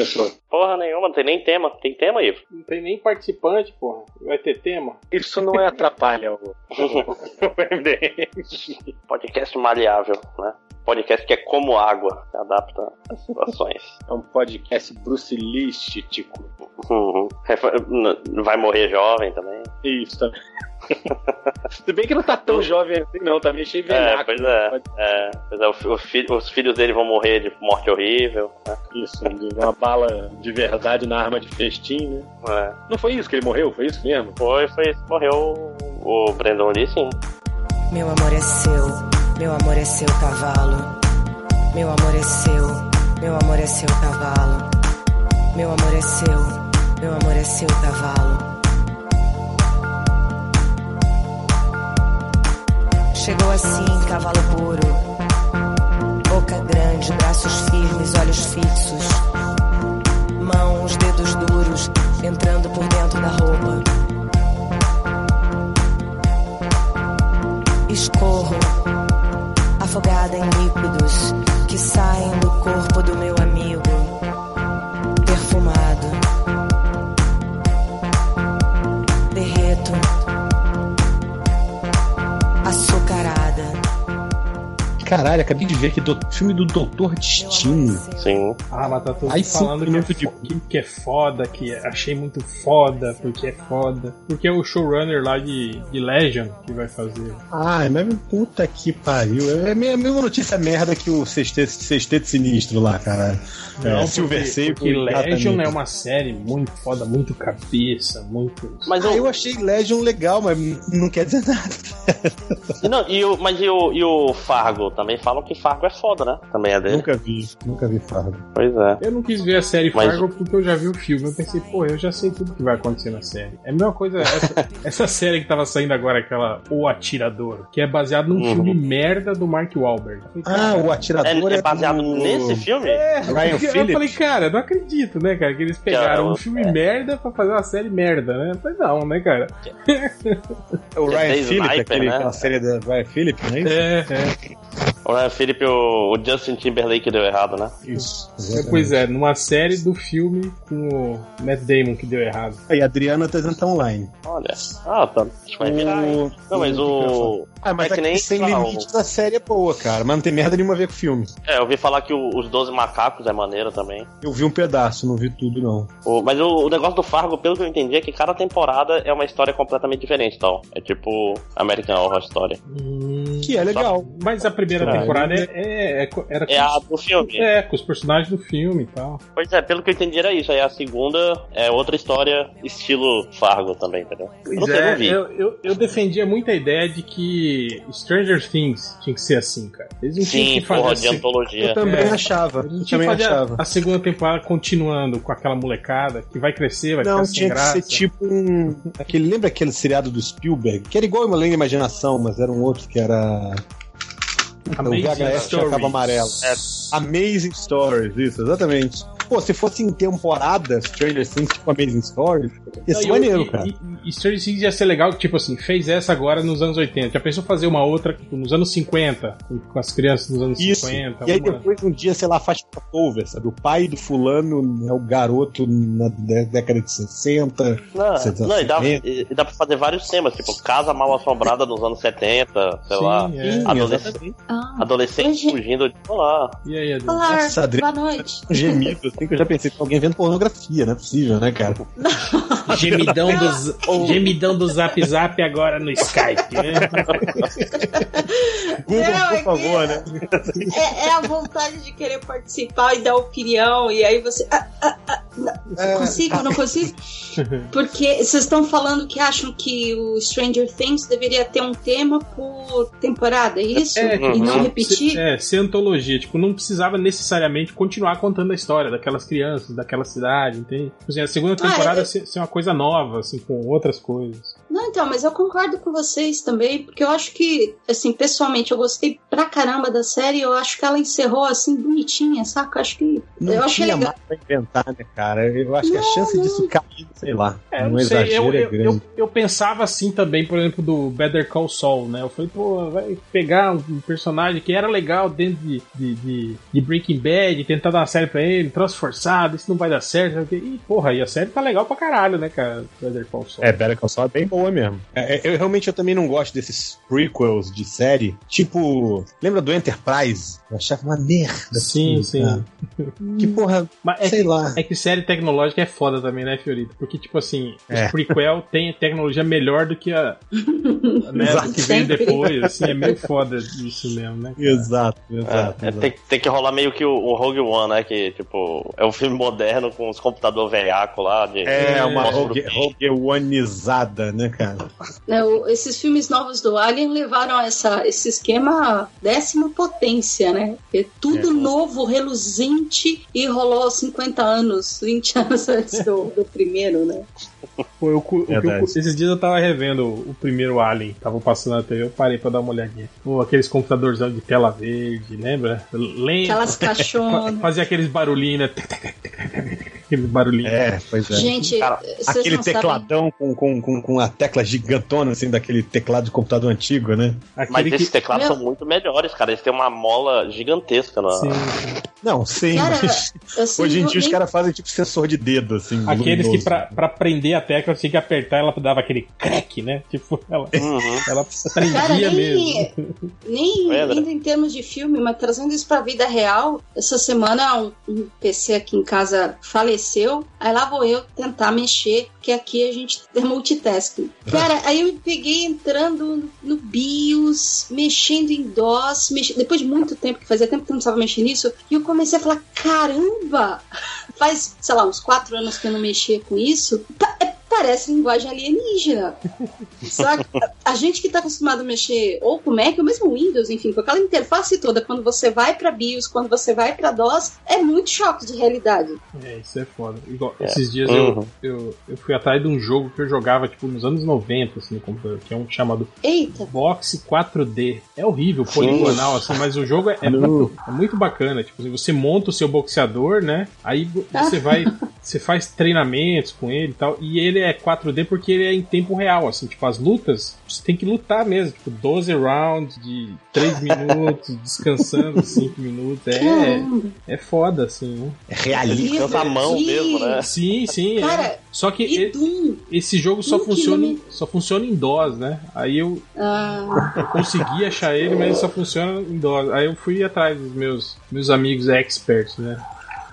começou? Porra nenhuma, não tem nem tema. Tem tema, Ivo? Não tem nem participante, porra. Vai ter tema? Isso não é atrapalha o, o MDM. Podcast maleável, né? Podcast que é como água, se adapta às situações. É um podcast brucelístico. Uhum. Vai morrer jovem também. Isso também. Se bem que não tá tão jovem assim, não, tá meio cheio de É, pois é. é, pois é o, o fi- os filhos dele vão morrer de morte horrível. Né? Isso, de uma bala de verdade na arma de festim, né? É. Não foi isso que ele morreu? Foi isso mesmo? Foi, foi isso que morreu o Brandon Lee, sim. Meu amor é seu, meu amor é seu cavalo. Meu amor é seu, meu amor é seu cavalo. Meu amor é seu, meu amor é seu cavalo. Chegou assim, cavalo puro. Boca grande, braços firmes, olhos fixos. Mãos, dedos duros, entrando por dentro da roupa. Escorro, afogada em líquidos que saem do corpo do meu amigo, Caralho, acabei de ver aqui do filme do Doutor Destino. Sim. Ah, mas tá todo Aí falando que é, de- que, que é foda, que é- achei muito foda, porque é foda. Porque é o showrunner lá de, de Legion que vai fazer. Ai, mas puta que pariu. É a mesma mesma notícia merda que o Sexteto, sexteto Sinistro lá, cara. É, Silver Sable. porque Legion exatamente. é uma série muito foda, muito cabeça, muito. Mas Ah, o, eu achei Legion legal, mas não quer dizer nada. Não, e o, mas e o, e o Fargo? Também falam que Fargo é foda, né? Também é dele. Nunca vi, nunca vi Fargo. Pois é. Eu não quis ver a série Mas- Fargo porque eu já vi o filme. Eu pensei, pô, eu já sei tudo que vai acontecer na série. É a mesma coisa, essa, essa série que tava saindo agora, aquela O Atirador, que é baseado num Uhum. filme merda do Mark Wahlberg. Eu falei, Ah, cara, o É, atirador é, é baseado do- nesse filme? É, Ryan eu Phillips? falei, cara, eu não acredito, né, cara, que eles pegaram Cara, um filme merda pra fazer uma série merda, né? Eu falei, não, né, cara? É o The Ryan Phillips, aquele, né? aquela série da Ryan Phillips, não é isso? É, é. O Ryan Phillippe, o, o Justin Timberlake deu errado, né? Isso. Pois é, numa série do filme com o Matt Damon que deu errado. Aí, Adriana tá dizendo que tá online. Olha. Ah, tá. Acho que vai virar. hein? Não, mas o. Ah, mas é que nem sem limite da série é boa, cara. Mas não tem merda nenhuma a ver com o filme. É, eu ouvi falar que o- os 12 macacos é maneiro também. Eu vi um pedaço, não vi tudo, não. O- mas o, o negócio do Fargo, pelo que eu entendi, é que cada temporada é uma história completamente diferente, tal. É tipo American Horror Story. Que é legal. Mas a primeira Ah, temporada é, é- é era com, É a do filme. é, com os personagens do filme e tal. Pois é, pelo que eu entendi era isso. Aí a segunda é outra história, estilo Fargo também, entendeu? Eu não Pois sei, é, não eu, eu, eu defendia muito a ideia de que Stranger Things tinha que ser assim, cara. Eles não tinham Sim, que fazer porra, assim. de antologia. Eu também É. achava. Não Eu tinham também que fazer a- achava. a, segunda temporada continuando com aquela molecada que vai crescer, vai Não, ficar sem tinha que graça. ser tipo um. Aquele, lembra aquele seriado do Spielberg? Que era igual uma Além da Imaginação, mas era um outro que era. O Amazing VHS tinha Stories. capa amarela. É. Amazing Stories, isso, exatamente. Pô, se fosse em temporada, Stranger Things, tipo Amazing Stories, ia ser e- maneiro, cara. E, e Stranger Things ia ser legal, tipo assim, fez essa agora nos anos 80. Já pensou fazer uma outra tipo, nos anos 50, com, com as crianças nos anos Isso. 50? E aí uma- depois um dia, sei lá, faz crossover, sabe? O pai do fulano é o garoto na dé- década de 60. Não, não e, dá, e, e dá pra fazer vários temas, tipo Casa Mal Assombrada nos anos 70, sei Sim, lá. é. Adolescente. Ah. adolescente fugindo de lá. E aí, Edu? Olá, Nossa, Adriana. boa noite. Gemido, que eu já pensei que alguém vendo pornografia, não é possível, né, cara? Gemidão do, z- gemidão do Zap Zap agora no Skype, né? Google, Não, por é favor, que- né? É, é a vontade de querer participar e dar opinião, e aí você. Ah, ah, ah, não, É. consigo, não consigo? Porque vocês estão falando que acham que o Stranger Things deveria ter um tema por temporada, é isso? É, e não Uhum. repetir? Se- é, ser antologia. Tipo, não precisava necessariamente continuar contando a história daquelas crianças, daquela cidade, entende? Tipo assim, a segunda Ah, temporada é- ser, ser uma coisa nova, assim, com outras coisas. Não, então, mas eu concordo com vocês também, porque eu acho que, assim, pessoalmente, eu gostei pra caramba da série, eu acho que ela encerrou, assim, bonitinha, saca? Eu acho que. Não eu achei tinha legal. mais pra inventar, né, cara? Eu acho que a chance disso cair, sei lá, É, um não sei, exagero eu, é eu, grande. eu, eu pensava assim também, por exemplo, do Better Call Saul, né? Eu falei, pô, vai pegar um personagem que era legal dentro de, de, de, de Breaking Bad, tentar dar uma série pra ele, troço forçado, isso não vai dar certo. não. E, porra, e a série tá legal pra caralho, né, cara? Better Call Saul. É, Better Call Saul é bem boa mesmo. É, é, eu realmente eu também não gosto desses prequels de série. Tipo, lembra do Enterprise? Eu achava uma merda. Sim, assim, sim. cara. Que porra, Mas é sei que, lá. é que série tecnológica é foda também, né, Fiorito? Porque, tipo assim, É. os prequel tem tecnologia melhor do que a. né, Exato. que vem depois, assim, é meio foda isso mesmo, né? cara? Exato, exato. É, é, exato. tem, tem que rolar meio que o, o Rogue One, né? Que, tipo, é um filme moderno com os computadores velhaco lá. De, É, uma Rogue. Rogue Oneizada, né, cara? Né, o- esses filmes novos do Alien levaram essa, esse esquema à décima potência, né? É tudo É. novo, reluzente e rolou 50 anos, 20 anos antes do, do primeiro, né? Pô, eu, cu- o que eu esses dias eu tava revendo o, o primeiro Alien, tava passando na TV, eu parei pra dar uma olhadinha. Pô, aqueles computadorzão de tela verde, lembra? Lembra? Aquelas caixonas. Fazia aqueles barulhinhos, né? Aqueles barulhinhos. É, pois é. Gente, Cara, vocês Aquele não sabem. tecladão com, com, com, com a tecla gigantona, assim, daquele teclado de computador antigo, né? Mas Aquele esses que. teclados Meu- são muito melhores, cara. Eles têm uma mola gigantesca na. Sim, Não, sim, Cara, mas assim, hoje em dia os nem- caras fazem tipo sensor de dedo, assim. aqueles que luminoso. pra, pra prender a tecla tinha que apertar, ela dava aquele crack, né? Tipo, ela, Uhum. ela Cara, prendia nem, mesmo. nem Lembra? indo em termos de filme, mas trazendo isso pra vida real. Essa semana um, um PC aqui em casa faleceu. Aí lá vou eu tentar mexer, porque aqui a gente é multitasking. Cara, aí eu peguei entrando no BIOS, mexendo em DOS, mex... depois de muito tempo, que fazia tempo que eu não precisava mexer nisso, e eu comecei a falar: caramba! Faz, sei lá, uns quatro anos que eu não mexia com isso. Pa- é- Parece linguagem alienígena. Só que a- gente que está acostumado a mexer ou com Mac ou mesmo Windows, enfim, com aquela interface toda, quando você vai para BIOS, quando você vai para DOS, é muito choque de realidade. É, isso é foda. Igual, É. esses dias Uhum. eu, eu, eu fui atrás de um jogo que eu jogava, tipo, nos anos 90, assim, no computador, que é um chamado Eita, Box 4D. É horrível, poligonal, assim, mas o jogo é, é muito, é muito bacana. Tipo, assim, você monta o seu boxeador, né? Aí vo- você vai. Você faz treinamentos com ele e tal. E ele é 4D porque ele é em tempo real, assim, tipo, as lutas, você tem que lutar mesmo, tipo, 12 rounds de 3 minutos, descansando 5 minutos. É, é foda, assim, né? É realista. Descansa a mão mesmo, né? Sim, sim. é. Cara, Só que E e- esse jogo só funciona, em, só funciona em DOS, né? Aí eu, Ah, eu consegui achar ele, mas ele só funciona em DOS. Aí eu fui atrás dos meus, meus amigos experts, né?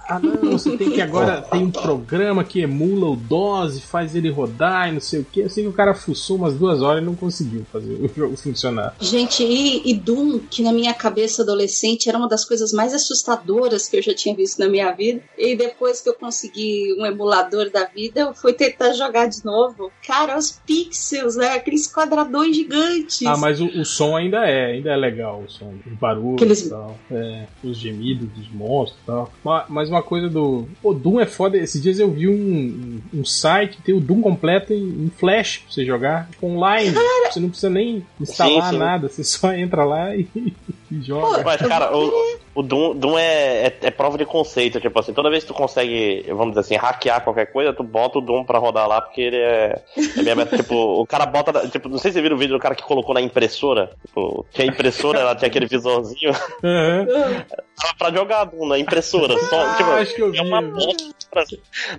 Ah, não, você tem que agora. Tem um programa que emula o DOS e faz ele rodar e não sei o que. Assim que o cara fuçou umas duas horas e não conseguiu fazer o jogo funcionar. gente, e, e Doom, que na minha cabeça adolescente era uma das coisas mais assustadoras que eu já tinha visto na minha vida. E depois que eu consegui um emulador da vida, eu fui tentar jogar de novo. Cara, os pixels, né? Aqueles quadradões gigantes. Ah, mas o, o som ainda é, ainda é legal, o som, os barulhos Aqueles- e tal. É, os gemidos dos monstros e tal. Ma- Mas uma coisa do. O Doom é foda. Esses dias eu vi um, um, um site que tem o Doom completo em, em Flash pra você jogar tipo, online. Você não precisa nem instalar Sim, sim. nada, você só entra lá e, e joga. Mas, cara, o, o Doom, Doom é, é, é prova de conceito. Tipo assim, toda vez que tu consegue, vamos dizer assim, hackear qualquer coisa, tu bota o Doom pra rodar lá, porque ele é. é é, tipo, o cara bota. Tipo, não sei se você viram o vídeo do cara que colocou na impressora. Tipo, tinha impressora, ela tinha aquele visorzinho. Tava pra jogar Doom na impressora. Só, Ah, tipo, acho que eu é uma vi. bosta. Pra-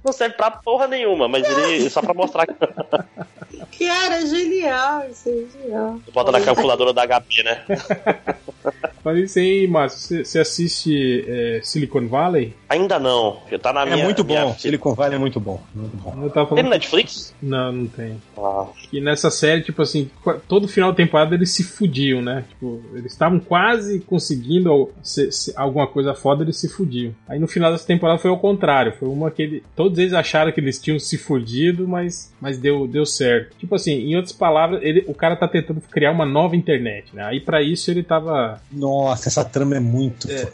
Não serve pra porra nenhuma, mas ele só pra mostrar que Cara, genial, isso é genial. bota na calculadora da HP, né? Mas isso aí, Márcio, você, assiste é, Silicon Valley? Ainda não. Tá na É minha. muito minha- bom. Silicon Valley é muito bom. Muito bom. Eu tava Tem falando. no Netflix? Não, não tem. Ah, E nessa série, tipo assim, todo final de temporada eles se fudiam, né? Tipo, eles estavam quase conseguindo se- se- alguma coisa foda, eles se fudiam. Aí no final dessa temporada foi ao contrário. Foi uma que ele, todos eles acharam que eles tinham se fudido, mas, mas deu, deu certo. Tipo assim, em outras palavras, ele, o cara tá tentando criar uma nova internet, né? Aí pra isso ele tava. Nossa, essa trama é muito. É,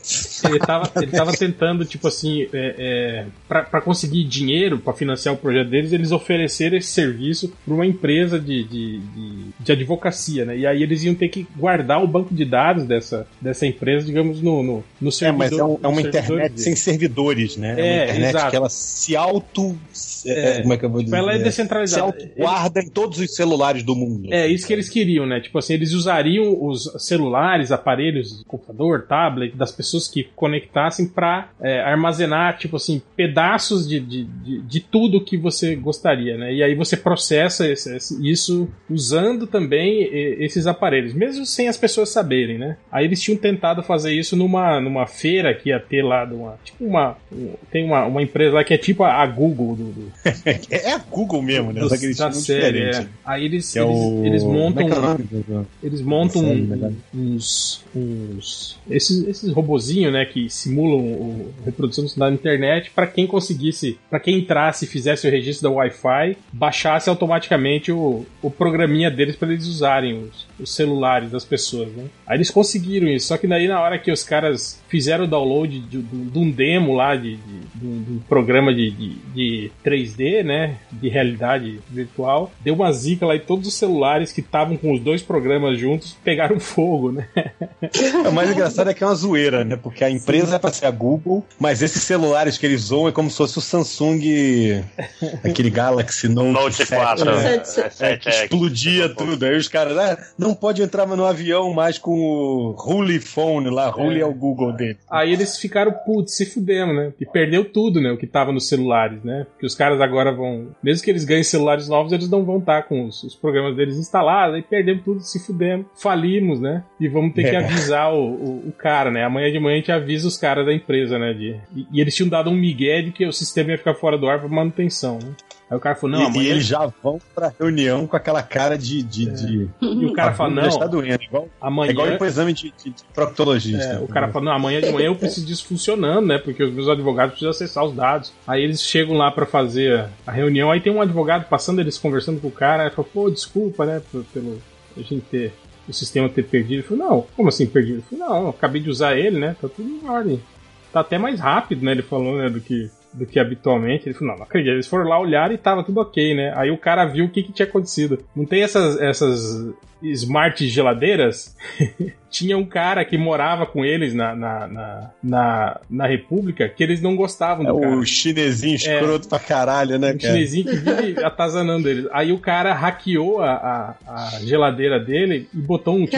ele, tava, ele tava tentando, tipo assim, é, é, para conseguir dinheiro para financiar o projeto deles, eles ofereceram esse serviço para uma empresa de, de, de, de, advocacia, né? E aí eles iam ter que guardar o banco de dados dessa, dessa empresa, digamos, no, no, no servidor. É, mas é, um, é uma internet dele. sem servidores, né? É, é exato. Que ela se auto. É, como é que eu vou dizer? Ela é descentralizada. Se guarda em todos os celulares do mundo. É, isso que eles queriam, né? Tipo assim, eles usariam os celulares, aparelhos, computador, tablet, das pessoas que conectassem para é, armazenar, tipo assim, pedaços de, de, de, de, tudo que você gostaria, né? E aí você processa esse, isso usando também esses aparelhos, mesmo sem as pessoas saberem, né? Aí eles tinham tentado fazer isso numa, numa feira que ia ter lá, uma, tipo uma. Tem uma, uma empresa lá que é tipo a Google do. do é a Google mesmo, né? Do, da série, é. Aí eles, é eles, o... eles, montam. É eles montam um, uns. uns esses, esses robozinhos, né? Que simulam a reprodução da internet para quem conseguisse. para quem entrasse e fizesse o registro da Wi-Fi, baixasse automaticamente o, o programinha deles para eles usarem os, os celulares das pessoas, né? Aí eles conseguiram isso, só que daí na hora que os caras fizeram o download de, de, de um demo lá de, de, de um programa de, de, 3D, né? De realidade virtual, deu uma zica lá e todos os celulares que estavam com os dois programas juntos pegaram fogo, né? O mais engraçado é que é uma zoeira, né? Porque a empresa Sim. é pra ser a Google, mas esses celulares que eles zoam é como se fosse o Samsung, aquele Galaxy Note, Note 4. É, é, é, explodia tudo. Aí os caras, ah, não pode entrar no avião mais com o Rule Phone lá, Rule é o Google dele. Aí eles ficaram, putz, se fudemos, né? E perdeu tudo, né? O que tava nos celulares, né? Porque os caras agora vão. Mesmo que eles ganhem celulares novos, eles não vão estar com os, os programas deles instalados. Aí perdemos tudo, se fudemos. Falimos, né? E vamos ter que é. avisar o, o, o, cara, né? Amanhã de manhã a gente avisa os caras da empresa, né? De, e, e, eles tinham dado um migué de que o sistema ia ficar fora do ar pra manutenção, né? Aí o cara falou, não, e, amanhã... E eles já vão pra reunião com aquela cara de... de, é. de... E o cara fala, não... Tá doendo, igual, amanhã... É igual ir pro exame de, de, de proctologista. É, o cara fala, não, amanhã de manhã eu preciso disso funcionando, né? Porque os meus advogados precisam acessar os dados. Aí eles chegam lá para fazer a reunião, aí tem um advogado passando, eles conversando com o cara, aí fala, pô, desculpa, né, pelo a gente ter o sistema ter perdido. Ele falou, não, como assim perdido? Ele falou, não, acabei de usar ele, né? Tá tudo em ordem. Tá até mais rápido, né? Ele falou, né, do que do que habitualmente. Ele falou, não, não acredito. Eles foram lá olhar e tava tudo ok, né? Aí o cara viu o que, que tinha acontecido. Não tem essas, essas smart geladeiras? tinha um cara que morava com eles na, na, na, na, na República que eles não gostavam do é cara. O chinesinho escroto é, pra caralho, né, o cara? chinesinho que vive atazanando eles. Aí o cara hackeou a, a, a geladeira dele e botou um tipo.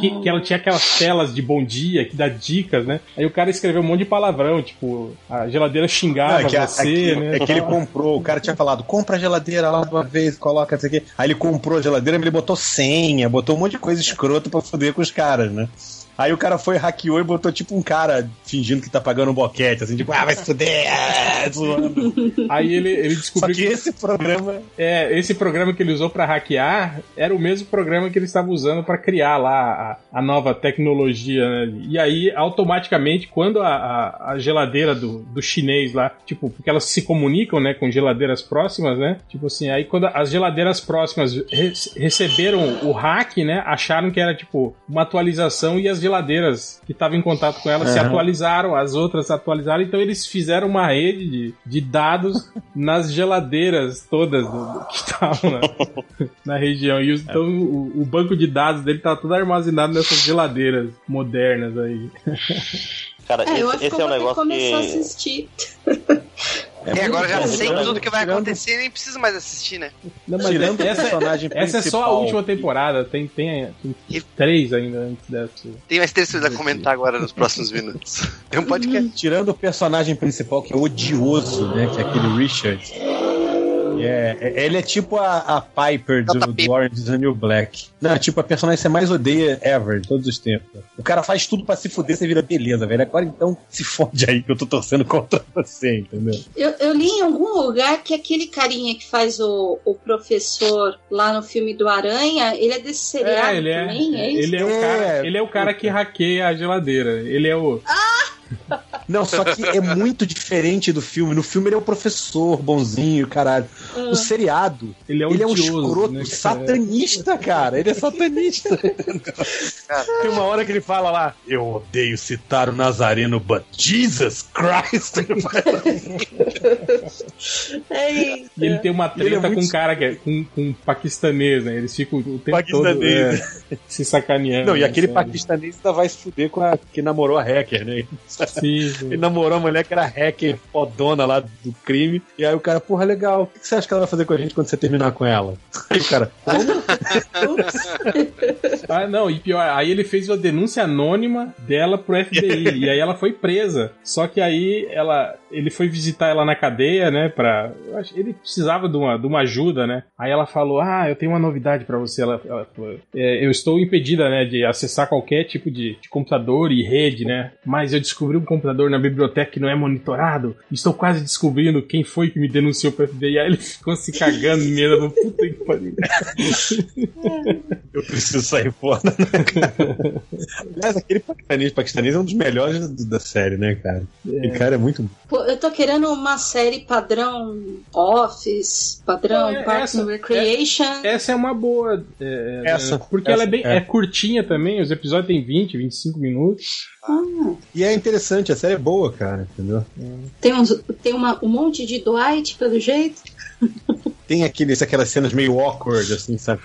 Que, que, ela tinha aquelas telas de bom dia que dá dicas, né? Aí o cara escreveu um monte de palavrão, tipo, a geladeira xingava não, é que, você, né? É que ele comprou, o cara tinha falado, compra a geladeira lá uma vez, coloca isso aqui. Aí ele comprou a geladeira, ele botou botou um monte de coisa escrota pra foder com os caras, né? Aí o cara foi, hackeou e botou tipo um cara fingindo que tá pagando um boquete, assim, tipo, ah, vai se fuder, ah, zoando. Aí ele, ele descobriu Só que, que esse programa. É, esse programa que ele usou para hackear era o mesmo programa que ele estava usando para criar lá a, a, nova tecnologia, né? E aí, automaticamente, quando a, a, a, geladeira do, do chinês lá, tipo, porque elas se comunicam, né, com geladeiras próximas, né? Tipo assim, aí quando as geladeiras próximas re receberam o hack, né, acharam que era tipo uma atualização e as geladeiras que estavam em contato com ela uhum. se atualizaram, as outras se atualizaram, então eles fizeram uma rede de, de dados nas geladeiras todas do, que estavam na, na, região. E então o, o, banco de dados dele tá tudo armazenado nessas geladeiras modernas aí. Cara, é, esse, esse é um negócio que. A assistir. É, e agora já sei tudo que vai acontecer e nem preciso mais assistir, né? Não, mas essa, personagem essa é só a última temporada, tem, tem, tem três ainda antes dessa. Tem mais três coisas a comentar agora nos próximos minutos. Tem um podcast. Tirando o personagem principal, que é odioso, né? Que é aquele Richard. É, é, ele é tipo a, a Piper do, do Orange is the New Black. Não, é tipo a personagem que você mais odeia ever, de todos os tempos. O cara faz tudo pra se fuder, você vira beleza, velho. Agora então se fode aí que eu tô torcendo contra você, entendeu? Eu, eu li em algum lugar que aquele carinha que faz o, o professor lá no filme do Aranha, ele é desse seriado é, ele também, é, é isso? Ele é, o cara, ele é o cara que hackeia a geladeira. Ele é o. Ah! Não, só que é muito diferente do filme. No filme ele é o professor bonzinho, caralho. No seriado, Ele é, ele é um escroto né, satanista, cara. Ele é satanista. Tem uma hora que ele fala lá: Eu odeio citar o Nazareno, but Jesus Christ. Ele fala Eita. E ele tem uma Ele é treta muito- com um cara que é com, com um paquistanês, né? Eles ficam o tempo todo é, se sacaneando. Não, e aquele sabe? paquistanês ainda vai se fuder com a que namorou a hacker, né? Sim. Ele namorou a mulher que era hacker fodona lá do crime. E aí o cara, porra, legal. O que você acha que ela vai fazer com a gente quando você terminar com ela? Aí o cara, como? Ah, não, e pior, aí ele fez uma denúncia anônima dela pro FBI, e aí ela foi presa. Só que aí ela, ele foi visitar ela na cadeia, né, pra... Ele precisava de uma, de uma ajuda, né? Aí ela falou, ah, eu tenho uma novidade pra você. Ela, ela "É, eu estou impedida, né, de acessar qualquer tipo de, de computador e rede, né? Mas eu descobri um computador na biblioteca que não é monitorado. Estou quase descobrindo quem foi que me denunciou pro FBI. Aí ele ficou se cagando medo. Puta que pariu. Eu preciso sair fora. Aliás, aquele paquistanês, paquistanês é um dos melhores da série, né, cara? Aquele cara é muito. Pô, eu tô querendo uma série padrão Office, padrão é Parks essa- and Recreation. Essa é uma boa. é, Essa, é, porque essa, ela é bem é. é. curtinha também, os episódios têm 20, 25 minutos. Ah, E é interessante, a série é boa, cara, entendeu? tem uns, tem uma, um monte de Dwight, pelo jeito. Tem aqueles, aquelas cenas meio awkward, assim, sabe?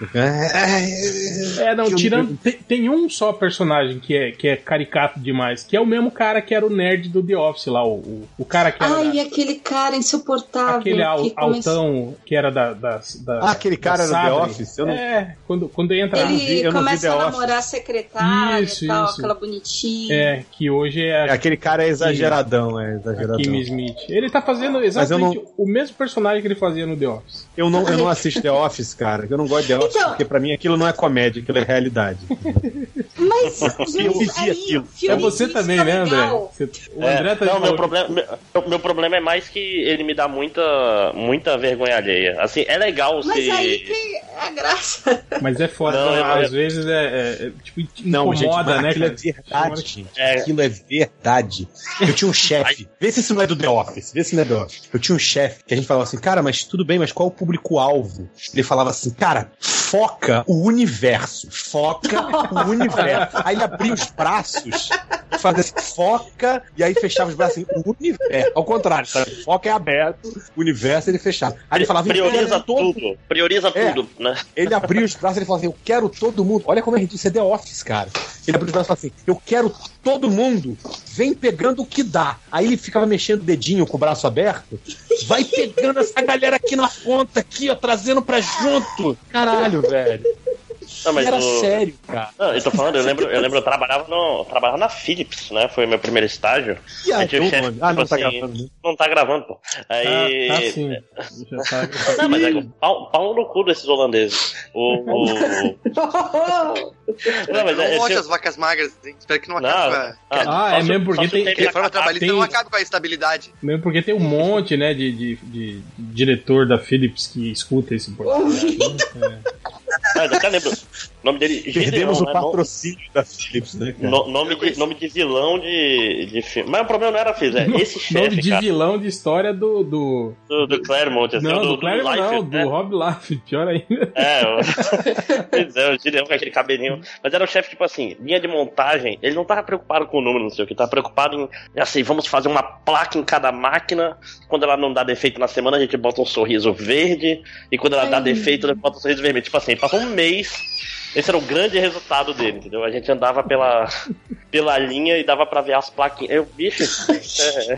É, não, tirando. Tem, tem um só personagem que é, que é caricato demais, que é o mesmo cara que era o nerd do The Office lá, o, o, o cara que era. Ai, da- aquele cara insuportável. aquele al- que começou- altão que era da. da, da Ah, aquele cara da era do The. Office? Eu não- É, quando, quando entra. não vi- Ele eu não vi começa The a Office. namorar a secretária Isso, e tal, isso. aquela bonitinha. É, que hoje é É, a aquele cara é exageradão, é exageradão. Kim Smith. Ele tá fazendo exatamente o mesmo personagem que ele fazia no The Office. Eu não, eu não assisto The Office, cara. Eu não gosto de The Office, Então- porque pra mim aquilo não é comédia, aquilo é realidade. Mas Eu gente, vivi aí, aquilo. É você isso também, né, André? Você- o É, André tá não, meu problema, meu, meu problema é mais que ele me dá muita, muita vergonha alheia. Assim, é legal Mas se. aí que é a graça. Mas é foda, Não, às é- vezes é, é- é, tipo, Não, gente, incomoda, mas né, aquilo cara? é verdade, gente. É. Aquilo é verdade. Eu tinha um chefe. Vê se isso não é do The Office. Vê se não é do The Office. Eu tinha um chefe que a gente falava assim, cara, mas tudo bem, mas qual é o público-alvo? Ele falava assim, cara, foca o universo. Foca o universo. Aí ele abria os braços, fazia assim, foca, e aí fechava os braços assim, o universo. Ao contrário, sabe? Foca é aberto, o universo ele fechava. Aí ele falava, Prioriza "Eu quero todo tudo. Prioriza É. tudo, né? ele abriu os braços e ele falou assim: Eu quero todo mundo. Olha como é ridículo, isso é The Office, cara. Ele abriu e falou assim: Eu quero todo mundo. Vem pegando o que dá. Aí ele ficava mexendo o dedinho com o braço aberto. Vai pegando essa galera aqui na ponta, aqui, ó, trazendo pra junto. Caralho, velho. Não, mas era o- sério, cara. Não, eu tô falando, eu lembro, eu lembro, eu trabalhava, no, eu trabalhava na Philips, né? Foi meu primeiro estágio. E aí, Aí o chefe? Ah, não tipo tá assim, gravando. né? Não tá gravando, pô. Aí. Ah, ah, sim. Já tá- Não, mas é que pau, pau no cu desses holandeses. O. o- Não, mas é, não é, monte tinha- as vacas magras. hein? Espero que não Não, acabe com a... Ah, só é mesmo, porque tem- Reforma trabalhista tem- não acabe com a estabilidade. Mesmo porque tem um monte, né, de, de, de diretor da Philips que escuta esse podcast. né? Ah, eu até lembro. O nome dele. Perdemos Gideon, o né? patrocínio da Philips, né? No- nome, de, nome de vilão de, de filme. Mas o problema não era Philips, é esse Nome chefe, de cara, vilão de história do. do... do, do Claremont. Assim, Não, do, do, Claremont não, Liefeld, do né? Rob Laff, pior ainda. É, o... pois é, o Gideon com aquele cabelinho. Mas era o chefe, tipo assim, linha de montagem, ele não tava preocupado com o número, não sei o que, tava preocupado em, assim, vamos fazer uma placa em cada máquina, quando ela não dá defeito na semana, a gente bota um sorriso verde, e quando ela dá Ai. defeito, a gente bota um sorriso vermelho. Tipo assim, passou um mês, esse era o grande resultado dele, entendeu? A gente andava pela, pela linha e dava pra ver as plaquinhas. Eu, bicho, é, é.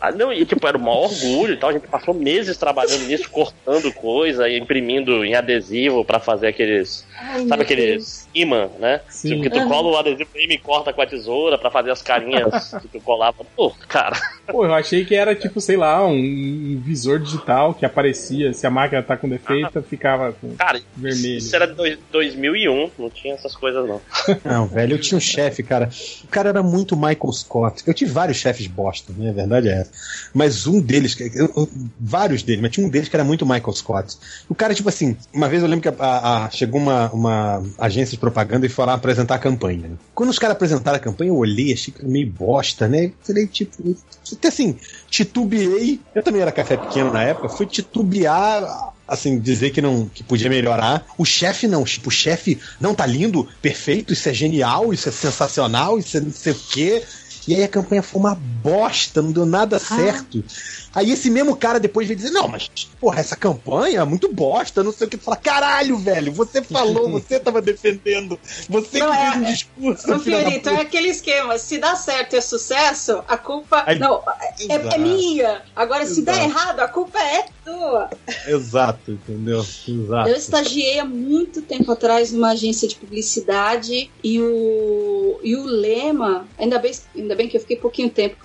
Ah, não, e tipo, era o maior orgulho e tal. A gente passou meses trabalhando nisso, cortando coisa, e imprimindo em adesivo pra fazer aqueles. Ai, sabe aqueles imã, né? Sim. Tipo, que tu cola o adesivo e me corta com a tesoura pra fazer as carinhas que tu colava. Pô, cara. Pô, eu achei que era tipo, sei lá, um visor digital que aparecia. Se a máquina tá com defeito, ficava com Cara, vermelho. isso era dois- 2001, não tinha essas coisas não. Não, velho, eu tinha um chefe, cara. O cara era muito Michael Scott. Eu tive vários chefes bosta, né? A verdade é essa. Mas um deles, eu- eu- vários deles, mas tinha um deles que era muito Michael Scott. O cara, tipo assim, uma vez eu lembro que a- a- a- chegou uma, uma agência de propaganda e foi lá apresentar a campanha. né? Quando os caras apresentaram a campanha, eu olhei, achei que era meio bosta, né? Falei, tipo, até assim, titubeei. Eu também era café pequeno na época, fui titubear assim, dizer que não que podia melhorar. O chefe não, tipo, o chefe não tá lindo, perfeito, isso é genial, isso é sensacional, isso é não sei o quê. E aí a campanha foi uma bosta, não deu nada certo. Aí esse mesmo cara depois veio dizer, não, mas, porra, essa campanha é muito bosta, não sei o que. Tu fala, caralho, velho, você falou, você tava defendendo, você Não, que é- fez um discurso. Não, Fiorito, é aquele esquema. Se dá certo e é sucesso, a culpa. Aí- não, é, é Exato. minha. Agora, se der Exato. errado, a culpa é tua. Exato, entendeu? Exato. Eu estagiei há muito tempo atrás numa agência de publicidade e o, e o lema, ainda bem, ainda bem que eu fiquei pouquinho tempo.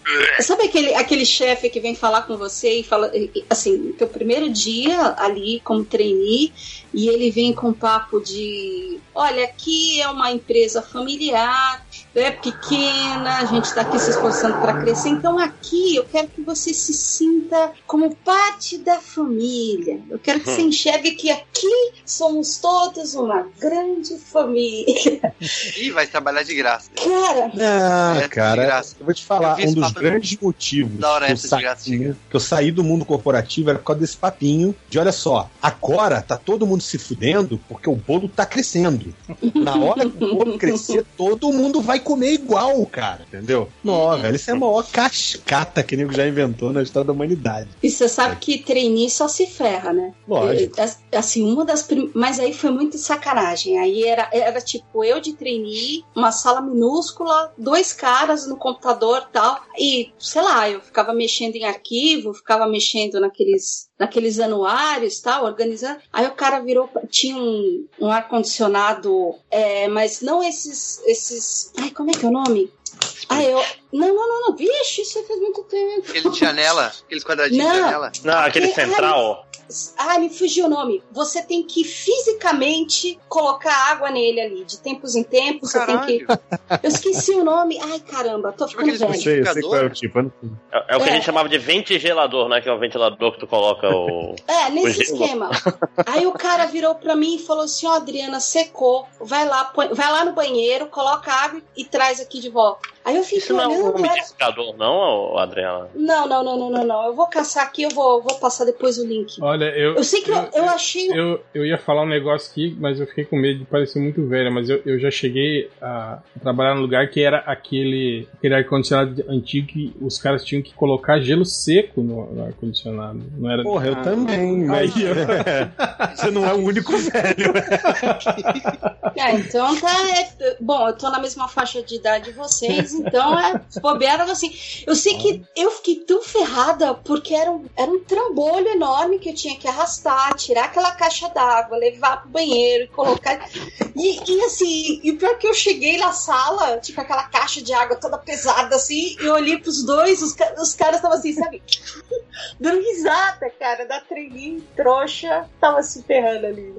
Sabe aquele, aquele chefe que vem falar com você e fala, assim, teu primeiro dia ali como trainee e ele vem com papo de: olha, aqui é uma empresa familiar, é pequena, a gente está aqui se esforçando para crescer, então aqui eu quero que você se sinta como parte da família. Eu quero que você enxergue que aqui somos todos uma grande família. Ih, vai trabalhar de graça. Cara, Ah, É, de cara, graça. eu vou te falar, um dos grandes motivos Da hora que, eu essa de saí, graça, chega. que eu saí do mundo corporativo era por causa desse papinho de, olha só, agora tá todo mundo se fudendo porque o bolo tá crescendo. Na hora que o bolo crescer, todo mundo vai comer igual, cara, entendeu? Não, velho, isso é a maior cascata que o nego já inventou na história da humanidade. e você sabe que trainee só se ferra, né? Lógico. É, Assim, uma das prim... Mas aí foi muito sacanagem. Aí era, era tipo eu de trainee, uma sala minúscula, dois caras no computador tal. E, sei lá, eu ficava mexendo em arquivo, ficava mexendo naqueles, naqueles anuários tal, organizando. Aí o cara virou. Tinha um, um ar-condicionado, é, mas não esses. esses. Ai, como é que é o nome? Ah, eu. Não, não, não, não. Vixe, isso faz muito tempo. Aquele de janela, aqueles quadradinhos de Não. janela. Não, aquele central. Ah, me fugiu o nome. Você tem que fisicamente colocar água nele ali. De tempos em tempos, você tem que. Eu esqueci o nome. Ai, caramba, tô Tipo ficando aqueles velho. Eu sei, eu sei qual é o tipo. É, é o que É. a gente chamava de ventilador, né? Que é o ventilador que tu coloca o. É, nesse O esquema. Aí o cara virou pra mim e falou assim: Ó, Adriana, secou. Vai lá, põe- vai lá no banheiro, coloca água e traz aqui de volta. Aí eu fiquei Isso não é um olhando. Era... umidificador, não, Adriana? Não, não, não, não, não, não. Eu vou caçar aqui, eu vou, vou passar depois o link. Olha, eu. Eu sei que eu, eu achei. Eu, eu ia falar um negócio aqui, mas eu fiquei com medo de parecer muito velho, mas eu, eu já cheguei a trabalhar num lugar que era aquele, aquele ar-condicionado antigo que os caras tinham que colocar gelo seco no, no ar-condicionado. Não era. Porra, eu também, mas você não é o único velho. É, então tá. é- bom, eu tô na mesma faixa de idade de vocês, então é bobeada assim. Eu sei que eu fiquei tão ferrada porque era um, era um trambolho enorme que eu tinha que arrastar, tirar aquela caixa d'água, levar pro banheiro e colocar. E, e assim, e pior é que eu cheguei na sala, tipo aquela caixa de água toda pesada assim, e eu olhei pros dois, os, os caras estavam assim, sabe? Dando risada, cara, da treininho, trouxa, tava se ferrando ali.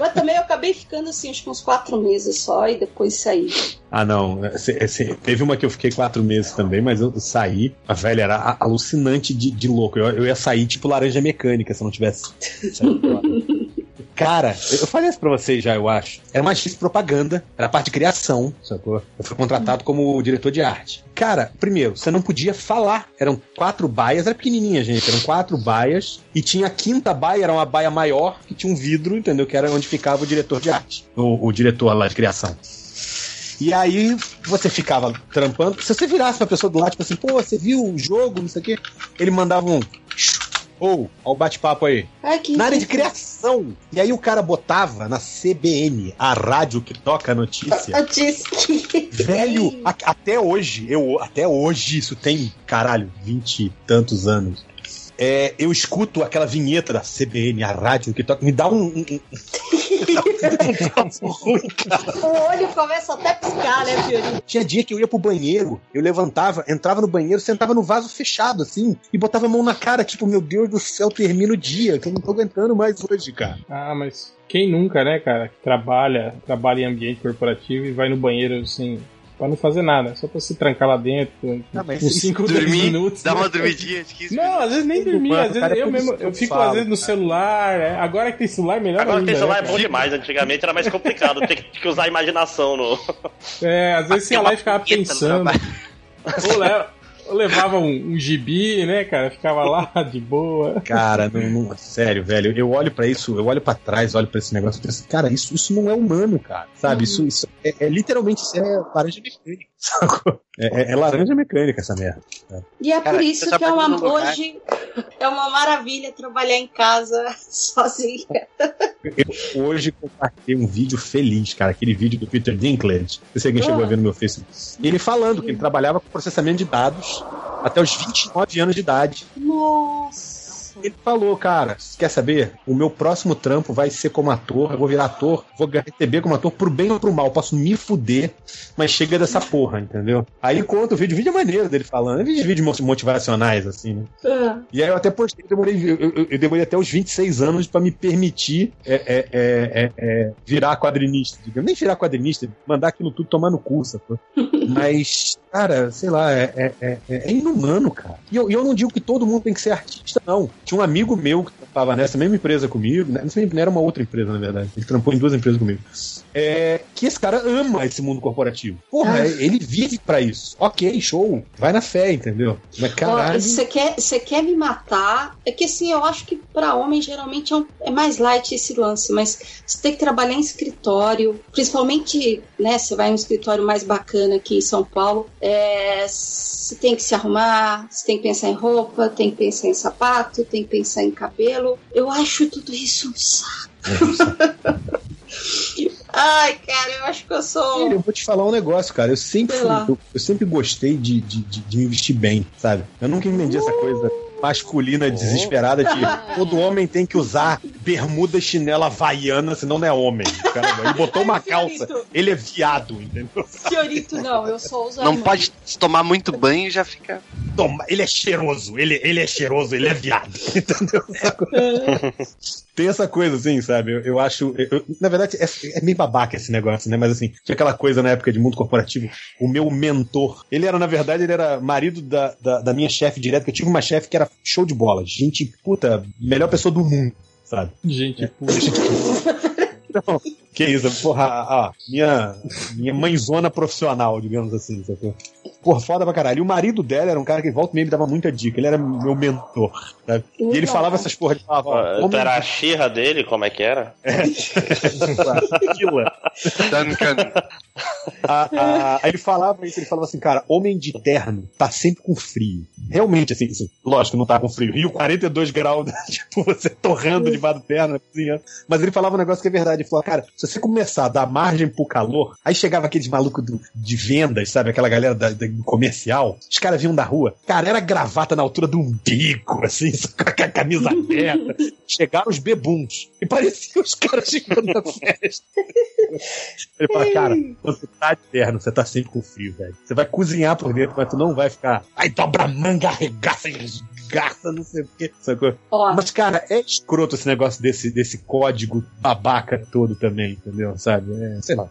Mas também eu acabei ficando assim, acho que uns quatro meses só e depois saí. Ah, não. Esse- esse- teve uma que eu fiquei quatro meses também, mas eu saí. A velha era alucinante de, de louco. Eu, eu ia sair tipo laranja mecânica se não tivesse fora. Cara, eu falei isso pra vocês já, eu acho. Era uma de propaganda, era a parte de criação, sacou? Eu fui contratado como diretor de arte. Cara, primeiro, você não podia falar. Eram quatro baias, era pequenininha, gente. Eram quatro baias. E tinha a quinta baia, era uma baia maior, que tinha um vidro, entendeu? Que era onde ficava o diretor de arte. O, o diretor lá de criação. E aí você ficava trampando. Se você virasse pra pessoa do lado, tipo assim, pô, você viu o jogo, não sei o quê, ele mandava um. Ou, ó o bate-papo aí. Ai, que Na área de criação. E aí o cara botava na CBN, a rádio que toca a notícia. Velho, a- até hoje, eu até hoje, isso tem, caralho, vinte e tantos anos. É, eu escuto aquela vinheta da CBN, a rádio que toca, me dá um, um- um- o olho começa até a piscar, né, Fiorinho? Tinha dia que eu ia pro banheiro, eu levantava, entrava no banheiro, sentava no vaso fechado, assim, e botava a mão na cara, tipo, meu Deus do céu, termina o dia, que eu não tô aguentando mais hoje, cara. Ah, mas quem nunca, né, cara, que trabalha, trabalha em ambiente corporativo e vai no banheiro assim, pra não fazer nada, só pra se trancar lá dentro, Ah, mas uns isso- 5 10 Dormir, minutos. dá né? uma dormidinha de 15 Não, às vezes nem dormir, às vezes é eu mesmo, eu fico falo. às vezes no celular, é. agora que tem celular, melhor Agora ainda. que tem celular é né? bom demais, antigamente era mais complicado, tem que, usar a imaginação no. É, às vezes você ia lá e ficava no pensando. Ou, le- ou levava um, um gibi, né, cara? Ficava lá de boa. Cara, não, não- sério, velho, eu olho pra isso, eu olho pra trás, olho pra esse negócio e penso, cara, isso, isso não é humano, cara, sabe? Isso, isso é, é literalmente isso é laranja mecânica, sacou? É, é- é laranja mecânica essa merda. E é Cara, por isso você que é num lugar- hoje é uma maravilha trabalhar em casa sozinha. Eu hoje compartilhei um vídeo feliz, cara, aquele vídeo do Peter Dinklage, não sei se alguém chegou Ah. a ver no meu Facebook. Ele falando que ele trabalhava com processamento de dados até os 29 anos de idade. Nossa. Ele falou, cara, quer saber? O meu próximo trampo vai ser como ator, eu vou virar ator, vou receber como ator pro bem ou pro mal, posso me fuder, mas chega dessa porra, entendeu? Aí ele conta o vídeo, o vídeo é maneiro dele falando, é vídeo, vídeos motivacionais, assim, né? Ah, E aí eu até postei, eu demorei, eu, eu- demorei até os 26 anos pra me permitir é, é, é, é, é, virar quadrinista, digamos. Nem virar quadrinista, mandar aquilo tudo tomar no cu, sacou? Mas, cara, sei lá, é, é, é- é inumano, cara. E eu, e eu não digo que todo mundo tem que ser artista, não. Tinha um amigo meu que trampava nessa mesma empresa comigo, né? Mesma- era uma outra empresa, na verdade. Ele trampou em duas empresas comigo. É, que esse cara ama esse mundo corporativo. Porra, Ah. ele vive pra isso. Ok, show. Vai na fé, entendeu? Mas caralho. Você quer, quer me matar? É que assim, eu acho que pra homem geralmente é, um- é mais light esse lance, mas você tem que trabalhar em escritório, principalmente, né? Você vai em um escritório mais bacana aqui em São Paulo, é, você tem que se arrumar, você tem que pensar em roupa, tem que pensar em sapato, tem que pensar em cabelo. Eu acho tudo isso um saco. Ai, cara, eu acho que eu sou. Eu vou te falar um negócio, cara. Eu sempre, fui- eu, eu sempre gostei de, de, de, de me vestir bem, sabe? Eu nunca entendi essa coisa masculina desesperada de todo homem tem que usar bermuda chinela havaiana, senão não é homem. Cara, ele botou uma calça, ele é viado, entendeu? Fiorito, não, eu sou uso Não pode tomar muito banho e já fica. Toma, ele é cheiroso, ele, ele é cheiroso, ele é viado, entendeu? Tem essa coisa, assim, sabe? Eu, eu acho. eu- na verdade, é, é meio babaca esse negócio, né? Mas assim, tinha aquela coisa na época de mundo corporativo. O meu mentor, ele era, na verdade, ele era marido da, da, da minha chefe direto, que eu tive uma chefe que era show de bola. Gente, puta, melhor pessoa do mundo, sabe? Gente, puxa. Então, que isso, porra, ah, minha, minha mãezona profissional, digamos assim, sacou? Porra, foda pra caralho. E o marido dela era um cara que volta e me dava muita dica, ele era meu mentor, sabe? E ele Legal. falava essas porra, ele falava, Ah, homem era a xirra dele, como é que era? Aquila. Duncan. A- a- aí ele falava isso, ele falava assim, cara, homem de terno tá sempre com frio. Realmente, assim, assim, lógico, não tá com frio. Rio 42 graus, tipo, você torrando debaixo do terno, cozinhando. Mas ele falava um negócio que é verdade. Ele falou, cara, se você começar a dar margem pro calor, aí chegava aqueles malucos do- de vendas, sabe? Aquela galera da- da- do comercial. Os caras vinham da rua. Cara, era gravata na altura do umbigo, assim, com a camisa aberta. Chegaram os bebuns. E parecia os caras chegando na festa. Ele fala, cara, você tá de terno, você tá sempre com frio, velho. Você vai cozinhar por dentro, mas tu não vai ficar. Aí dobra a manga, arregaça e esgarça, não sei o quê. Sacou? Ó, Mas, cara, é escroto esse negócio desse, desse código babaca todo também, entendeu? Sabe? É, sei lá.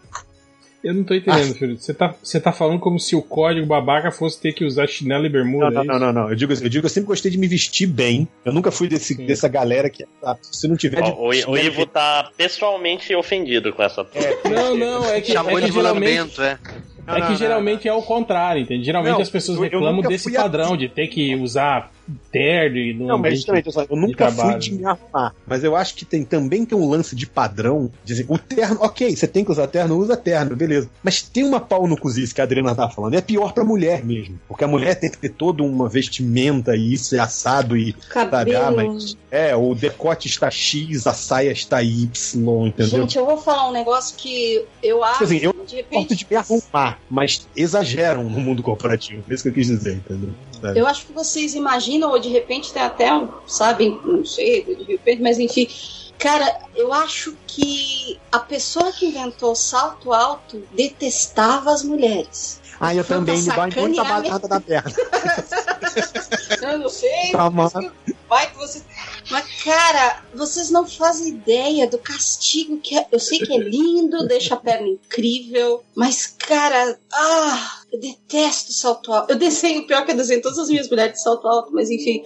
Eu não tô entendendo, filho. Você tá, você tá falando como se o código babaca fosse ter que usar chinelo e bermuda. Não, não, é não, isso? não, não. Eu digo, eu digo, eu sempre gostei de me vestir bem. Eu nunca fui desse, Sim. dessa galera que. ah, se não tiver de. Ó, o, o Ivo tá pessoalmente ofendido com essa. Não, não, é que, Chamou é que de geralmente, é. Não, é que não, geralmente é o contrário, entende? Geralmente Não, as pessoas reclamam desse fui a- padrão de ter que usar terno e no Não, mas justamente, eu, só- eu nunca fui de me arrumar. Mas eu acho que tem também tem um lance de padrão. De dizer, o terno, ok, você tem que usar terno, usa terno, beleza. Mas tem uma pau no cozice que a Adriana tava falando. É pior pra mulher mesmo. Porque a mulher tem que ter toda uma vestimenta e isso é assado e. Sabe, ah, cabelo. mas. É, o decote está X, a saia está Y, entendeu? Gente, eu vou falar um negócio que eu acho assim, eu de repente. de me arrumar, mas exageram no mundo corporativo. É isso que eu quis dizer, entendeu? Sabe? Eu acho que vocês imaginam, ou de repente tem até um, sabe, não sei, de repente, mas enfim, Cara, eu acho que a pessoa que inventou o salto alto detestava as mulheres. Ah, eu Foi também, me dá muita sacanear batata da perna. Eu não sei, que- vai que você. Mas, cara, vocês não fazem ideia do castigo que é. Eu sei que é lindo, deixa a perna incrível, mas, cara, ah, eu detesto salto alto. Eu desenho, pior que eu desenho todas as minhas mulheres de salto alto, mas enfim.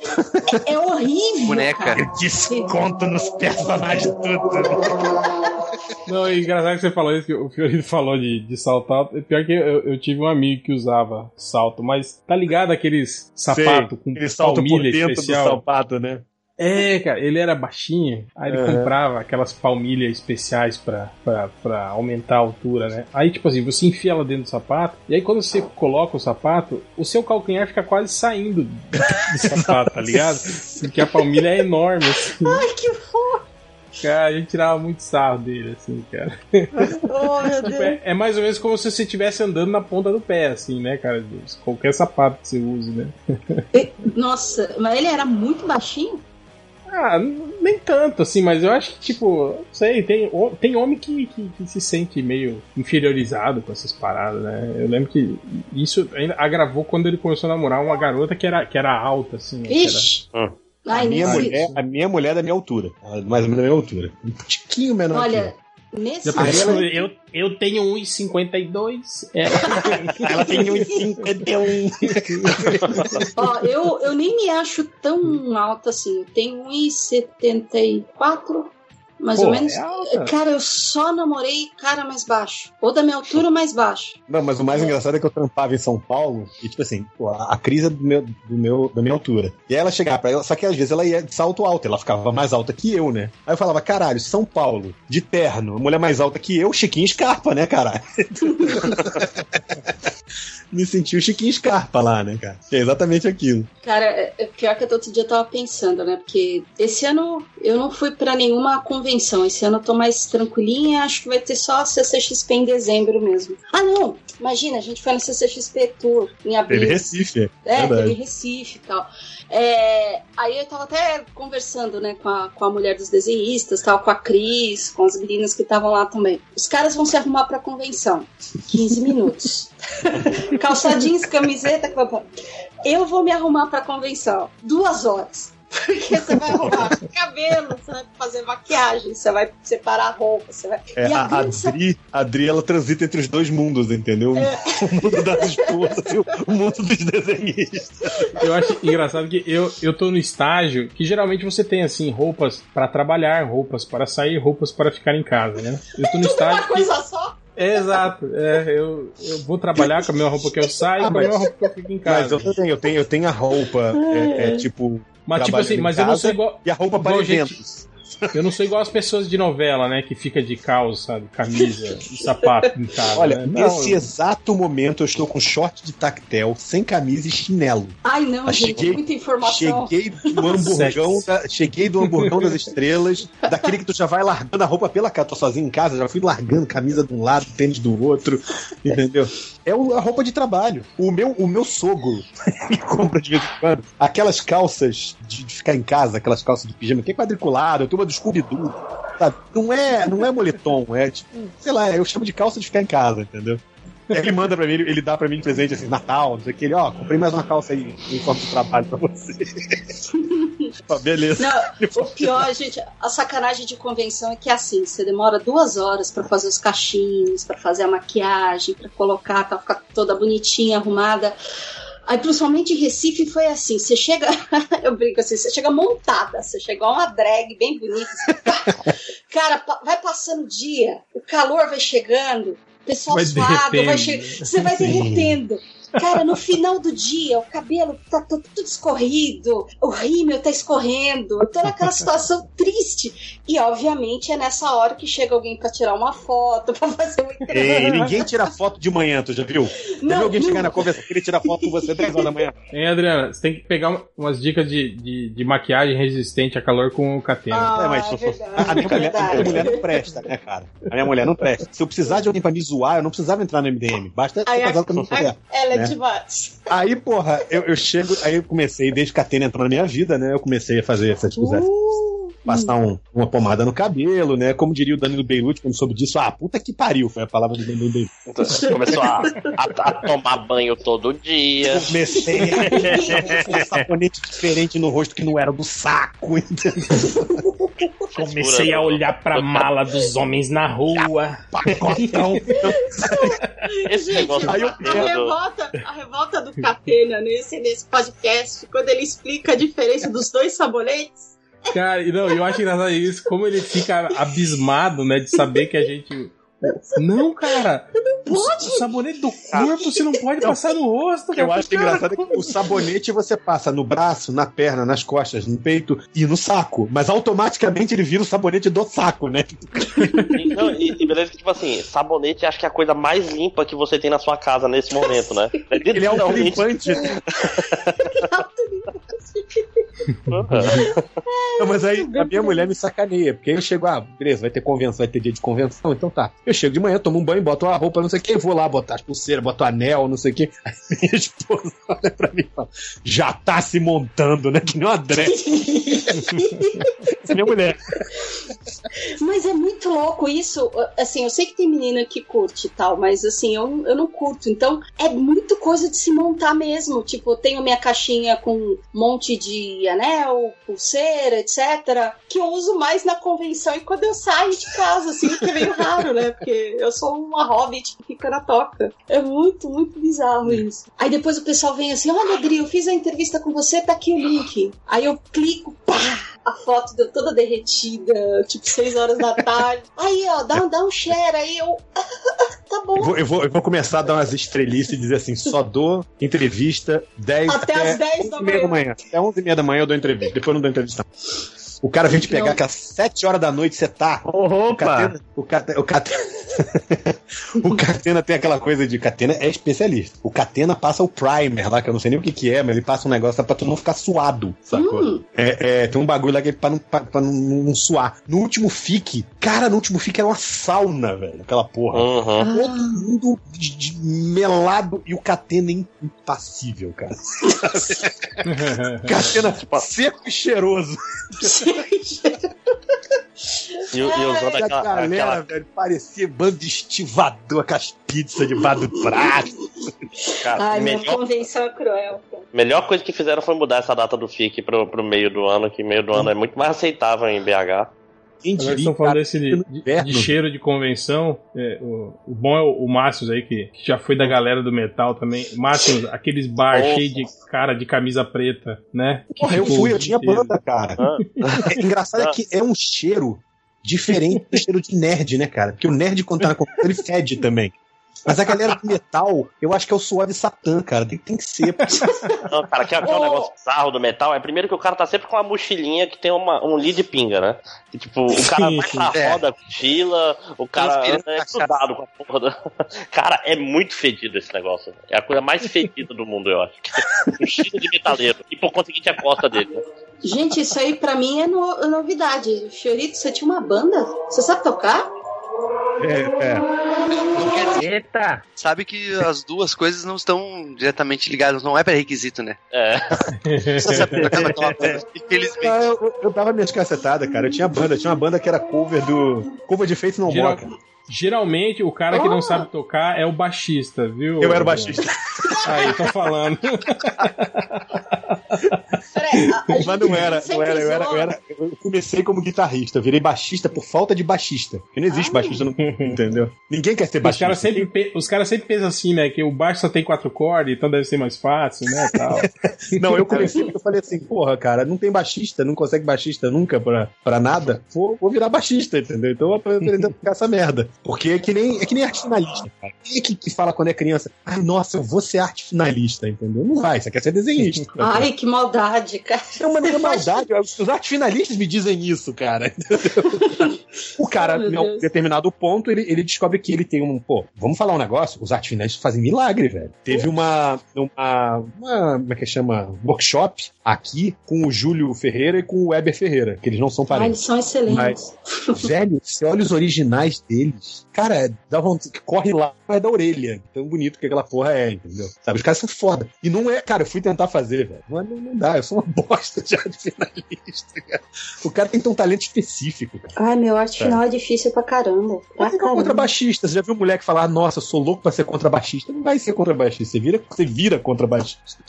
É, é horrível. Boneca. cara. Desconto nos personagens tudo. Não, é engraçado que você falou isso, que o Fiorito falou de, de salto alto. Pior que eu, eu tive um amigo que usava salto, mas tá ligado aqueles sapato com Ele salta por dentro especial? do sapato, né? É, cara, ele era baixinho, aí ele comprava aquelas palmilhas especiais pra, pra, pra aumentar a altura, né? Aí, tipo assim, você enfia ela dentro do sapato, e aí quando você coloca o sapato, o seu calcanhar fica quase saindo do sapato, tá ligado? Porque a palmilha é enorme, assim. Ai, que fofo! Cara, a gente tirava muito sarro dele, assim, cara. Oh, meu Tipo, Deus. é, é mais ou menos como se você estivesse andando na ponta do pé, assim, né, cara? Qualquer sapato que você use, né? Nossa, mas ele era muito baixinho? Ah, nem tanto, assim, mas eu acho que, tipo, não sei, tem, tem homem que, que, que se sente meio inferiorizado com essas paradas, né? Eu lembro que isso ainda agravou quando ele começou a namorar uma garota que era, que era alta, assim. né? Que era- Ixi! Hum. Ai, A minha, mulher, a minha mulher é da minha altura. É mais ou menos da minha altura. Um tiquinho menor Olha, que nesse momento- eu, eu tenho 1,52. É. eu. Ela tem uns 51. Ó, eu, eu nem me acho tão alta assim. Eu tenho 1,74, mais Pô, ou menos. é. Cara, eu só namorei cara mais baixo. Ou da minha altura ou mais baixo. Não, mas o mais engraçado é que eu trampava em São Paulo e, tipo assim, pô, a a Cris é do meu, do meu, da minha altura. E aí ela chegava pra ela, só que às vezes ela ia de salto alto, ela ficava mais alta que eu, né? Aí eu falava, caralho, São Paulo, de terno, a mulher mais alta que eu, Chiquinho Scarpa, né, caralho? Me senti o Chiquinho Scarpa lá, né, cara? É exatamente aquilo. Cara, é, é pior que eu outro dia eu tava pensando, né? Porque esse ano eu não fui pra nenhuma convenção. Esse ano eu tô mais tranquilinha. Acho que vai ter só a CCXP em dezembro mesmo. Ah, não! Imagina, a gente foi na CCXP Tour em abril. Teve Recife, É, verdade. teve Recife e tal. É, aí eu tava até conversando, né, com a, com a mulher dos desenhistas, tal, com a Cris, com as meninas que estavam lá também. Os caras vão se arrumar pra convenção. 15 minutos. Calça jeans, camiseta. Eu vou me arrumar pra convenção. Duas horas. Porque você vai arrumar cabelo, você vai fazer maquiagem, você vai separar a roupa, você vai. É, e a, a, Adri, a Adri, ela transita entre os dois mundos, entendeu? É. O mundo das esposas e o- mundo dos desenhistas. Eu acho engraçado que eu, eu tô no estágio que geralmente você tem, assim, roupas pra trabalhar, roupas para sair, roupas para ficar em casa, né? Eu tô no Tudo estágio uma que coisa só. Exato. É, eu, eu vou trabalhar com a mesma roupa que eu saio com a mas- mesma roupa que eu fico em Mas casa. eu também, eu tenho, eu tenho a roupa, é, é, tipo, Mas, tipo assim, mas eu não sou igual. e a roupa para igual gente- eventos. Eu não sou igual as pessoas de novela, né? Que fica de calça, sabe? Camisa e sapato em casa. Olha, né? Não, nesse eu- exato momento eu estou com short de tactel, sem camisa e chinelo. Ai, não, Ah, gente, cheguei- muita informação. Cheguei do hamburgão, da- cheguei do hamburgão das estrelas, daquele que tu já vai largando a roupa pela casa, tô sozinho em casa, já fui largando camisa de um lado, tênis do outro, entendeu? É a roupa de trabalho. O meu, o meu sogro me compra de vez em quando aquelas calças de, de ficar em casa, aquelas calças de pijama, que é quadriculado, turma do Scooby-Doo, sabe? Não é, não é moletom, é tipo, sei lá, eu chamo de calça de ficar em casa, entendeu? Aí Ele manda pra mim, ele ele dá pra mim de presente assim, Natal, não sei o que, ele, ó, comprei mais uma calça aí, em forma de trabalho pra você. Pô, Beleza. Não, o pior, gente, a sacanagem de convenção é que é assim, você demora duas horas pra fazer os cachinhos, pra fazer a maquiagem, pra colocar, pra ficar toda bonitinha, arrumada. Aí, principalmente em Recife, foi assim: você chega, eu brinco assim, você chega montada, você chega uma drag bem bonita. assim. Cara, vai passando o dia, o calor vai chegando, pessoal Vai suado, vai derretendo. che... você vai derretendo. Cara, no final do dia, o cabelo tá, tá tudo escorrido, o rímel tá escorrendo, eu tô naquela situação triste. E, obviamente, é nessa hora que chega alguém pra tirar uma foto, pra fazer uma Ei, ninguém tira foto de manhã, tu já viu? Já viu Não, alguém não. chegar na conversa querer tirar foto com você 10 horas da manhã? Hein, Adriana, você tem que pegar um- umas dicas de, de, de maquiagem resistente a calor com o catena. Ah, É, mas é verdade, a, minha é mulher, a minha mulher não presta, né, cara? A minha mulher não presta. Se eu precisar de alguém pra me zoar, eu não precisava entrar no MDM. Basta ser casado com a minha mulher. Ela é né? Demais. Aí, porra, eu, eu chego, aí eu comecei, desde que a Tênia entrou na minha vida, né? Eu comecei a fazer essas coisas. Uh, passar um- uma pomada no cabelo, né? Como diria o Danilo Beirute quando soube disso, ah, puta que pariu, foi a palavra do Danilo Beirute. Então, Começou a, a- a tomar banho todo dia. Comecei a um sabonete diferente no rosto que não era do saco, entendeu? Comecei a olhar pra mala dos homens na rua. Pacotão. Esse negócio Gente, a, cabelo. revolta, a revolta do Catena nesse, nesse podcast, quando ele explica a diferença dos dois sabonetes. Cara, não, eu acho engraçado isso, como ele fica abismado, né, de saber que a gente. Não, cara, o, o sabonete do corpo você não pode passar no rosto, cara. Eu acho Cara, engraçado que o sabonete você passa no braço, na perna, nas costas, no peito e no saco. Mas automaticamente ele vira o sabonete do saco, né? E, não, e, e beleza que, tipo assim, sabonete acho que é a coisa mais limpa que você tem na sua casa nesse momento, né? Ele é um limpante. Não, mas aí a minha mulher me sacaneia, porque eu chego, ah, beleza, vai ter convenção, vai ter dia de convenção, então tá. Eu chego de manhã, tomo um banho, boto a roupa, não sei o que, vou lá botar as pulseiras, boto anel, não sei o que. Aí minha esposa olha pra mim e fala, já tá se montando, né? Que nem uma dress. É minha mulher. Mas é muito louco isso. Assim, eu sei que tem menina que curte e tal, mas assim, eu, eu não curto. Então, é muito coisa de se montar mesmo. Tipo, eu tenho minha caixinha com um monte de anel, pulseira, etc. Que eu uso mais na convenção e quando eu saio de casa, assim, que é meio raro, né? Porque eu sou uma hobbit fica na toca. É muito, muito bizarro isso. Aí depois o pessoal vem assim: olha, Gri, eu fiz a entrevista com você, tá aqui o link. Aí eu clico, pá! A foto deu toda derretida, tipo 6 horas da tarde. Aí, ó, dá, dá um share aí, eu. tá bom. Eu vou, eu, vou, eu vou começar a dar umas estrelices e dizer assim: só dou entrevista 10 Até às 10 da 11 meia da manhã. Até 11 e meia da manhã eu dou entrevista. Depois eu não dou entrevista. O cara vem te pegar que às 7 horas da noite você tá. O Opa! Catena, o, Cate- o, Catena, o Catena tem aquela coisa de Catena é especialista. O Catena passa o primer lá, que eu não sei nem o que, que é, mas ele passa um negócio pra tu não ficar suado, sacou? Hum. É, é, tem um bagulho lá que é pra não, pra, pra não, não suar. No último FIC, cara, no último FIC era uma sauna, velho, aquela porra. Uhum. Todo mundo de, de melado e o Catena impassível, cara. Catena seco e cheiroso. E, e usando E aquela, galera, aquela- velho, parecia bando de estivador com as pizzas debaixo do prato. cara, Ai, minha melhor, convenção é cruel. cara. melhor coisa que fizeram foi mudar essa data do FIC pro, pro meio do ano, que meio do ano é muito mais aceitável em BH. Quem Agora estão falando cara, desse de, de- cheiro de convenção. é, o, o bom é o, o Márcio aí, que, que já foi da galera do metal também. Márcio, aqueles bar Nossa. cheios de cara de camisa preta, né? Porra, eu fui, eu tinha banda, cara. Ah, É, engraçado é que é um cheiro diferente do cheiro de nerd, né, cara? Porque o nerd, quando tá na conversa, ele fede também. Mas a galera do metal, eu acho que é o suave satã, cara. Tem, tem que ser. Não, cara, que é, que é um negócio bizarro do metal. É primeiro que o cara tá sempre com uma mochilinha que tem uma, um lead pinga, né? Que, tipo, o cara Sim, vai sim. pra É. roda, cochila, o cara é estudado com a porra. do- Cara, é muito fedido esse negócio. É a coisa mais fedida do mundo, eu acho. Um cheiro de metaleiro. E por conseguinte a costa dele. né? Gente, isso aí pra mim é, no- é novidade. Fiorito, você tinha uma banda? Você sabe tocar? É, é. Não Eita! sabe que as duas coisas não estão diretamente ligadas, não é pré-requisito, né? É. Infelizmente. Ah, eu, eu dava minhas cacetadas, cara. Eu tinha banda, eu tinha uma banda que era cover do. cover de Faith No Geral- More. Geralmente o cara que não sabe tocar é o baixista, viu? Eu era o baixista. Aí, tô falando. Peraí, a- a Mas não era, não era, eu era, eu era. Eu comecei como guitarrista, eu virei baixista por falta de baixista. Porque não existe baixista, no... entendeu? Ninguém quer ser Os baixista. caras sempre, os caras sempre pensam assim, né? Que o baixo só tem quatro cordas, então deve ser mais fácil, né? Tal. Não, eu comecei porque eu falei assim, porra, cara, não tem baixista, não consegue baixista nunca pra, pra nada. Vou, vou virar baixista, entendeu? Então eu aprendi a tocar essa merda. Porque é que nem, é que nem arte finalista, cara. Quem é que, que fala quando é criança? Ai, nossa, eu vou ser arte finalista, entendeu? Não vai, você quer ser desenhista. Ai, que maldade, cara. É uma é maldade. Os artes finalistas me dizem isso, cara. Entendeu? O cara, Oh, em um determinado ponto, ele, ele descobre que ele tem um. Pô, vamos falar um negócio? Os artes finalistas fazem milagre, velho. Teve uma. Uma. uma como é que chama? Workshop aqui com o Júlio Ferreira e com o Weber Ferreira, que eles não são parentes. eles são excelentes. Velho, você olha os originais deles, cara, dá vontade, corre lá, vai da orelha. Tão bonito que aquela porra é, entendeu? Sabe, os caras são foda. E não é, cara, eu fui tentar fazer, velho. Não, é- não, não dá, eu sou uma bosta já de finalista, cara. O cara tem que ter um talento específico, cara. Ai, meu arte final é difícil pra caramba. Pra é caramba. contrabaixista. Você já viu mulher que fala, ah, nossa, sou louco pra ser contrabaixista? Não vai ser contrabaixista. Você vira, você vira contrabaixista.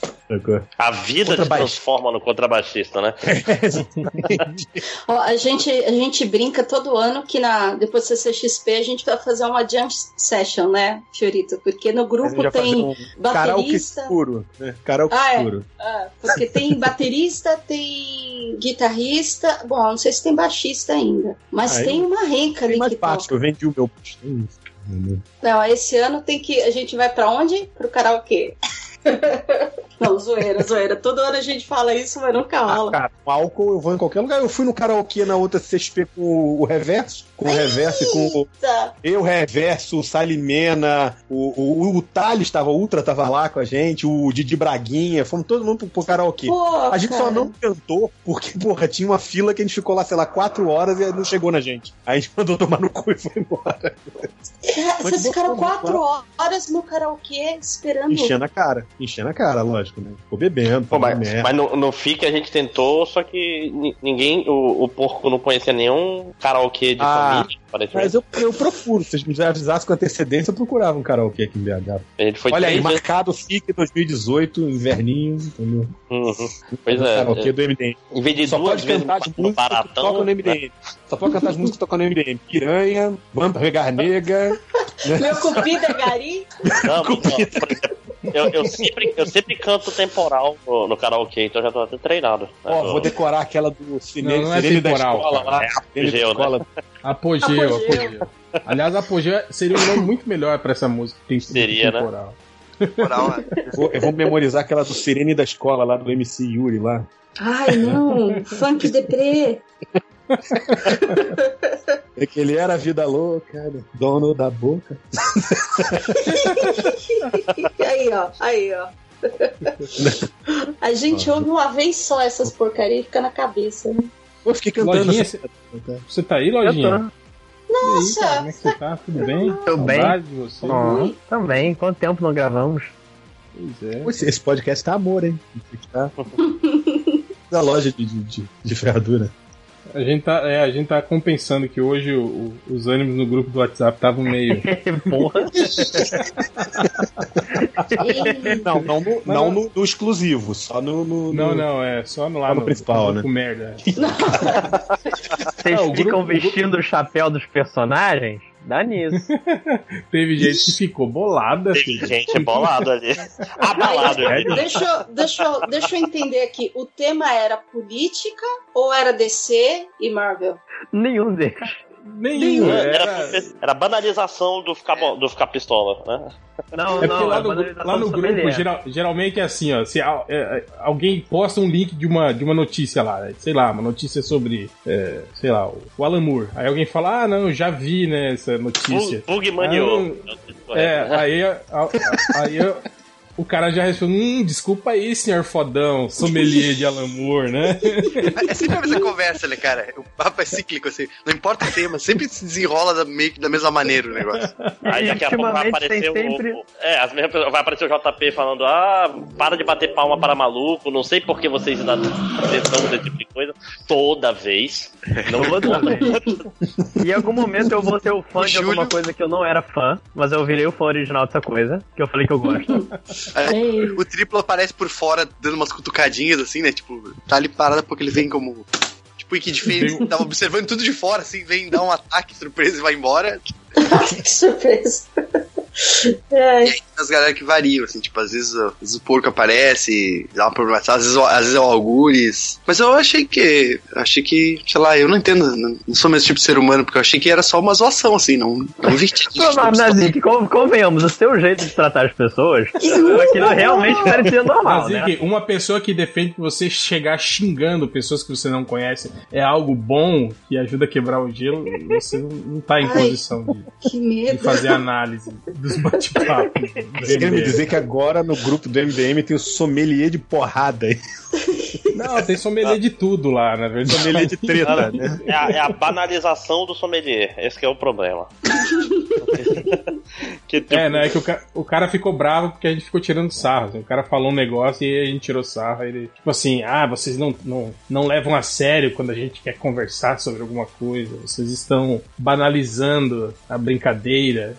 A vida te Contrabaixo. transforma no contrabaixista, né? Ó, a, gente, a gente brinca todo ano que na, depois do CCXP a gente vai fazer uma jam session, né, Fiorito? Porque no grupo tem um baterista. puro, né? Karaokê Ah, é. puro. Ah, porque tem baterista, tem guitarrista. Bom, não sei se tem baixista ainda. Mas Ah, tem uma renca Tem ali mais que toca. eu vendi o meu. Hum. Não, esse ano tem que. A gente vai pra onde? Pro karaokê. não, zoeira, zoeira. Todo ano a gente fala isso, mas nunca Ah, rola. cara, com álcool eu vou em qualquer lugar. Eu fui no karaokê na outra CXP com o, o reverso. Com o reverso e com o. Eu, reverso, o Salimena, o, o, o Thales tava, o Ultra tava lá com a gente, o Didi Braguinha, fomos todo mundo pro, pro karaokê. Pô, A gente só não cantou porque, porra, tinha uma fila que a gente ficou lá, sei lá, quatro horas e não chegou na gente. Aí a gente mandou tomar no cu e foi embora. Vocês ficaram quatro horas no karaokê esperando. Enchendo a cara. Enchendo a cara, lógico, né? Ficou bebendo, Pô, mas, merda. mas no, no FIC a gente tentou, só que ni- ninguém, o, o porco não conhecia nenhum karaokê de Ah, aparentemente. Mas eu, eu procuro, se vocês me avisassem com antecedência, eu procurava um karaokê aqui em BH. Gente foi Olha aí, vezes. marcado FIC 2018, inverninho, entendeu? Uhum. Pois é, Karaokê do MDM. Em vez de Só duas pode cantar as músicas que Baratão, tocam no né? MDM. Só pode cantar as músicas que tocam no MDM. Piranha, Vampa Regar Nega. Meu cupido é gari? Não, exemplo, eu, eu sempre, eu sempre canto temporal no, no karaokê, então já tô até treinado. né, Ó, vou decorar aquela do cine, Não, não é Sirene da temporal, escola lá. É apogeu, né? escola. Apogeu, Apogeu. apogeu. Aliás, apogeu seria um nome muito melhor pra essa música. Tem Seria, né? temporal. Né? Vou- Eu vou memorizar aquela do Sirene da escola lá do MC Yuri lá. Ai, não. Funk deprê. É que ele era vida louca, né? dono da boca. aí, ó. Aí, ó. A gente ouve uma vez só essas porcarias e fica na cabeça. né? Eu fiquei cantando. Lojinha, assim. Você tá aí, Lojinha? E aí, Nossa! cara, como é que você tá? Tudo bem? Tô bem. De você. Ó, também, quanto tempo não gravamos? Pois é. Esse podcast tá amor, hein? Tá. Da loja de, de, de, de ferradura. A gente tá, é, a gente tá compensando que hoje o- o- os ânimos no grupo do WhatsApp estavam meio. Porra. Não, não, no, não no, no exclusivo, só no. no- Não, no- não, é só no, lá no principal, grupo merda. Vocês Não, ficam grupo- vestindo o chapéu dos personagens? Dá nisso. Teve gente que ficou bolada, Teve filho. gente bolado ali. Abalado. Mas, ali. deixa, deixa, deixa eu entender aqui. O tema era política ou era DC e Marvel? Nenhum deles. Nenhum. Era, Era, era banalização do ficar, bo- do ficar pistola, né? Não, É porque não, lá é no, lá no grupo, geral- geralmente é assim, ó. Se é, é, alguém posta um link de uma, de uma notícia lá, né, sei lá, uma notícia sobre, é, sei lá, o, o Alan Moore. Aí alguém fala, ah, não, eu já vi, né, essa notícia. Bug, bug maniou. É, aí, a- a- aí eu- o cara já responde, hum, desculpa aí, senhor fodão, sommelier de Alan Moore, né? É sempre a mesma conversa, né, cara? O papo é cíclico, assim. Não importa o tema, sempre se desenrola da, meio que da mesma maneira o negócio. Aí daqui a pouco vai aparecer tem o, sempre- o- É, as mesmas vai aparecer o JP falando, ah, para de bater palma para maluco, não sei por que vocês ainda tentam desse tipo de coisa. Toda vez. Não Toda vez. Em algum momento eu vou ser o fã O de alguma coisa que eu não era fã, mas eu virei o fã original dessa coisa, que eu falei que eu gosto. Ei, O triplo aparece por fora, dando umas cutucadinhas, assim, né? Tipo, tá ali parada porque ele vem como. Tipo, o Kid Fênix tava observando tudo de fora, assim, vem dar um ataque surpresa e vai embora. que surpresa. É, E as galera que variam, assim, tipo, às vezes, às vezes o porco aparece, dá uma problematizada, às vezes, às vezes é o Algures. Mas eu achei que. Achei que, sei lá, eu não entendo, não, sou mesmo tipo de ser humano, porque eu achei que era só uma zoação, assim, não, não. Mas, mas, Nazik, con- convenhamos, o seu jeito de tratar as pessoas, aquilo realmente parecia normal, Mas né? Uma pessoa que defende que você chegar xingando pessoas que você não conhece é algo bom que ajuda a quebrar o gelo, você não, tá em Ai. posição de, que de fazer análise dos bate-papos. do Você quer me dizer que agora no grupo do MDM tem o sommelier de porrada aí? Não, tem sommelier de tudo lá, na verdade. Sommelier de treta, né? É a, é a banalização do sommelier. Esse que é o problema. que, tipo, É, né? É que o, ca- o cara ficou bravo porque a gente ficou tirando sarro. assim. O cara falou um negócio e a gente tirou sarro. Ele, tipo assim, ah, vocês não, não, não levam a sério quando a gente quer conversar sobre alguma coisa. Vocês estão banalizando a brincadeira.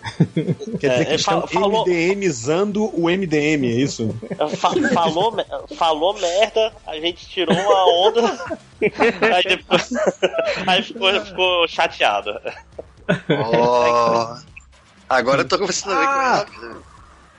Quer dizer É, que é, estão fa- falou- MDMizando o MDM, é isso? fa- falou, falou merda, a gente tirou uma onda. aí depois. aí ficou, ficou chateado. Ó. Agora eu tô começando a ver como é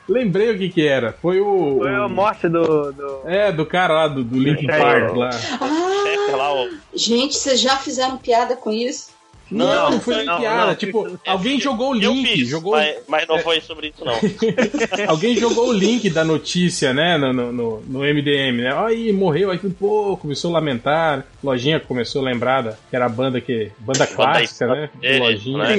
Lembrei o que que era. Foi o. Foi a o- morte do. do... É, do cara lá do, do Linkin É. Park lá. Ah, Chefe lá, o. gente, vocês já fizeram piada com isso? Não, Não, não foi não, piada. não, tipo, alguém jogou o link. fiz, jogou, mas, mas não foi sobre isso, não. Alguém jogou o link da notícia, né, no, no, no- no MDM, né? Aí morreu, aí pô, começou a lamentar. Lojinha começou a lembrar da, que era a banda que. Banda clássica, né? Ele, Lojinha. né,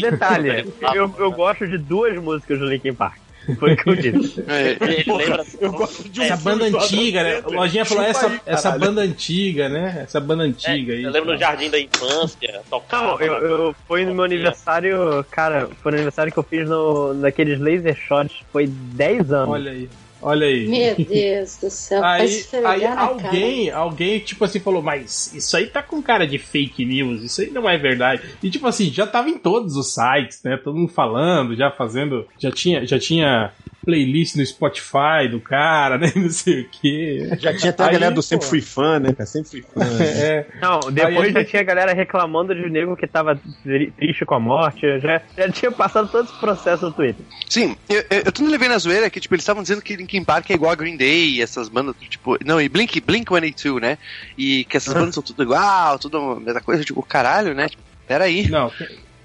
detalhe, eu, eu gosto de duas músicas do Linkin Park. Foi o que eu disse. Ele, ele lembra. Eu gosto de um Essa banda antiga, né? O Lojinha falou, essa, aí, essa banda antiga, né? Essa banda antiga aí. É, eu lembro no Jardim da Infância, tocava. Não, eu, eu foi no meu aniversário, cara, foi no aniversário que eu fiz no, naqueles laser shots, foi 10 anos. Olha aí. Olha aí. Meu Deus do céu, Aí, aí na cara. alguém, alguém, tipo assim, falou, mas isso aí tá com cara de fake news, isso aí não é verdade. E tipo assim, já tava em todos os sites, né? Todo mundo falando, já fazendo. Já tinha, já tinha playlist no Spotify do cara, né? Não sei o quê. Já tinha até a Aí, galera do pô. Sempre Fui Fã, né? cara? Sempre Fui Fã. É, Não, depois Aí- já tinha galera reclamando de nego que tava tri- triste com a morte, já, já tinha passado todo esse processo no Twitter. Sim, eu, eu, eu tô levei na zoeira que, tipo, eles estavam dizendo que Linkin Park é igual a Green Day e essas bandas, tipo, não, e Blink, Blink 182, né? E que essas bandas são tudo igual, tudo a mesma coisa, tipo, caralho, né? Tipo, peraí. não,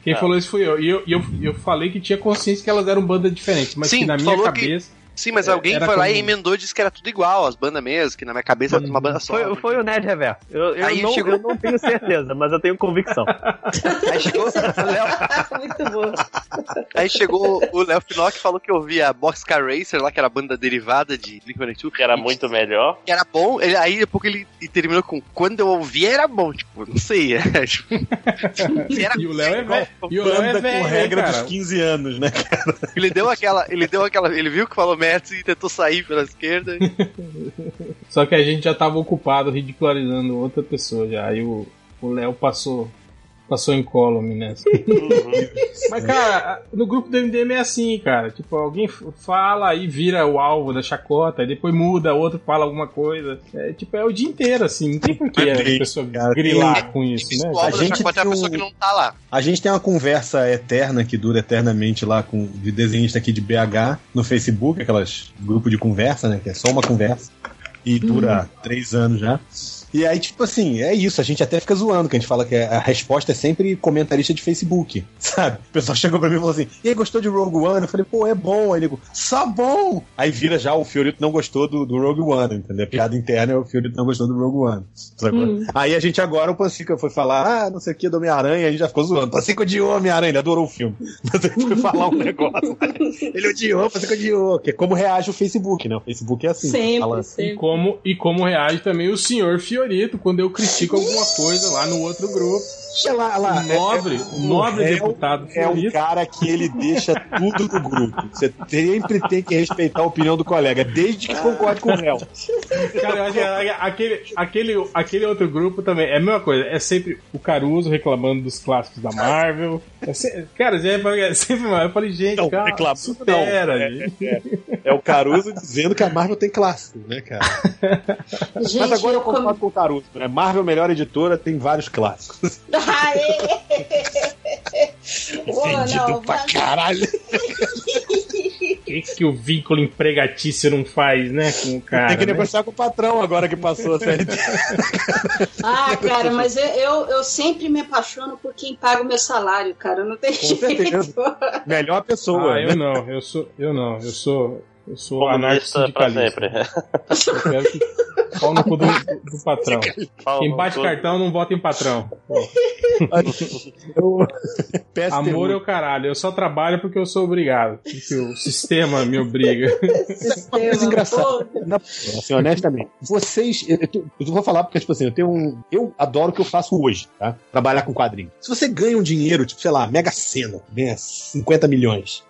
quem, Não. falou isso fui eu. E eu, eu, eu falei que tinha consciência que elas eram bandas diferentes, mas Sim, que na minha falou que- cabeça. Sim, mas É, alguém era foi lá e emendou e disse que era tudo igual, as bandas mesmo, que na minha cabeça era uma banda só. Foi, foi o Nerd Reverso. Eu, eu, Aí não, chegou- eu não tenho certeza, mas eu tenho convicção. Aí chegou o Léo, Muito bom. aí chegou o Léo Finock e falou que ouvia Boxcar Racer lá, que era a banda derivada de Blink-182. Que era muito melhor. que era bom, ele, aí depois ele e terminou com quando eu ouvi era bom, tipo, não sei, é, tipo, era, E o Léo é velho. E o Léo é Banda velho, com né, regra cara? dos 15 anos, né? ele deu aquela, ele deu aquela, ele viu que falou E tentou sair pela esquerda. Só que a gente já tava ocupado ridicularizando outra pessoa já. Aí o Léo passou passou em column nessa. Mas, cara, no grupo do MDM é assim, cara. Tipo, alguém fala e vira o alvo da chacota, e depois muda, outro fala alguma coisa. É, tipo, é o dia inteiro, assim. Não tem por que a Tem, pessoa cara, grilar com isso, né? Da gente é a tem pessoa um- que não tá lá. A gente tem uma conversa eterna que dura eternamente lá com de desenhista aqui de BH no Facebook, aquelas grupo de conversa, né? Que é só uma conversa. E dura três anos já. E aí, tipo assim, é isso, a gente até fica zoando, que a gente fala que a resposta é sempre comentarista de Facebook, sabe? O pessoal chegou pra mim e falou assim: e aí, gostou de Rogue One? Eu falei, pô, é bom. Aí ele falou, só bom! Aí vira já o Fiorito não gostou do, do Rogue One, entendeu? A piada interna é o Fiorito não gostou do Rogue One. sacou? Aí a gente agora, o Pancica foi falar, ah, não sei o que, do Homem-Aranha, a gente já ficou zoando. Pancica odiou Homem-Aranha, ele adorou o filme. Mas ele foi falar um negócio. Ele odiou, Pancica odiou. Que é como reage o Facebook, né? O Facebook é assim. Sempre, fala- E sempre. como, e como reage também o senhor Fiorito quando eu critico alguma coisa lá no outro grupo. Olha lá, lá. O nobre, o nobre deputado É um cara que ele deixa tudo no grupo. Você sempre tem que respeitar a opinião do colega, desde que concorde com o réu. Cara, eu acho que aquele, aquele, aquele outro grupo também é a mesma coisa. É sempre o Caruso reclamando dos clássicos da Marvel. É se- cara, é é sempre mais. Eu falei, gente, Não, cara, supera, não. É, gente. É o Caruso dizendo que a Marvel tem clássico, né, cara? Gente, Mas agora eu concordo com o Caruso, né? Marvel, melhor editora, tem vários clássicos. Pô, Vendido não, pra vai- caralho. O que, que o vínculo empregatício não faz, né, com o cara? tem que né? negociar com o patrão agora que passou a CLT. Ah, cara, mas eu, eu, eu sempre me apaixono por quem paga o meu salário, cara. Não tem jeito. Melhor pessoa. Ah, né? eu não, eu sou, eu não, eu sou, eu sou Comunista pra sempre. Eu quero que Pau no cu do, do- do patrão. Quem bate cartão não vota em patrão. Eu... Amor é o caralho. Eu só trabalho porque eu sou obrigado. Porque o sistema me obriga. Engraçada. Pô, Na- assim, honestamente, vocês. Eu, eu vou falar porque, tipo assim, eu tenho um. Eu adoro o que eu faço hoje, tá? Trabalhar com quadrinho. Se você ganha um dinheiro, tipo, sei lá, Mega Sena, ganha 50 milhões.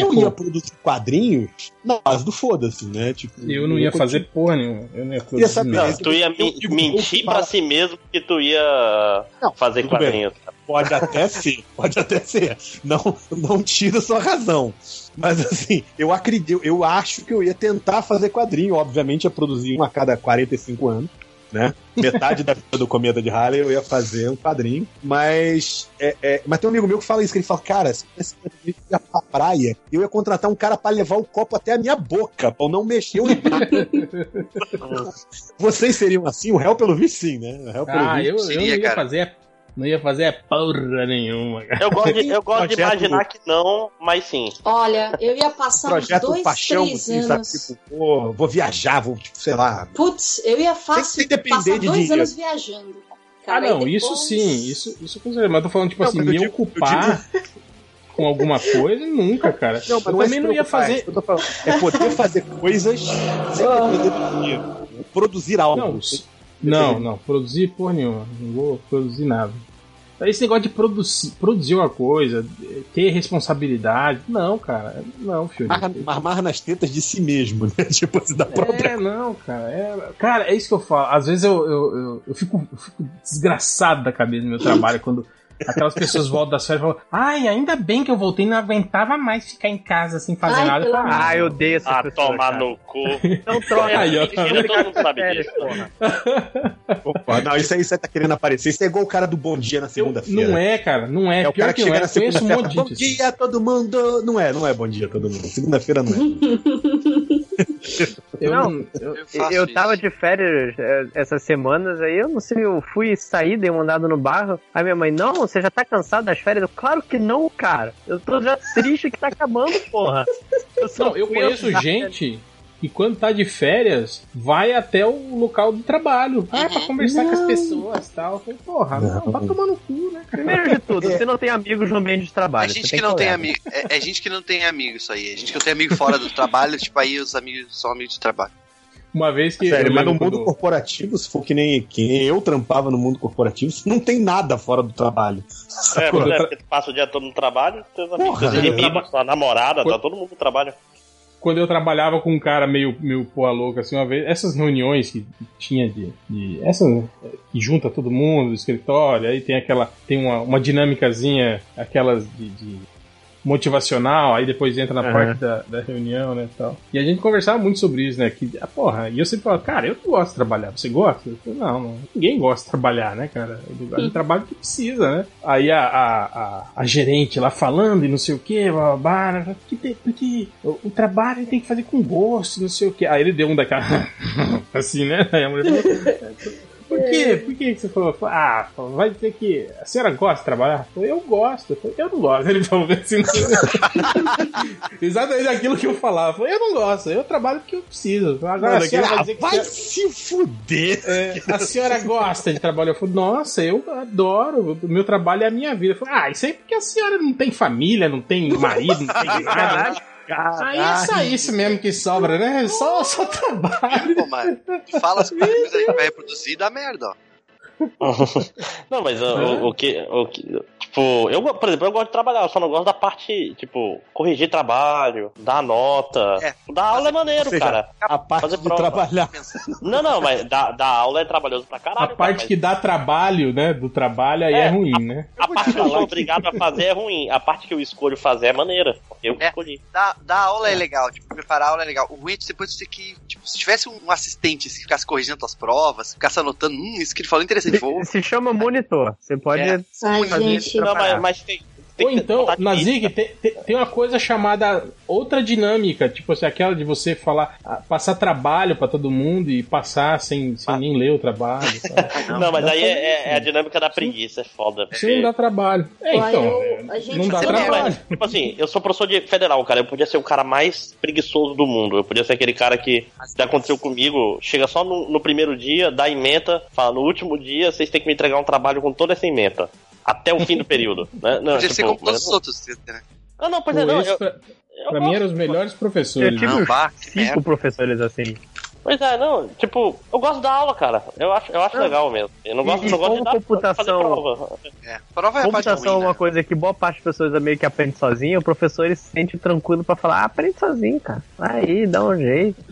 Eu pô. ia produzir quadrinhos na base do foda-se, né? Tipo, Eu não ia fazer porra nenhuma. Eu não ia produzir saber. nada. Não, tu ia Eu me- digo, mentir pra si mesmo que tu ia Não, fazer tudo bem. quadrinhos. Pode até ser, pode até ser. Não, não tira sua razão. Mas assim, eu acredito, eu acho que eu ia tentar fazer quadrinho, obviamente ia produzir um a cada 45 anos, né? Metade da vida do Cometa de Harley eu ia fazer um quadrinho, mas é, é, mas tem um amigo meu que fala isso, que ele fala, cara, se eu ia pra praia, eu ia contratar um cara pra levar o copo até a minha boca, pra eu não mexer o Vocês seriam assim? O réu pelo visto sim, né? O réu pelo Ah, visto. eu, eu seria, não ia cara. fazer. Não ia fazer porra nenhuma, cara. Eu gosto de, eu gosto de imaginar que não, mas sim. Olha, eu ia passar uns projeto dois, paixão, três assim, sabe? anos. Tipo, pô, vou viajar, vou, tipo, sei lá. Putz, eu ia fácil passar de dois dinheiro. anos viajando. Ah, Cara, não, e isso depois- sim, isso, isso com certeza. Mas eu tô falando, tipo Não, assim, mas me digo- ocupar com alguma coisa, nunca, cara. eu é também não ia fazer. é tô falando. É poder fazer coisas sem depender do dinheiro. Produzir algo. Não, não, não, produzir porra nenhuma. Não vou produzir nada. Esse negócio de produzir, produzir uma coisa, ter responsabilidade. Não, cara. Não, filho. Marmar nas tetas de si mesmo, né? Tipo assim, da própria. É, não, cara. É, cara, é isso que eu falo. Às vezes eu, eu, eu, eu fico, eu fico desgraçado da cabeça no meu trabalho quando aquelas pessoas voltam das férias e falam: Ai, ainda bem que eu voltei, não aguentava mais ficar em casa sem fazer Ai, nada. Ah, eu odeio essa Ah, pessoa, tomar cara. no cu. Não troca. Aí, ó, Mentira, todo mundo sabe Férias, disso. porra. Opa, não, isso aí você tá querendo aparecer. Isso é igual o cara do bom dia na segunda-feira. não é, cara, não é. É o Pior cara que que chega é. na um segunda-feira. de Bom assim. dia, todo mundo. Não é, não é bom dia, todo mundo. Segunda-feira não é. Eu Não, eu- Eu, Eu isso. tava de férias é, essas semanas aí, eu não sei, eu fui sair, dei uma andada no bairro. Aí minha mãe, não, você já tá cansado das férias? Eu, claro que não, cara. Eu tô já triste que tá acabando, porra. Eu, Não, eu conheço gente que quando tá de férias vai até o local do trabalho. Ah, pra conversar com as pessoas e tal. Eu falei, porra, não, vai tomar no cu, né, cara? Primeiro de tudo, você não tem amigos no ambiente de É trabalho. gente você que não tem colega. amigo. É, é gente que não tem amigo isso aí. É gente que não tem amigo fora do trabalho, tipo, aí os amigos são amigos de trabalho. Uma vez que. Sério, mas no mundo quando- corporativo, se for que nem, que nem eu trampava no mundo corporativo, não tem nada fora do trabalho. É, é porque tu passa o dia todo no trabalho, teus amigos, teus eu inimigos, tua namorada, tá Quando- todo mundo no trabalho. Quando eu trabalhava com um cara meio, meio porra louca, assim, uma vez, essas reuniões que tinha de. de essa que junta todo mundo do escritório, aí tem aquela. Tem uma, uma dinâmicazinha, aquelas de. de motivacional, aí depois entra na Aham. parte da, da reunião, né, e tal. E a gente conversava muito sobre isso, né, que, ah, porra, e eu sempre falava, cara, eu não gosto de trabalhar, você gosta? Eu falei, não, não, ninguém gosta de trabalhar, né, cara, eu gosto de trabalho que precisa, né. Aí a, a, a, a gerente lá falando e não sei o que, blá, blá, blá, né, porque, tem- porque o, o trabalho ele tem que fazer com gosto, não sei o que. Aí ele deu um daquela, assim, né, aí a mulher falou, por quê? Por que você falou? Ah, vai dizer que a senhora gosta de trabalhar? Eu gosto. Eu, não gosto. Ele falou assim. Exatamente aquilo que eu falava. Eu falei, eu não gosto. Eu trabalho porque eu preciso. Agora a senhora vai dizer que vai se fuder! é, a senhora gosta de trabalho? Eu falei, nossa, eu adoro. O meu trabalho é a minha vida. Eu falei, ah, isso aí porque a senhora não tem família, não tem marido, não tem nada. Aí é só isso mesmo que sobra, né? Só, só trabalho. Pô, mano, fala as coisas que vai reproduzir e dá merda, ó. Não, mas o, o, o que. O que tipo, eu, por exemplo, eu gosto de trabalhar, eu só não gosto da parte, tipo, corrigir trabalho, dar nota. É. Dar aula é maneiro, seja, cara. A parte Fazer de prova. trabalhar. Não, não, mas dar, dar aula é trabalhoso pra caralho. A parte cara, que dá trabalho, né? Do trabalho aí é, É, ruim, né? mas A parte que eu sou obrigado a fazer é ruim. A parte que eu escolho fazer é maneira. Eu É. escolhi. Dar, dar aula é legal, tipo, preparar aula é legal. O ruim é depois você que, tipo, se tivesse um assistente que ficasse corrigindo tuas provas, ficasse anotando, hum, isso que ele falou é interessante, vou. Se chama monitor. Você pode. É. Ai, fazer gente. Não, mas, mas tem Ou então, na. Zig, tem, tem, tem uma coisa chamada outra dinâmica, tipo assim, aquela de você falar, ah, passar trabalho pra todo mundo e passar sem, sem nem ler o trabalho. sabe? Não, mas aí é, é- é a dinâmica da preguiça, é foda. Isso não dá trabalho. É, então, eu- é, não dá Não, trabalho. mas, tipo assim, eu sou professor de federal, cara. Eu podia ser o cara mais preguiçoso do mundo. Eu podia ser aquele cara que, se aconteceu comigo, chega só no, no primeiro dia, dá ementa, fala, no último dia vocês têm que me entregar um trabalho com toda essa ementa. Até o fim do período. Né? Não, Podia tipo, ser como todos eu os não- outros. né? Ah, não, pois é, não. Eu, pra, eu pra mim eram os melhores professores. Eu tive- Não, bah, que Cinco professores assim. Pois é, não, tipo, eu gosto da aula, cara. Eu acho, eu acho Não. legal mesmo. Eu não gosto, E- não gosto de dar, computação- fazer prova. É. Prova é a parte Computação é ruim, uma né? coisa que boa parte das pessoas é meio que aprende sozinho, o professor ele se sente tranquilo pra falar, ah, aprende sozinho, cara. Aí, dá um jeito.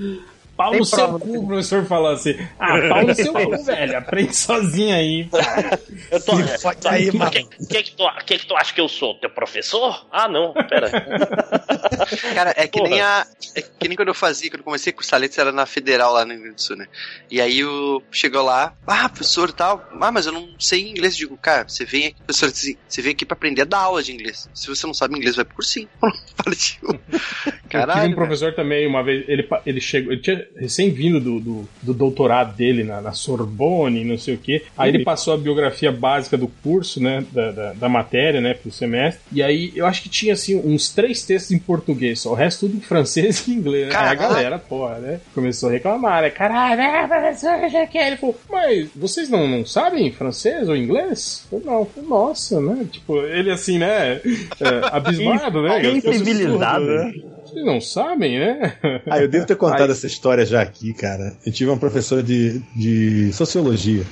Pau Tem no seu cu, o professor falou assim. Ah, pau no seu cu, velho. Aprende sozinho aí. Eu tô. fode aí, que, mano. que, que, que, tu, que que tu acha que eu sou? Teu professor? Ah, não, pera. Cara, é que Porra. nem a. É que nem quando eu fazia, quando eu comecei com o Saletes, era na Federal lá no Rio Grande do Sul, né? E aí o chegou lá, ah, professor e tal, ah, mas eu não sei inglês. Eu digo, cara, você vem aqui, professor, assim, você vem aqui pra aprender a dar aula de inglês. Se você não sabe inglês, vai pro cursinho. Falei, tipo, Eu tive caralho. um professor também, uma vez, ele, ele chegou, ele tinha recém-vindo do, do, do doutorado dele na, na Sorbonne, não sei o quê. Aí ele passou a biografia básica do curso, né, da, da, da matéria, né, pro semestre. E aí eu acho que tinha, assim, uns três textos em português só, o resto tudo em francês e inglês, né? Aí a galera, porra, né, começou a reclamar, né, caralho, é, professor, já que Ele falou, mas vocês não, não sabem francês ou inglês? Eu não, Eu nossa, né, tipo, ele assim, né, é, abismado, né. Insensibilizado. né? Vocês não sabem, né? Ah, eu devo ter contado essa história já aqui, cara. Eu tive uma professora de, de sociologia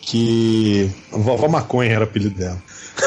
que. Vovó Maconha era o apelido dela.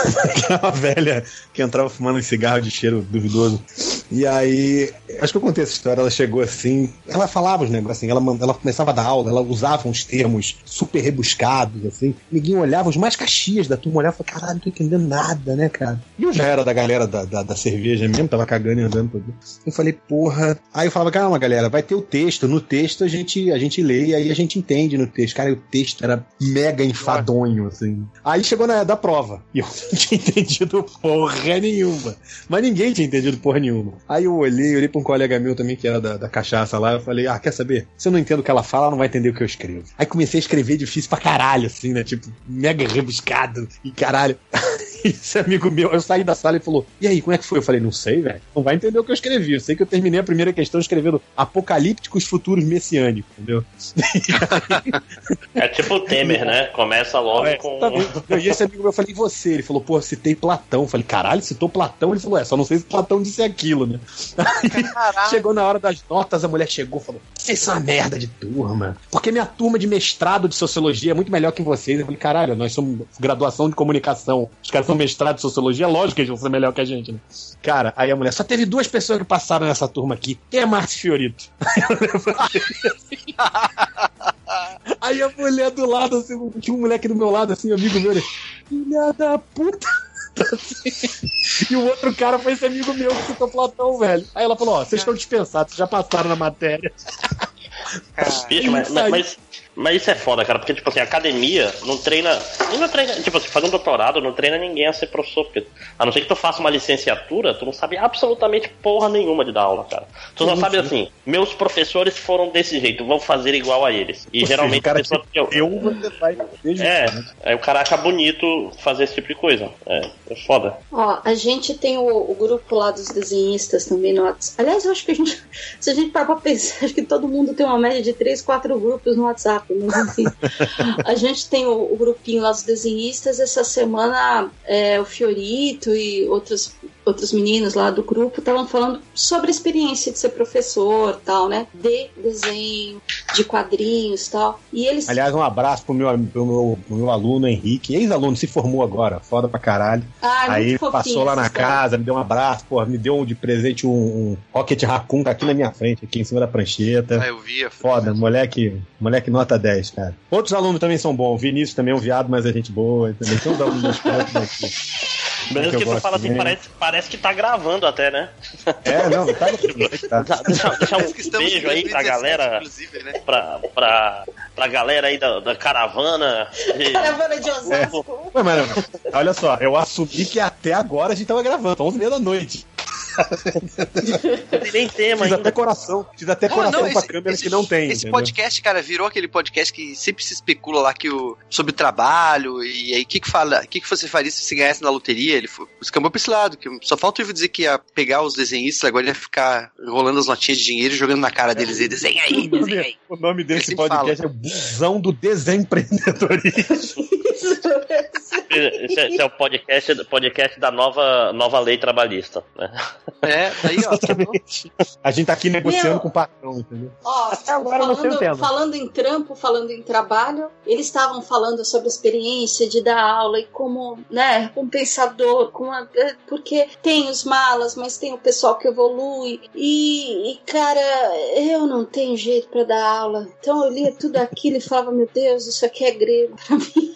Uma velha que entrava fumando um cigarro de cheiro duvidoso. E aí, acho que eu contei essa história. Ela chegou assim, ela falava os negócios assim, ela, ela começava a dar aula, ela usava uns termos super rebuscados, assim. Ninguém olhava, os mais caxias da turma olhavam e falavam, caralho, não tô entendendo nada, né, cara? E eu já era da galera da, da, da cerveja mesmo, tava cagando e andando. aí. Eu falei, porra. Aí eu falava, calma, galera, vai ter o texto. No texto a gente, a gente lê e aí a gente entende no texto. Cara, o texto era mega enfadonho, assim. Aí chegou na da prova. E eu não tinha entendido porra nenhuma. Mas ninguém tinha entendido porra nenhuma. Aí eu olhei, olhei pra um colega meu também, que era da, da cachaça lá. Eu falei, ah, quer saber? Se eu não entendo o que ela fala, ela não vai entender o que eu escrevo. Aí comecei a escrever difícil pra caralho, assim, né? Tipo, mega rebuscado e caralho. Esse amigo meu, eu saí da sala e falou: E aí, como é que foi? Eu falei: Não sei, velho. Não vai entender o que eu escrevi. Eu sei que eu terminei a primeira questão escrevendo apocalípticos futuros messiânicos, entendeu? É tipo o Temer, né? Começa logo É, com. exatamente. E esse amigo meu, eu falei, e você? Ele falou, pô, citei Platão. Eu falei, caralho, citou Platão? Ele falou, é, só não sei se Platão disse aquilo, né? Aí, chegou na hora das notas, a mulher chegou e falou, vocês são uma merda de turma. Porque minha turma de mestrado de sociologia é muito melhor que vocês. Eu falei, caralho, nós somos graduação de comunicação. Os caras são mestrado de sociologia, é lógico que eles vão ser melhor que a gente, né? Cara, aí a mulher, só teve duas pessoas que passaram nessa turma aqui. Quem é Márcio Fiorito? Aí eu levantei assim. Aí a mulher do lado, assim, tinha um moleque do meu lado, assim, amigo meu, ele, filha da puta. Assim. E o outro cara foi esse amigo meu que citou Platão, velho. Aí ela falou: Ó, vocês estão dispensados, vocês já passaram na matéria. Bicho, mas, mas, mas, mas isso é foda, cara, porque, tipo assim, a academia não treina. Não treina, tipo assim, fazer um doutorado não treina ninguém a ser professor, porque a não ser que tu faça uma licenciatura, tu não sabe absolutamente porra nenhuma de dar aula, cara. Tu só sabe assim, meus professores foram desse jeito, vão fazer igual a eles. E Ou seja, geralmente o cara a pessoa. te deu, você vai fazer É, justamente. aí o cara acha bonito fazer esse tipo de coisa. É, é foda. Ó, a gente tem o, o grupo lá dos desenhistas também no WhatsApp. Aliás, eu acho que a gente, se a gente parar pra pensar, acho que todo mundo tem uma média de 3, 4 grupos no WhatsApp, mas enfim. a gente tem o, o grupinho lá dos desenhistas. Essa semana é, o Fiorito e outros, outros meninos lá do grupo estavam falando sobre a experiência de ser professor tal, né? De desenho, de quadrinhos tal. E eles. Aliás, um abraço pro meu, pro meu, pro meu aluno Henrique, ex-aluno, se formou agora, foda pra caralho. Ah, Aí muito fofinho passou lá na casa, me deu um abraço, pô, me deu de presente um, um Rocket Raccoon tá aqui na minha frente, aqui em cima da prancheta. Ah, eu via. Foda, moleque, moleque nota 10, cara. Outros alunos também são bons. O Vinícius também é um viado, mas é gente boa, das coisas aqui. Mesmo que, eu tu fala assim, parece, parece que tá gravando até, né? É, não, tá, tá. Deixa, deixa, que um beijo aí pra 2017, galera, Inclusive, né? pra, pra, pra galera aí da, da caravana. E- Caravana de Osasco. Ué, mas, olha só, eu assumi que até agora a gente tava gravando, 11 h da noite. Não tem nem tema Fiz ainda. até coração, fiz até Não, coração não, pra esse- câmera esse- que não tem. Esse entendeu? podcast, cara, virou aquele podcast que sempre se especula lá que o, sobre trabalho e aí o que que fala, o que que você faria se você ganhasse na loteria? Ele foi, escambou pra esse lado, que só falta eu dizer que ia pegar os desenhistas, agora ia ficar enrolando as notinhas de dinheiro e jogando na cara deles e desenha aí, O desenha aí. nome, o nome desse podcast é Busão do Desempreendedorismo. Esse é, esse é o podcast, podcast da nova, nova lei trabalhista. Né? É, aí ó. A gente tá aqui negociando Meu. com o patrão, entendeu? Ó, agora eu não sei o tema. falando, falando em trampo, falando em trabalho, eles estavam falando sobre a experiência de dar aula e como, né, compensador, com a, é, porque tem os malas, mas tem o pessoal que evolui. E, e, cara, eu não tenho jeito pra dar aula. Então eu lia tudo aquilo e falava, meu Deus, isso aqui é grego pra mim.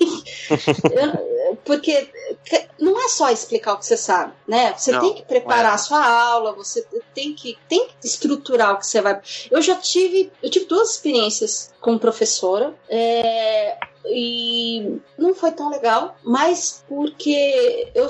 Eu- porque que- não é só explicar o que você sabe, né? Você Não, tem que preparar é. a sua aula, você tem que, tem que estruturar o que você vai. Eu já tive, eu tive duas experiências como professora. é, e não foi tão legal, mas porque eu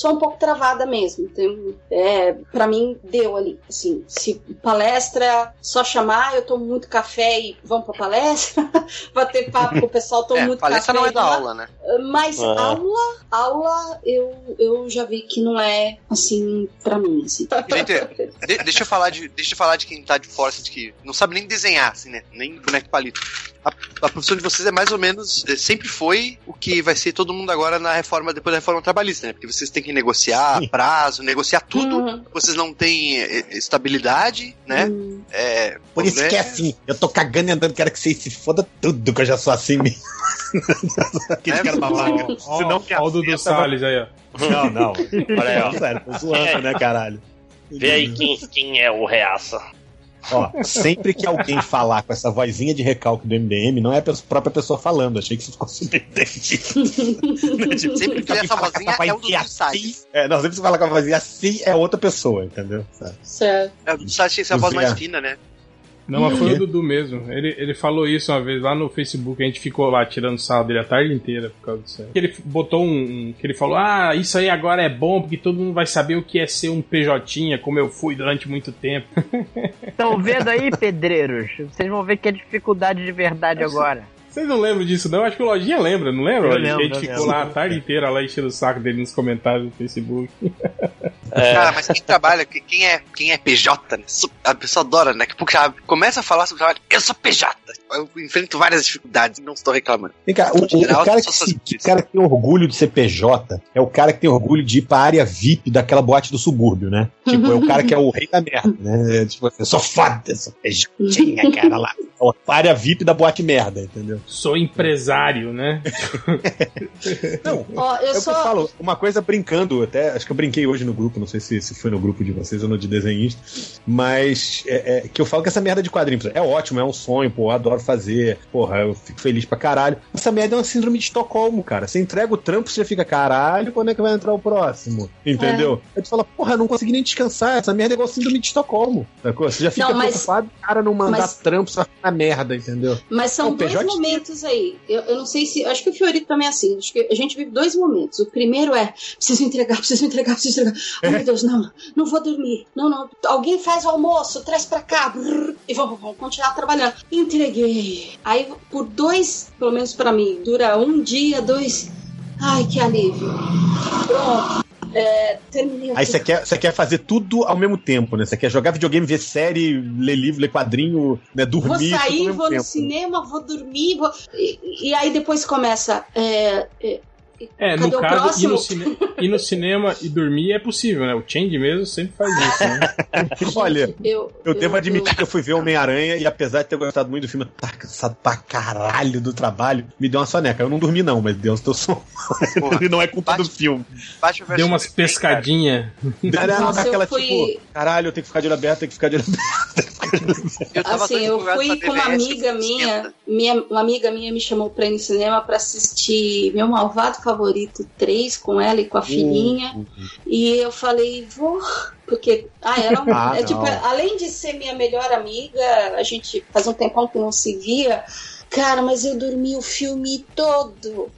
sou um pouco travada mesmo. Então, é, para mim deu ali, assim, se palestra só chamar, eu tomo muito café e vamos pra palestra, bater papo com o pessoal, tomo É, muito palestra café. não é da aula, né? Mas É. aula, aula, eu, eu já vi que não é assim pra mim, assim. Gente, de- deixa eu falar de, deixa eu falar de quem tá de fora, assim, de que não sabe nem desenhar, assim, né? Nem boneco palito. A, a profissão de vocês é mais ou menos, eh, sempre foi o que vai ser todo mundo agora na reforma, depois da reforma trabalhista, né? Porque vocês têm que negociar prazo, negociar tudo. Uhum. Vocês não têm eh, estabilidade, né? Hum. É, Por isso que é né? assim, eu tô cagando e andando, quero que vocês se foda tudo, que eu já sou assim mesmo. Aquele É, cara babaca. Ó, Senão que ó o Dudu vai- Salles aí, ó. Não, não. Olha aí, ó. Sério, tô zoando, né, caralho? Vê aí quem, quem é o reaça. Ó, sempre que alguém falar com essa vozinha de recalque do MDM, não é a própria pessoa falando. Achei que isso ficou subentendido. Sempre que essa vozinha é do assim, é, Não, sempre que você fala com a vozinha assim, é outra pessoa, entendeu? Sabe? Certo. É, o do que ser a voz mais fina, né? Não, mas foi o Dudu mesmo. Ele, ele falou isso uma vez lá no Facebook, a gente ficou lá tirando sarro dele a tarde inteira por causa disso. Ele botou um, um- que ele falou: "Ah, isso aí agora é bom porque todo mundo vai saber o que é ser um PJ, como eu fui durante muito tempo". Estão vendo aí, pedreiros? Vocês vão ver que é dificuldade de verdade agora. Vocês não lembram disso não? Acho que o Lojinha lembra, não lembra? Eu lembro, a gente eu ficou lembro. lá a tarde inteira lá enchendo o saco dele nos comentários do Facebook. É, Cara, mas quem trabalha, que- quem é, quem é PJ, né? A pessoa adora, né? Que pouco já começa a falar sobre trabalho. Eu sou PJ. Eu enfrento várias dificuldades, não estou reclamando. Vem cá, o, o- o Geral, cara que, se- o cara que tem orgulho de ser PJ é o cara que tem orgulho de ir pra área VIP daquela boate do subúrbio, né? Tipo, é o cara que é o rei da merda, né? Tipo, eu sou foda, eu sou PJ, cara lá. É a área VIP da boate merda, entendeu? Sou empresário, né? Não, Ó, eu É eu sou. falo, uma coisa brincando, até acho que eu brinquei hoje no grupo, não sei se, se foi no grupo de vocês ou no de desenhista, mas é, é, que eu falo que essa merda de quadrinhos é ótimo, é um sonho, pô, eu adoro fazer, porra, eu fico feliz pra caralho. Essa merda é uma síndrome de Estocolmo, cara. Você entrega o trampo, você já fica, caralho, quando é que vai entrar o próximo? Entendeu? Aí tu fala, porra, não consegui nem descansar, essa merda é igual síndrome de Estocolmo. sacou? Você já fica Não, mas- preocupado, cara, não mandar mas- trampo, você vai na merda, entendeu? Mas são Não, dois PJ momentos aí. Eu, eu não sei se. Acho que o Fiorito também é assim. Acho que a gente vive dois momentos. O primeiro é: preciso entregar, preciso entregar, preciso entregar. Oh, meu Deus, não, não vou dormir. Não, não. Alguém faz o almoço, traz pra cá. brrr, e vamos, vamos continuar trabalhando. Entreguei. Aí, por dois, pelo menos pra mim, dura um dia, dois. Ai, que alívio. Pronto. É, terminei. Aí você quer, você quer fazer tudo ao mesmo tempo, né? Você quer jogar videogame, ver série, ler livro, ler quadrinho, né? Vou Dormir. ao sair, vou no tempo. cinema, vou dormir. Vou... E, e aí depois começa. É, é, É, Cadê no caso, ir no, cine- ir no cinema e dormir é possível, né? O Change mesmo sempre faz isso, né? Olha, eu, eu devo admitir que eu fui ver Homem-Aranha e apesar de ter gostado muito do filme, eu tava cansado pra caralho do trabalho, me deu uma soneca. Eu não dormi não, mas Deus teu som. Porra. e não é culpa do filme. Deu umas pescadinhas. Não, não, Nossa, daquela eu fui- tipo, caralho, eu tenho que ficar de olho aberto, tenho que ficar de olho aberto. Eu tava Assim, eu fui com uma amiga minha, minha, uma amiga minha me chamou pra ir no cinema pra assistir Meu Malvado favorito 3 com ela e com a filhinha. Uhum. E eu falei, vou. Porque, ah, era um, Ah, é, tipo, além de ser minha melhor amiga, a gente faz um tempão que não se via. Cara, mas eu dormi o filme todo.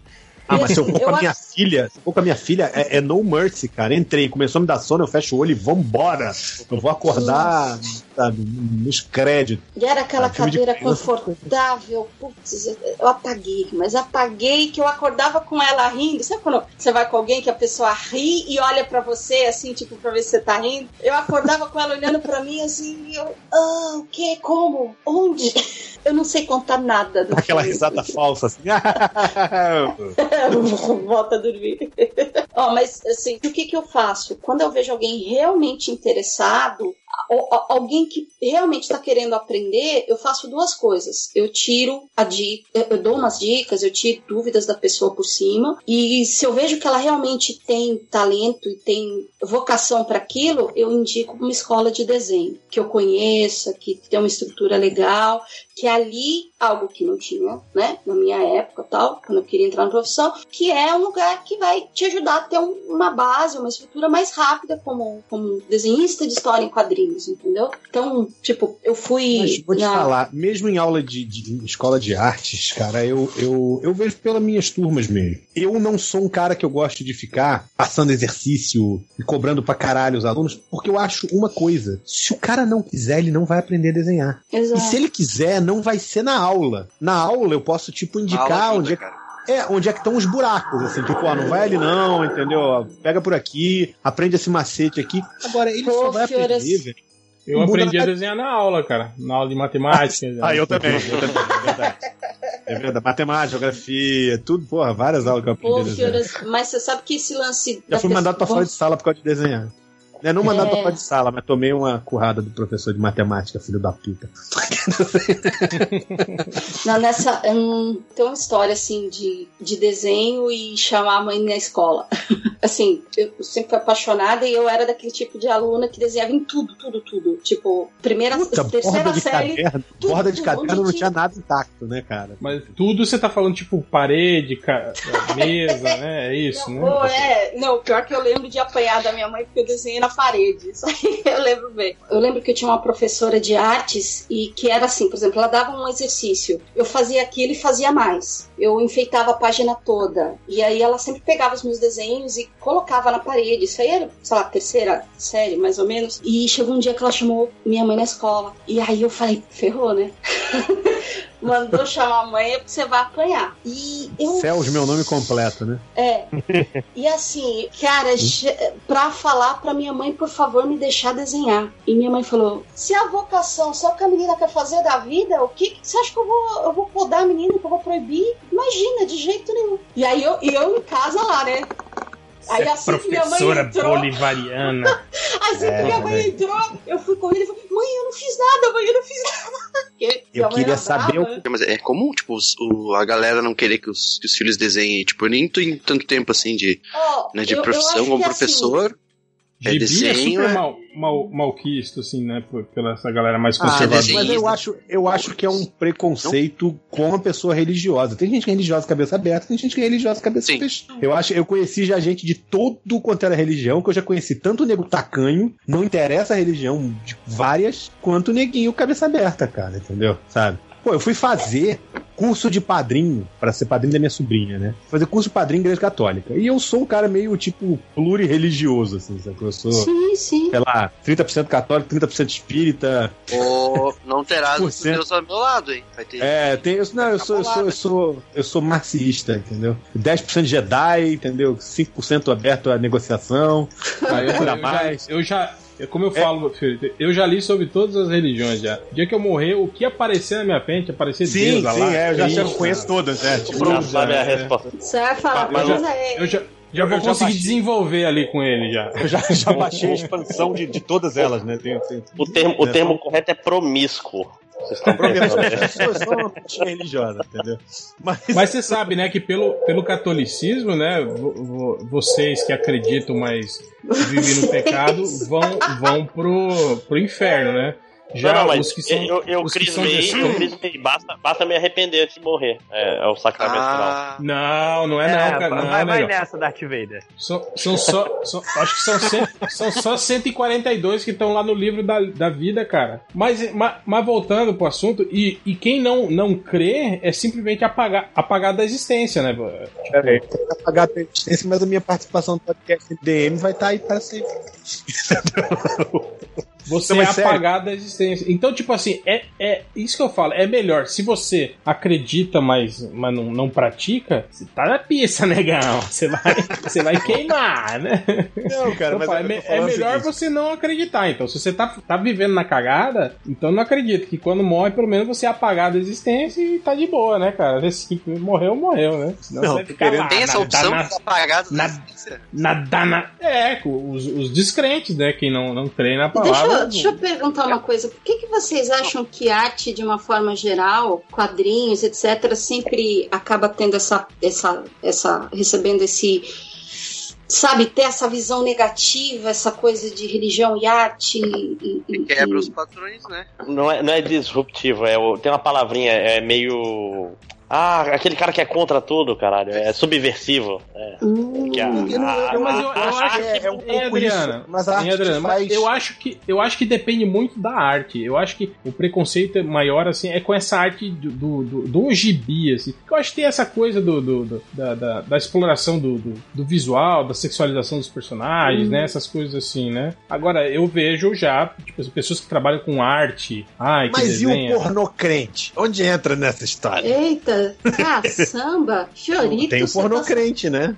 Ah, mas se eu for com a minha acho- filha, se eu for com a minha filha, é, é no mercy, cara. Entrei, começou a me dar sono, eu fecho o olho e vambora. Eu vou acordar, sabe, nos créditos. E era aquela Ah, cadeira confortável. Putz, eu apaguei, mas apaguei que eu acordava com ela rindo. Sabe quando você vai com alguém que a pessoa ri e olha pra você, assim, tipo, pra ver se você tá rindo? Eu acordava com ela olhando pra mim, assim, e eu, ah, o que? Como? Onde? Eu não sei contar nada do Aquela filme. risada falsa, assim. Volta a dormir. Ó, mas assim, o que que eu faço? Quando eu vejo alguém realmente interessado, alguém que realmente está querendo aprender, eu faço duas coisas. Eu tiro a dica, eu dou umas dicas, eu tiro dúvidas da pessoa por cima, e se eu vejo que ela realmente tem talento e tem vocação para aquilo, eu indico uma escola de desenho que eu conheça, que tem uma estrutura legal, que ali algo que não tinha, né, na minha época tal, quando eu queria entrar na profissão, que é um lugar que vai te ajudar a ter um- uma base, uma estrutura mais rápida como, como desenhista de história em quadrinhos, entendeu? Então, tipo, eu fui Mas vou te na- falar, mesmo em aula de, de escola de artes, cara, eu, eu, eu vejo pelas minhas turmas mesmo. Eu não sou um cara que eu gosto de ficar passando exercício e cobrando pra caralho os alunos, porque eu acho uma coisa: se o cara não quiser, ele não vai aprender a desenhar. E Exato. se ele quiser, não vai ser na aula. Na aula eu posso, tipo, indicar Aula ajuda, onde é, cara. É, onde é que estão os buracos, assim, tipo, ó, não vai ali não, entendeu? Pega por aqui, aprende esse macete aqui. Agora, ele só vai aprender, velho. Eu Muda aprendi a desenhar na aula, cara. Na aula de matemática. Ah, eu também, eu também, é verdade. É verdade. Matemática, geografia, tudo, porra, várias aulas que eu aprendi Pô, a desenhar. Mas você sabe que esse lance. Já da fui mandado pra fora de sala por causa de desenhar. Né, Não mandado É. pra fora de sala, mas tomei uma currada do professor de matemática, filho da puta. Não, nessa. hum, tem uma história assim de, de desenho e chamar a mãe na escola. assim, eu sempre fui apaixonada e eu era daquele tipo de aluna que desenhava em tudo, tudo, tudo. Tipo, primeira, Puta, terceira borda de série. caderno, tudo, borda de caderno não tinha- tinha nada intacto, né, cara? Mas tudo você tá falando, tipo, parede, ca- mesa, né? É isso, Não, né? pô, é, não, pior que eu lembro de apanhar da minha mãe porque eu desenhei na parede. Isso aí eu lembro bem. Eu lembro que eu tinha uma professora de artes e que era assim, por exemplo, ela dava um exercício. Eu fazia aquilo e fazia mais. Eu enfeitava a página toda. E aí ela sempre pegava os meus desenhos e colocava na parede. Isso aí era, sei lá, terceira série, mais ou menos. E chegou um dia que ela chamou minha mãe na escola. E aí eu falei, ferrou, né? Mandou chamar a mãe porque você vai apanhar. E eu Céus, meu nome completo, né? é. E assim, cara, pra falar pra minha mãe, por favor, me deixar desenhar. E minha mãe falou: se a vocação, se é o que a menina quer fazer da vida, o que, que você acha que eu vou, eu vou podar a menina, que eu vou proibir? Imagina, de jeito nenhum. E aí eu, eu em casa lá, né? Aí assim que minha mãe Professora entrou, bolivariana. assim É, que minha mãe entrou, eu fui correndo e falei, mãe, eu não fiz nada, mãe, eu não fiz nada. Porque Eu queria saber o-? Mas é comum, tipo, os- o- a galera não querer que os, que os filhos desenhem. Tipo, eu nem tô em tanto tempo assim de, Ó, né, de eu- eu profissão acho como que, assim, É Gibi é desenho, super é- mal, mal, malquisto, assim, né? por- Pela essa galera mais Ah, conservadora. desenho. mas eu acho, eu acho que é um preconceito com a pessoa religiosa. Tem gente que é religiosa cabeça aberta, tem gente que é religiosa cabeça fechada. Eu acho, eu conheci já gente de todo quanto era religião, que eu já conheci tanto nego tacanho, não interessa a religião de várias, quanto neguinho cabeça aberta, cara, entendeu? Sabe? Pô, eu fui fazer curso de padrinho, pra ser padrinho da minha sobrinha, né? Fazer curso de padrinho em igreja católica. E eu sou um cara meio, tipo, plurireligioso, assim, sabe? Eu sou, Sim, sim. sei lá, 30% católico, 30% espírita, Ou não terás os. Deus ao meu lado, hein? Vai ter. É, tem, eu, não, eu sou, eu sou, eu sou, eu sou marxista, entendeu? 10% Jedi, entendeu? 5% aberto à negociação. Ah, eu, Ainda eu já, mais. eu já- eu- como eu falo, meu filho, eu já li sobre todas as religiões já. O dia que eu morrer, o que aparecer na minha frente, aparecer Sim, Deus, sim, é, eu já Cristo, conheço todas, é. Tipo, Já sabe a é. resposta. Você vai falar, Mas mas eu- é. Eu já, já vou conseguir baixei. desenvolver ali com ele já. eu já, já baixei a expansão de, de todas elas, né? Tem, tem, O termo, o É, termo correto é promíscuo. Vocês estão né? sou uma putinha religiosa, entendeu? Mas, Mas você sabe, né, que pelo, pelo catolicismo, né, vo- vo- vocês que acreditam, mas vivem no pecado, vão, vão pro, pro inferno, né? Já não, não, mas que são. eu, eu os que são crismei, de- eu crismei. Basta, basta me arrepender antes de morrer. É, é o sacramento final. Ah, Não, não é, não, É, cara. vai, Não, vai negão. nessa, Darth Vader. São, são só. são- acho que são, cem- são só 142 que estão lá no livro da, da vida, cara. Mas, mas, mas voltando pro assunto, e, e quem não, não crê é simplesmente apagar, apagar da existência, né? Pera aí, tem que apagar a existência, mas a minha participação no podcast DM vai estar aí para sempre. Você Não, é apagado da existência. Então, tipo assim, é, é isso que eu falo. É melhor. Se você acredita, mas, mas não, não pratica, você tá na pista, negão. Você vai, você vai queimar, né? Não, cara, Então, mas fala, eu é, é melhor seguinte, você não acreditar. Então, se você tá, tá vivendo na cagada, então não acredita. Que quando morre, pelo menos você é apagado da existência e tá de boa, né, cara? Assim, morreu, morreu, né? Senão Não, você fica querendo- lá, tem essa na- opção na- de apagar da na- existência. Nadar na. É, os, os descrentes, né? Quem não, não crê na Deixa, palavra. Eu- deixa eu perguntar uma coisa. Por que, que vocês acham que arte, de uma forma geral, quadrinhos, etc., sempre acaba tendo essa. essa, essa recebendo esse. Sabe, ter essa visão negativa, essa coisa de religião e arte. E, e- Quebra e- os padrões, né? Não é, não é disruptivo, é tem uma palavrinha, é meio. Ah, aquele cara que é contra tudo, caralho. É subversivo. É. A- Eu não- a- eu- mas eu, eu a- acho é- que é um pouco Adriana, isso, mas a hein, arte Adriana, mas eu acho que eu acho que depende muito da arte. Eu acho que o preconceito maior assim é com essa arte do do, do, do gibi assim. Eu acho que tem essa coisa do, do- do- da, da, da exploração do, do, do visual, da sexualização dos personagens, Hum. né? Essas coisas assim, né? Agora eu vejo já tipo, as pessoas que trabalham com arte, ai que Mas e o pornô crente? Onde entra nessa história? Eita, caçamba, Fiorito. Tem o você pornô tá- crente, né?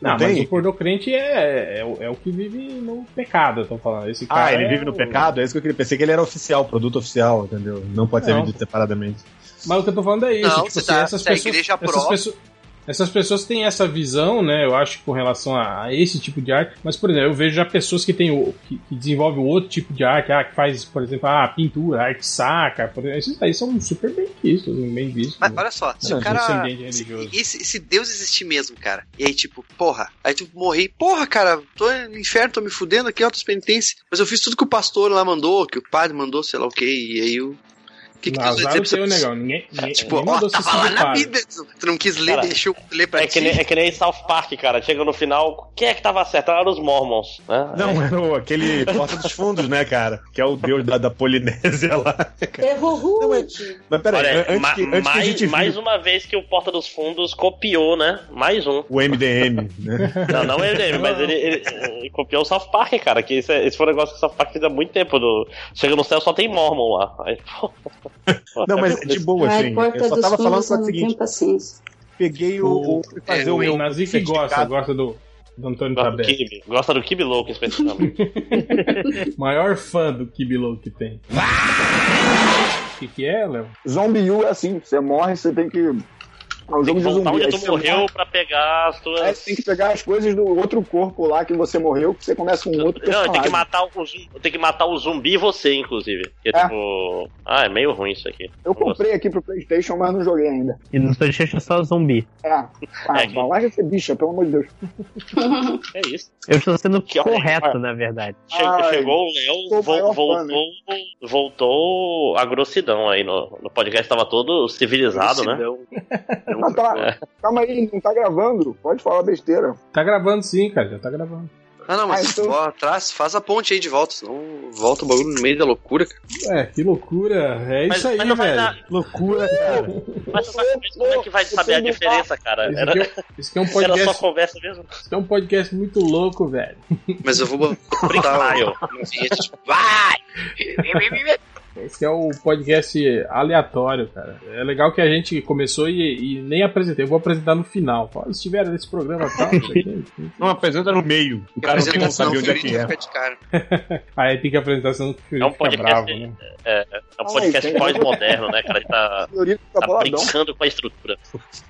Não, Não mas tem? o pornô crente é, é, o- é o que vive no pecado, eu tô falando. Esse cara Ah, ele é vive no o- pecado? É isso que eu queria. Pensei que ele era oficial, produto oficial, entendeu? Não pode ser Não. vendido separadamente. Mas o que eu tô falando é isso. Não, tipo se assim, dá- essas pessoas, igreja essas pessoas, essas pessoas têm essa visão, né? Eu acho, com relação a, a esse tipo de arte. Mas, por exemplo, eu vejo já pessoas que têm o, que, que desenvolvem outro tipo de arte, ah, que faz, por exemplo, ah, pintura, arte saca. Por exemplo, esses daí são super bem vistos, bem vistos. Mas né? olha só, se o cara. Se, e se, se Deus existir mesmo, cara. E aí, tipo, porra, aí tu morri, porra, cara, tô no inferno, tô me fudendo aqui, altas penitências. Mas eu fiz tudo que o pastor lá mandou, que o padre mandou, sei lá o quê, e aí o. O que, que Não, Deus vai dizer o pra negão. Ninguém, ninguém, Tipo, ninguém ó, mandou você tava lá na. Bíblia, tu não quis ler, Cara, deixa eu ler pra É ti. que, nem, é que nem South Park, cara. Chega no final, quem é que tava certo? Eram os Mormons, né? Não, era o- aquele Porta dos Fundos, né, cara? Que é o deus da, da Polinésia lá. Errou Não, rude. Mas peraí, Olha, antes, ma- que, antes que a mais, gente mais uma vez que o Porta dos Fundos copiou, né? Mais um. o MDM, né? Não, não ele, ele, mas ele, ele- ele copiou o South Park, cara. Que esse, é- esse foi um negócio que o South Park fez há muito tempo. Do... Chega no céu só tem Mormon lá. Aí, pô. Não, mas de boa, Ai, assim. porta Eu só tava falando só o seguinte: paciência. peguei o. o fui fazer É, o o meu. Que gosta, gosta do, do Antônio Gosta do Tabé. Kibe. Gosta do Kibe Louco, especificamente. Maior fã do Kibilo que tem. O que, que é, Léo? Zombie U é assim, você morre, você tem que. É um jogo de zumbi. onde aí tu morreu morre, pra pegar as tuas. você tem que pegar as coisas do outro corpo lá que você morreu, que você começa com um outro Não, personagem. tem que matar o zumbi, tem que matar o zumbi e você, inclusive. Porque, É. tipo. Ah, é meio ruim isso aqui. Eu Não comprei aqui pro Playstation, mas não joguei ainda. E no Playstation é só zumbi. É. Ah, É, é, larga esse bicha, pelo amor de Deus. É isso. Eu estou sendo Que correto, olha. na verdade. Ai, chegou o Léo, o vol- maior fã, voltou, voltou a grossidão aí no, no podcast, tava todo civilizado, né? Ah, tá. É. Calma aí, não tá gravando. Pode falar besteira. Tá gravando sim, cara, já tá gravando. Ah, não, mas Ah, então- atrás, faz a ponte aí de volta, senão volta o bagulho no meio da loucura, cara. É, que loucura. É Mas- isso aí, mas não vai velho. dar- Loucura, cara. Mas, mas como é que vai saber a diferença, cara? Era, aqui, é, esse aqui é um era só podcast. conversa mesmo. Aqui é um podcast muito louco, velho. Mas eu vou vinhete, tipo, vai! Esse é o podcast aleatório, cara. É legal que a gente começou e, e nem apresentei. Eu vou apresentar no final. Fala, se estiver nesse programa tal. Não apresenta no meio. O cara não tem como saber onde é que é. Aí tem que apresentar, senão fica É um podcast, bravo, né? é, é um podcast tem- pós-moderno, né, cara? A gente tá, tá brincando com a estrutura.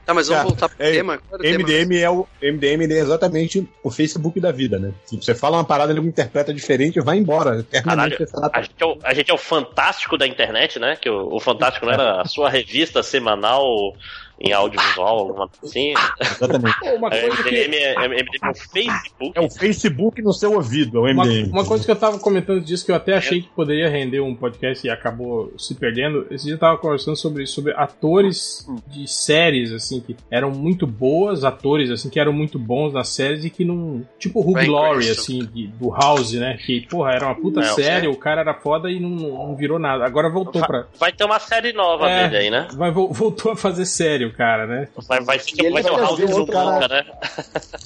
Tá, mas vamos Cara, voltar pro é, tema. O tema? MDM é o MDM é exatamente o Facebook da vida, né? Se você fala uma parada, ele interpreta diferente, vai embora. Caralho, A gente, é o, a gente é o fantástico da internet, né? Que o, o Fantástico não era a sua revista semanal em audiovisual, alguma coisa assim. Exatamente. Pô, uma É, coisa que. MDM é, é, MDM é o Facebook. É o Facebook no seu ouvido, é o Uma, MDM. uma coisa que eu tava comentando disso que eu até achei que poderia render um podcast e acabou se perdendo. Esse dia eu tava conversando sobre, sobre atores de séries, assim, que eram muito boas, atores, assim, que eram muito bons nas séries e que não. Tipo o Hugh Cranston. assim, de- do House, né? Que, porra, era uma puta É, série, o cara era foda e não, não virou nada. Agora voltou pra. Vai ter uma série nova É. dele aí, né? Vai, vol- voltou a fazer sério, cara, né? Vai, vai, ser, ele vai ser o House fazer do cara- né?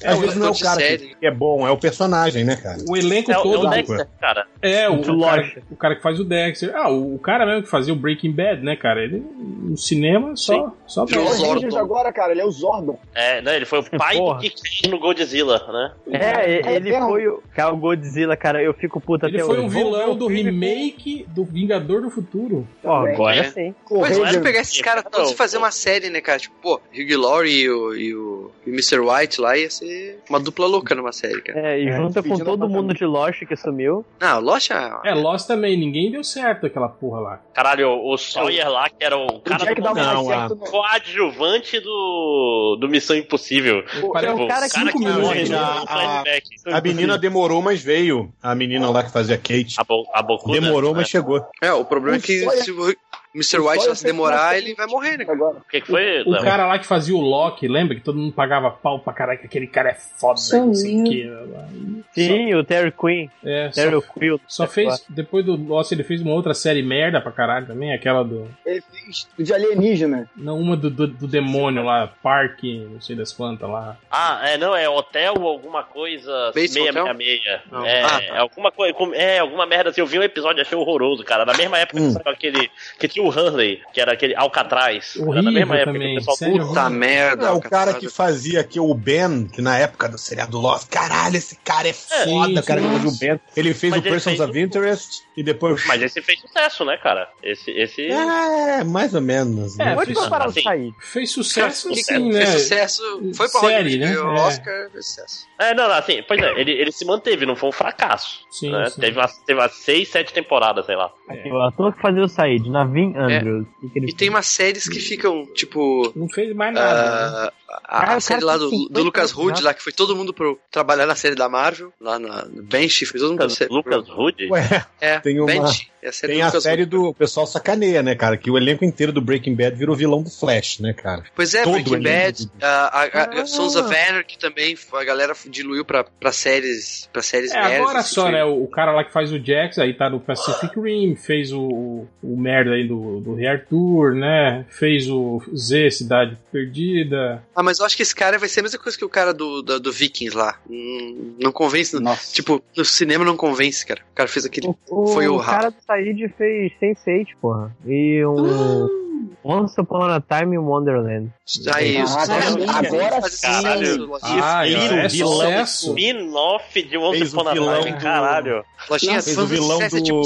É, Às o, vezes não é o cara que, é bom, é o personagem, né, cara? o elenco É, o- é todo. o Dexter, cara. É, o, o, cara, o cara que faz o Dexter. Ah, o, o cara mesmo que fazia o Breaking Bad, né, cara? Ele no cinema só, só Virou Ele é o Zordon. Agora, cara. Ele é o Zordon. É, não, ele foi o pai do Porra. fez no Godzilla, né? É, e- Cara, ele ferro. foi o. Cara, o Godzilla, cara, eu fico puta Ele até foi hoje. o Vou ver vilão o do remake do Vingador do Futuro. Ó, agora É. sim. Mas pode pegar esses caras todos e fazer uma série, né, cara? Tipo, pô, Hugh Laurie e o, e o, e o Mr. White lá ia ser uma dupla louca numa série, cara. É, e É, junta com pedindo todo apartamento. mundo de Lost que sumiu. Não, Lost é... É, Lost também, ninguém deu certo aquela porra lá. Caralho, o Sawyer lá, que era o O cara Jack do Não, certo no... coadjuvante do, do Missão Impossível. Parece- o cara que cinco que minutos, morre no A-. A menina demorou, mas veio. A menina lá que fazia Kate. A, bo a bocuda, Demorou, né? mas chegou. É, o problema é O que Sawyer- se o Mr. o White se demorar, ele vai morrer, né? Agora. O que, que foi? O Léo? cara lá que fazia o Loki, lembra que todo mundo pagava pau pra caralho, que aquele cara é foda, não sei o que. Sim, o Terry Queen. É, Terry só, Quill. só fez, depois do Lost, ele fez uma outra série merda pra caralho também, aquela do. Ele fez de alienígena. Não, uma do, do, do demônio lá, Parque, não sei das quantas lá. Ah, é, não, é hotel ou alguma coisa Bates Motel? 666. Não. É, Ah, tá. é alguma coisa, é, alguma merda assim. Eu vi um episódio e achei horroroso, cara. Na mesma época que Hum. saiu aquele. Que tinha o o Hurley, que era aquele Alcatraz. Horrível era da mesma época também. que o pessoal Sério? puta merda. É, o cara que fazia aqui o Ben, que na época do seriado Lost. Caralho, esse cara é, é foda, é, o cara que o Ben. Ele fez mas o Persons of Interest e depois. Mas esse fez sucesso, né, cara? Esse. esse... É, mais ou menos. É, né? Onde os caras sair? Fez sucesso, fez sucesso, sim, né? Fez sucesso. Foi pra Série, né? O é. Oscar fez sucesso. É, não, não, assim, pois é, ele, ele se manteve, não foi um fracasso. Sim, né? sim. Teve, umas, teve umas seis, sete temporadas, sei lá. Aqui, o ator que fazia o Said na 20 Andrews. É. E, e tem umas séries que ficam, tipo. Não fez mais nada. Uh a, série lá do, 50 do Lucas Hood, lá que foi todo mundo pro trabalhar na série da Marvel, lá na, no Bench, foi todo mundo pro, Lucas, ser- Lucas Hood? Ué, É, tem uma- Bench. É a série tem do a série do. O pessoal sacaneia, né, cara? Que o elenco inteiro do Breaking Bad virou vilão do Flash, né, cara? Pois é, todo Breaking Bad, do- a, a, a, Ah. Sons of Anarchy também, a galera diluiu pra, pra séries, pra séries É, nerds, agora só, foi- né? O cara lá que faz o Jax, aí tá no Pacific Rim, fez o, o, o merda aí do, do Rei Arthur, né? Fez o Z, Cidade Perdida. Ah, mas eu acho que esse cara vai ser a mesma coisa que o cara do, do, do Vikings lá. Hum, não convence. Nossa. Tipo, no cinema não convence, cara. O cara fez aquele. O, Foi o o cara do Said fez Sense8, porra. E um. Once Upon a Time in Wonderland. Aí, os Ah, caras agora- sim. sucesso. Ah, isso é vilão sucesso. Spin-off de Once Upon a vilão Time, caralho. Lojinha Fez o vilão é do- tipo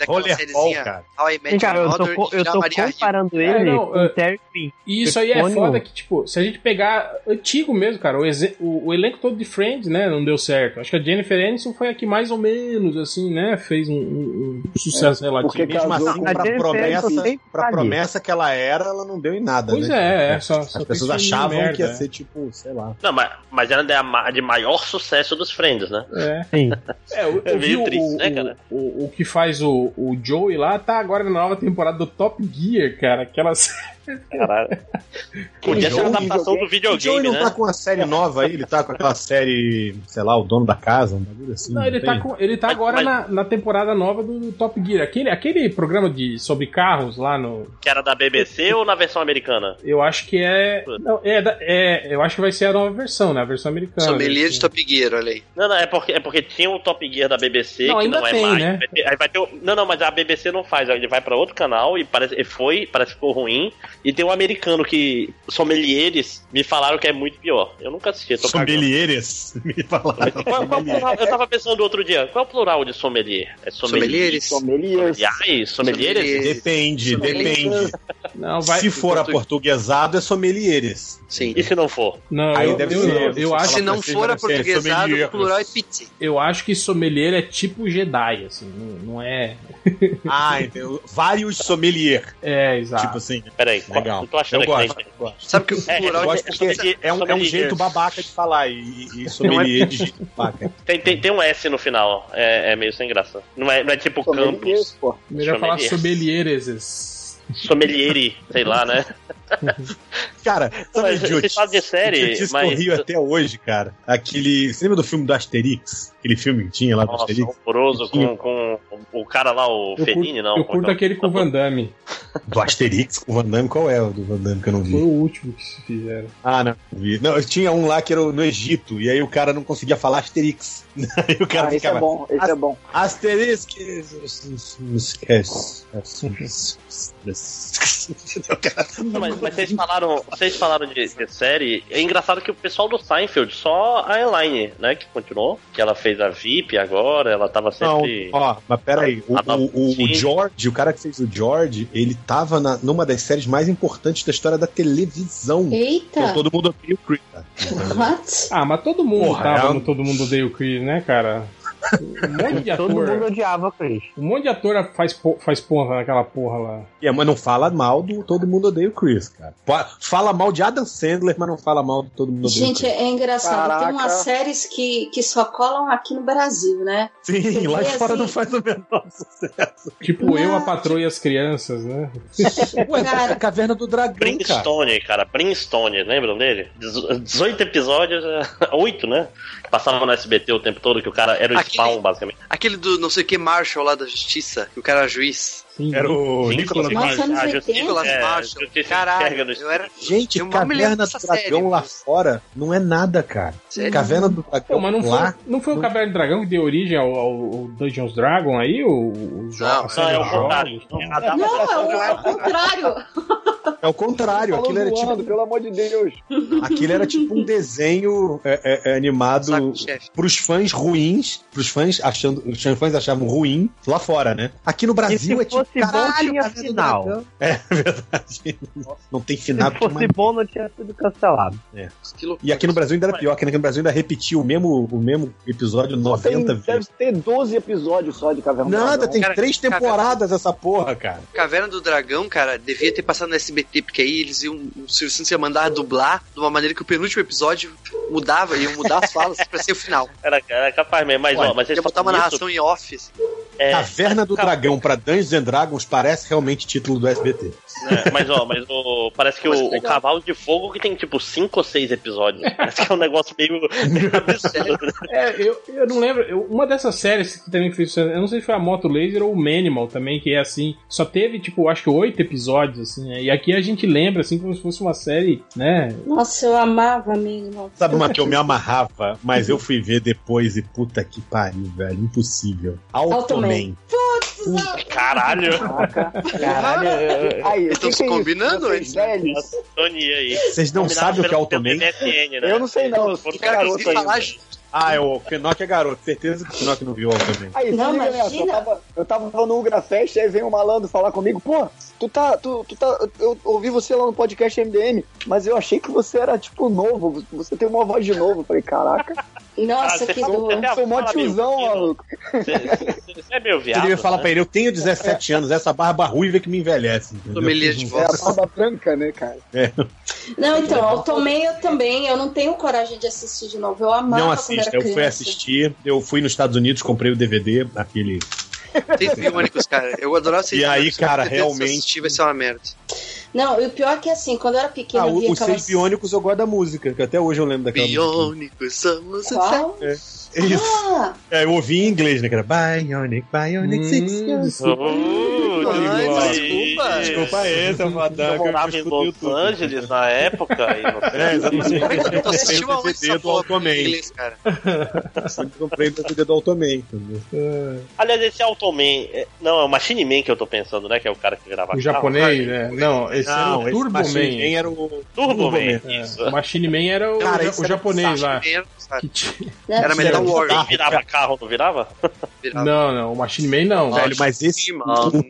É Rollerball, cara. Cara, eu tô, eu tô comparando É, ele não, com é- o Terry. E isso aí é foda que, tipo, se a gente pegar antigo mesmo, cara, o, exe- o- o elenco todo de Friends, né, não deu certo. Acho que a Jennifer Aniston foi a que mais ou menos, assim, né, fez um, um- um sucesso relativo. porque Mesmo casou assim, com- A pra promessa, pra tá ali. Promessa que ela era, ela não deu em nada, Pois né? é, é, só- só As pessoas achavam merda, que ia é. ser tipo, sei lá. Não, mas, mas ela é de maior sucesso dos Friends, né? É. Sim. É, eu, É eu vi meio o, triste, o, né, cara? o, o que faz o, o Joey lá tá agora na nova temporada do Top Gear, cara. Aquelas. Caralho. Podia ser uma adaptação do O Joey videogame, não né? tá com uma série nova aí, ele tá com aquela série, sei lá, o dono da casa, um bagulho assim. Não, ele tá, com, ele tá Mas- agora mas- na, na temporada nova do, Top Gear. Aquele, aquele programa de, sobre carros lá no. Que era da BBC ou na versão americana? Eu acho que é. Não, é, é. Eu acho que vai ser a nova versão, né? A versão americana. Sommelier assim. de Top Gear, olha aí. Não, não, é porque, é porque tinha o Top Gear da BBC, Não, que ainda não é tem, mais. né? Vai ter- aí vai ter não, não, mas a BBC não faz, ele vai pra outro canal e parece, e foi, parece que ficou ruim. E tem um americano que, Sommeliers, me falaram que é muito pior. Eu nunca assisti, tô cagando. Sommelieres, me falaram. Qual, qual plural? Eu tava pensando outro dia, qual é o plural de sommelier? É sommelier? Sommeliers? Sommeliers? Sommeliers. Depende, depende. Não, vai. Se for português. aportuguesado, é sommelieres. Sim. E se não for? Não, Aí eu, deve eu, ser, eu, acho, Se não for aportuguesado, o plural é pizza. eu acho que sommelier é tipo Jedi, assim. Não, não é. Ah, entendeu. Vários sommelier. É, exato. Tipo assim. Peraí. Legal. Eu tô achando Eu gosto. eu gosto. Sabe que o É, plural de- porque é um, é um jeito babaca de falar e, e, e sommelier de jeito babaca. Tem, tem, tem um S no final. É, é meio sem graça. Não é, não é tipo Sommelier, campus. pô. Melhor falar Sommelier. sommeliers. Sommelieri, sei lá, né? Cara, sabe Mas idiotice? vocês falam de série, mas- rio até hoje, cara. Aquele. Você lembra do filme do Asterix? Aquele filme que tinha lá do Nossa, Asterix? horroroso com, com o cara lá, o Eu Fellini, curto, não. eu curto que aquele com o Van Damme. Do Asterix com o Van Damme? Qual é o do Van Damme que eu não Foi vi? o último que se fizeram. Ah, não. Vi. Não, tinha um lá que era no Egito, e aí o cara não conseguia falar Asterix. Aí o cara Ah, esse ficava. é bom, esse é bom. Asterix. Não, mas, mas vocês falaram, vocês falaram de, de série. É engraçado que o pessoal do Seinfeld, só a Elaine, né, que continuou. Que ela fez a VIP agora, ela tava Não, sempre. ó, mas peraí, o, o, o. George, o cara que fez o George, ele tava na, numa das séries mais importantes da história da televisão. Eita! o Todo Mundo Odeia o Chris. What? Ah, mas todo mundo Porra, tava é um- no Todo Mundo Odeia o Chris, né, cara? Um monte de Todo ator. mundo odiava o Chris. Um monte de ator faz, faz porra naquela porra lá. É, mas não fala mal do Todo Mundo Odeia o Chris, cara. Fala mal de Adam Sandler, mas não fala mal do Todo Mundo Odeia Gente, o Chris. é engraçado. Tem Caraca. umas séries que, que só colam aqui no Brasil, né? Sim, lá de assim- fora não faz o menor sucesso. Tipo, Não. eu, a patroa e as crianças, né? Ué, Cara. é a Caverna do Dragão, cara. Brimstone, cara, Brimstone, lembram dele? Dezo- 18 episódios, 8, né? Passava no SBT o tempo todo, que o cara era o Aquele- spawn, basicamente. Aquele do não sei o que Marshall lá da Justiça, que o cara era juiz. Era o Sim, Nicolas sim, Nossa, anos a 80. justiça- Nicolas é, Marshall. a justiça Caralho, enxerga no eu era. Gente, Eu Caverna do Dragão série, lá fora não é nada, cara. Sério? Caverna do Pô, Dragão mas não foi, lá. não foi o Caverna do Dragão que deu origem ao, ao- ao Dungeons Dragon aí? O, o Não, a série Não, é o contrário. Não. É é o, é contrário. É o contrário. Aquilo era, tipo, pelo amor de Deus. aquilo era tipo um desenho é, é, é, animado pros fãs ruins, pros fãs achando, os fãs achavam ruim lá fora, né? Aqui no Brasil é tipo, fosse bom, caralho, tinha Caverna do final. Dragão. É verdade. Não tem final. Se fosse bom, não tinha sido cancelado. Loucura. E aqui no Brasil ainda era pior, que aqui no Brasil ainda repetiu o mesmo, o mesmo episódio Tem, 90 deve vezes. ter 12 episódios só de Caverna do Nada, Dragão. tem Cara, três cara- temporadas essa porra, cara. Caverna do Dragão, cara, devia ter passado no SBT, porque aí eles iam. O Silvio Santos ia mandar dublar de uma maneira que o penúltimo episódio mudava, iam mudar as falas pra ser o final. Era, era capaz mesmo, mas Ué, ó, mas vocês Ia botar uma falam isso, narração em off. assim. É, Caverna do Dragão pra Dungeons and Dragons parece realmente título do SBT. É, mas ó, mas o, parece que Mas o, o. Cavalo de Fogo que tem tipo 5 ou 6 episódios. Parece que é um negócio meio, meio absurdo. É, eu, eu não lembro. eu- uma dessas séries que também fez eu não sei se foi a Moto Laser ou o Manimal também, que é assim. Só teve, tipo, acho que oito episódios, assim, né? E aqui a gente lembra, assim, como se fosse uma série, né? Nossa, eu amava mesmo. Sabe uma que eu me amarrava, mas eu fui ver depois e puta que pariu, velho. Impossível. Automan. Caralho, Caraca. Caralho, eu- Aí, é isso? combinando, Vocês hein? Vocês não Combinado sabem o que é pelo MSN, né? Eu não sei não, eu Cara, falar. Ah, é o Fenoc é garoto. Certeza que o Fenoc não viu Automan. Aí, Não, liga imagina. Eu tava, eu tava no Ugra Fest, aí vem um malandro falar comigo, pô, tu tá, tu, tu tá, eu ouvi você lá no podcast MDM, mas eu achei que você era, tipo, novo, você tem uma voz de novo. Eu falei, caraca, Nossa, Ah, que dor. você- sou mó meu, tiozão, maluco. Você é meio viado. Você devia falar né? pra ele, eu tenho 17 anos, essa barba ruiva que me envelhece. Sommelier de É voz. a barba branca, né, cara? Não, então, Automan eu também, eu não tenho coragem de assistir de novo. Eu amava Não quando assista, eu fui assistir, eu fui nos Estados Unidos, comprei o DVD, aquele. Seis biônicos, cara. Eu adorava seis E aí, cara, mas se eu realmente- assistir, vai ser uma merda. Não, e o pior é que assim, quando eu era pequena, Ah, eu via os aquelas... seis biônicos eu gosto da música, que até hoje eu lembro daquela música. Biônicos somos Qual? É isso. Ah, É, eu ouvi em inglês, né? Que era Bionic, Bionic Hum, Six. desculpa. Uh, Ai, desculpa. Desculpa aí, seu fadão. Eu morava em Los Angeles na época e. É, exatamente. Assistiu Eu aonde comprei o essa DVD do Automan. inglês, cara? Eu comprei o DVD do Automan, entendeu? Aliás, esse Automan. é- Não, é o Machine Man que eu tô pensando, né? Que é o cara que grava O carro. japonês, né? Não, esse Não, era o Turbo Man. Man era o. Turbo Man. É, Isso. o Machine Man era o, Cara, o esse era japonês lá. Era Metal Era War. bizarro. Virava carro, não virava? Virava. Não, não, o Machine Man não. Velho, mas esse. Mano.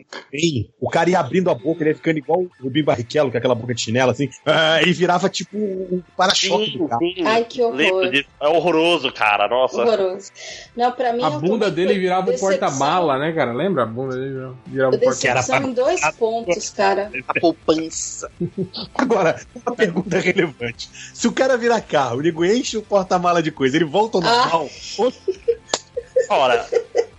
o cara ia abrindo a boca, ele ia ficando igual o Rubinho Barrichello, com aquela boca de chinela, assim, ah, e virava tipo um para-choque do carro. sim. Ai, que horror. É horroroso, cara. Nossa. Horroroso. Não, pra mim. A eu bunda dele virava um porta-mala, né, cara? Lembra? A bunda dele virava- um porta-mala. Em dois pontos, cara. A poupança. Agora, uma pergunta relevante. Se o cara vira carro, ele enche o porta-mala de coisa, ele volta ao Ah. Ora,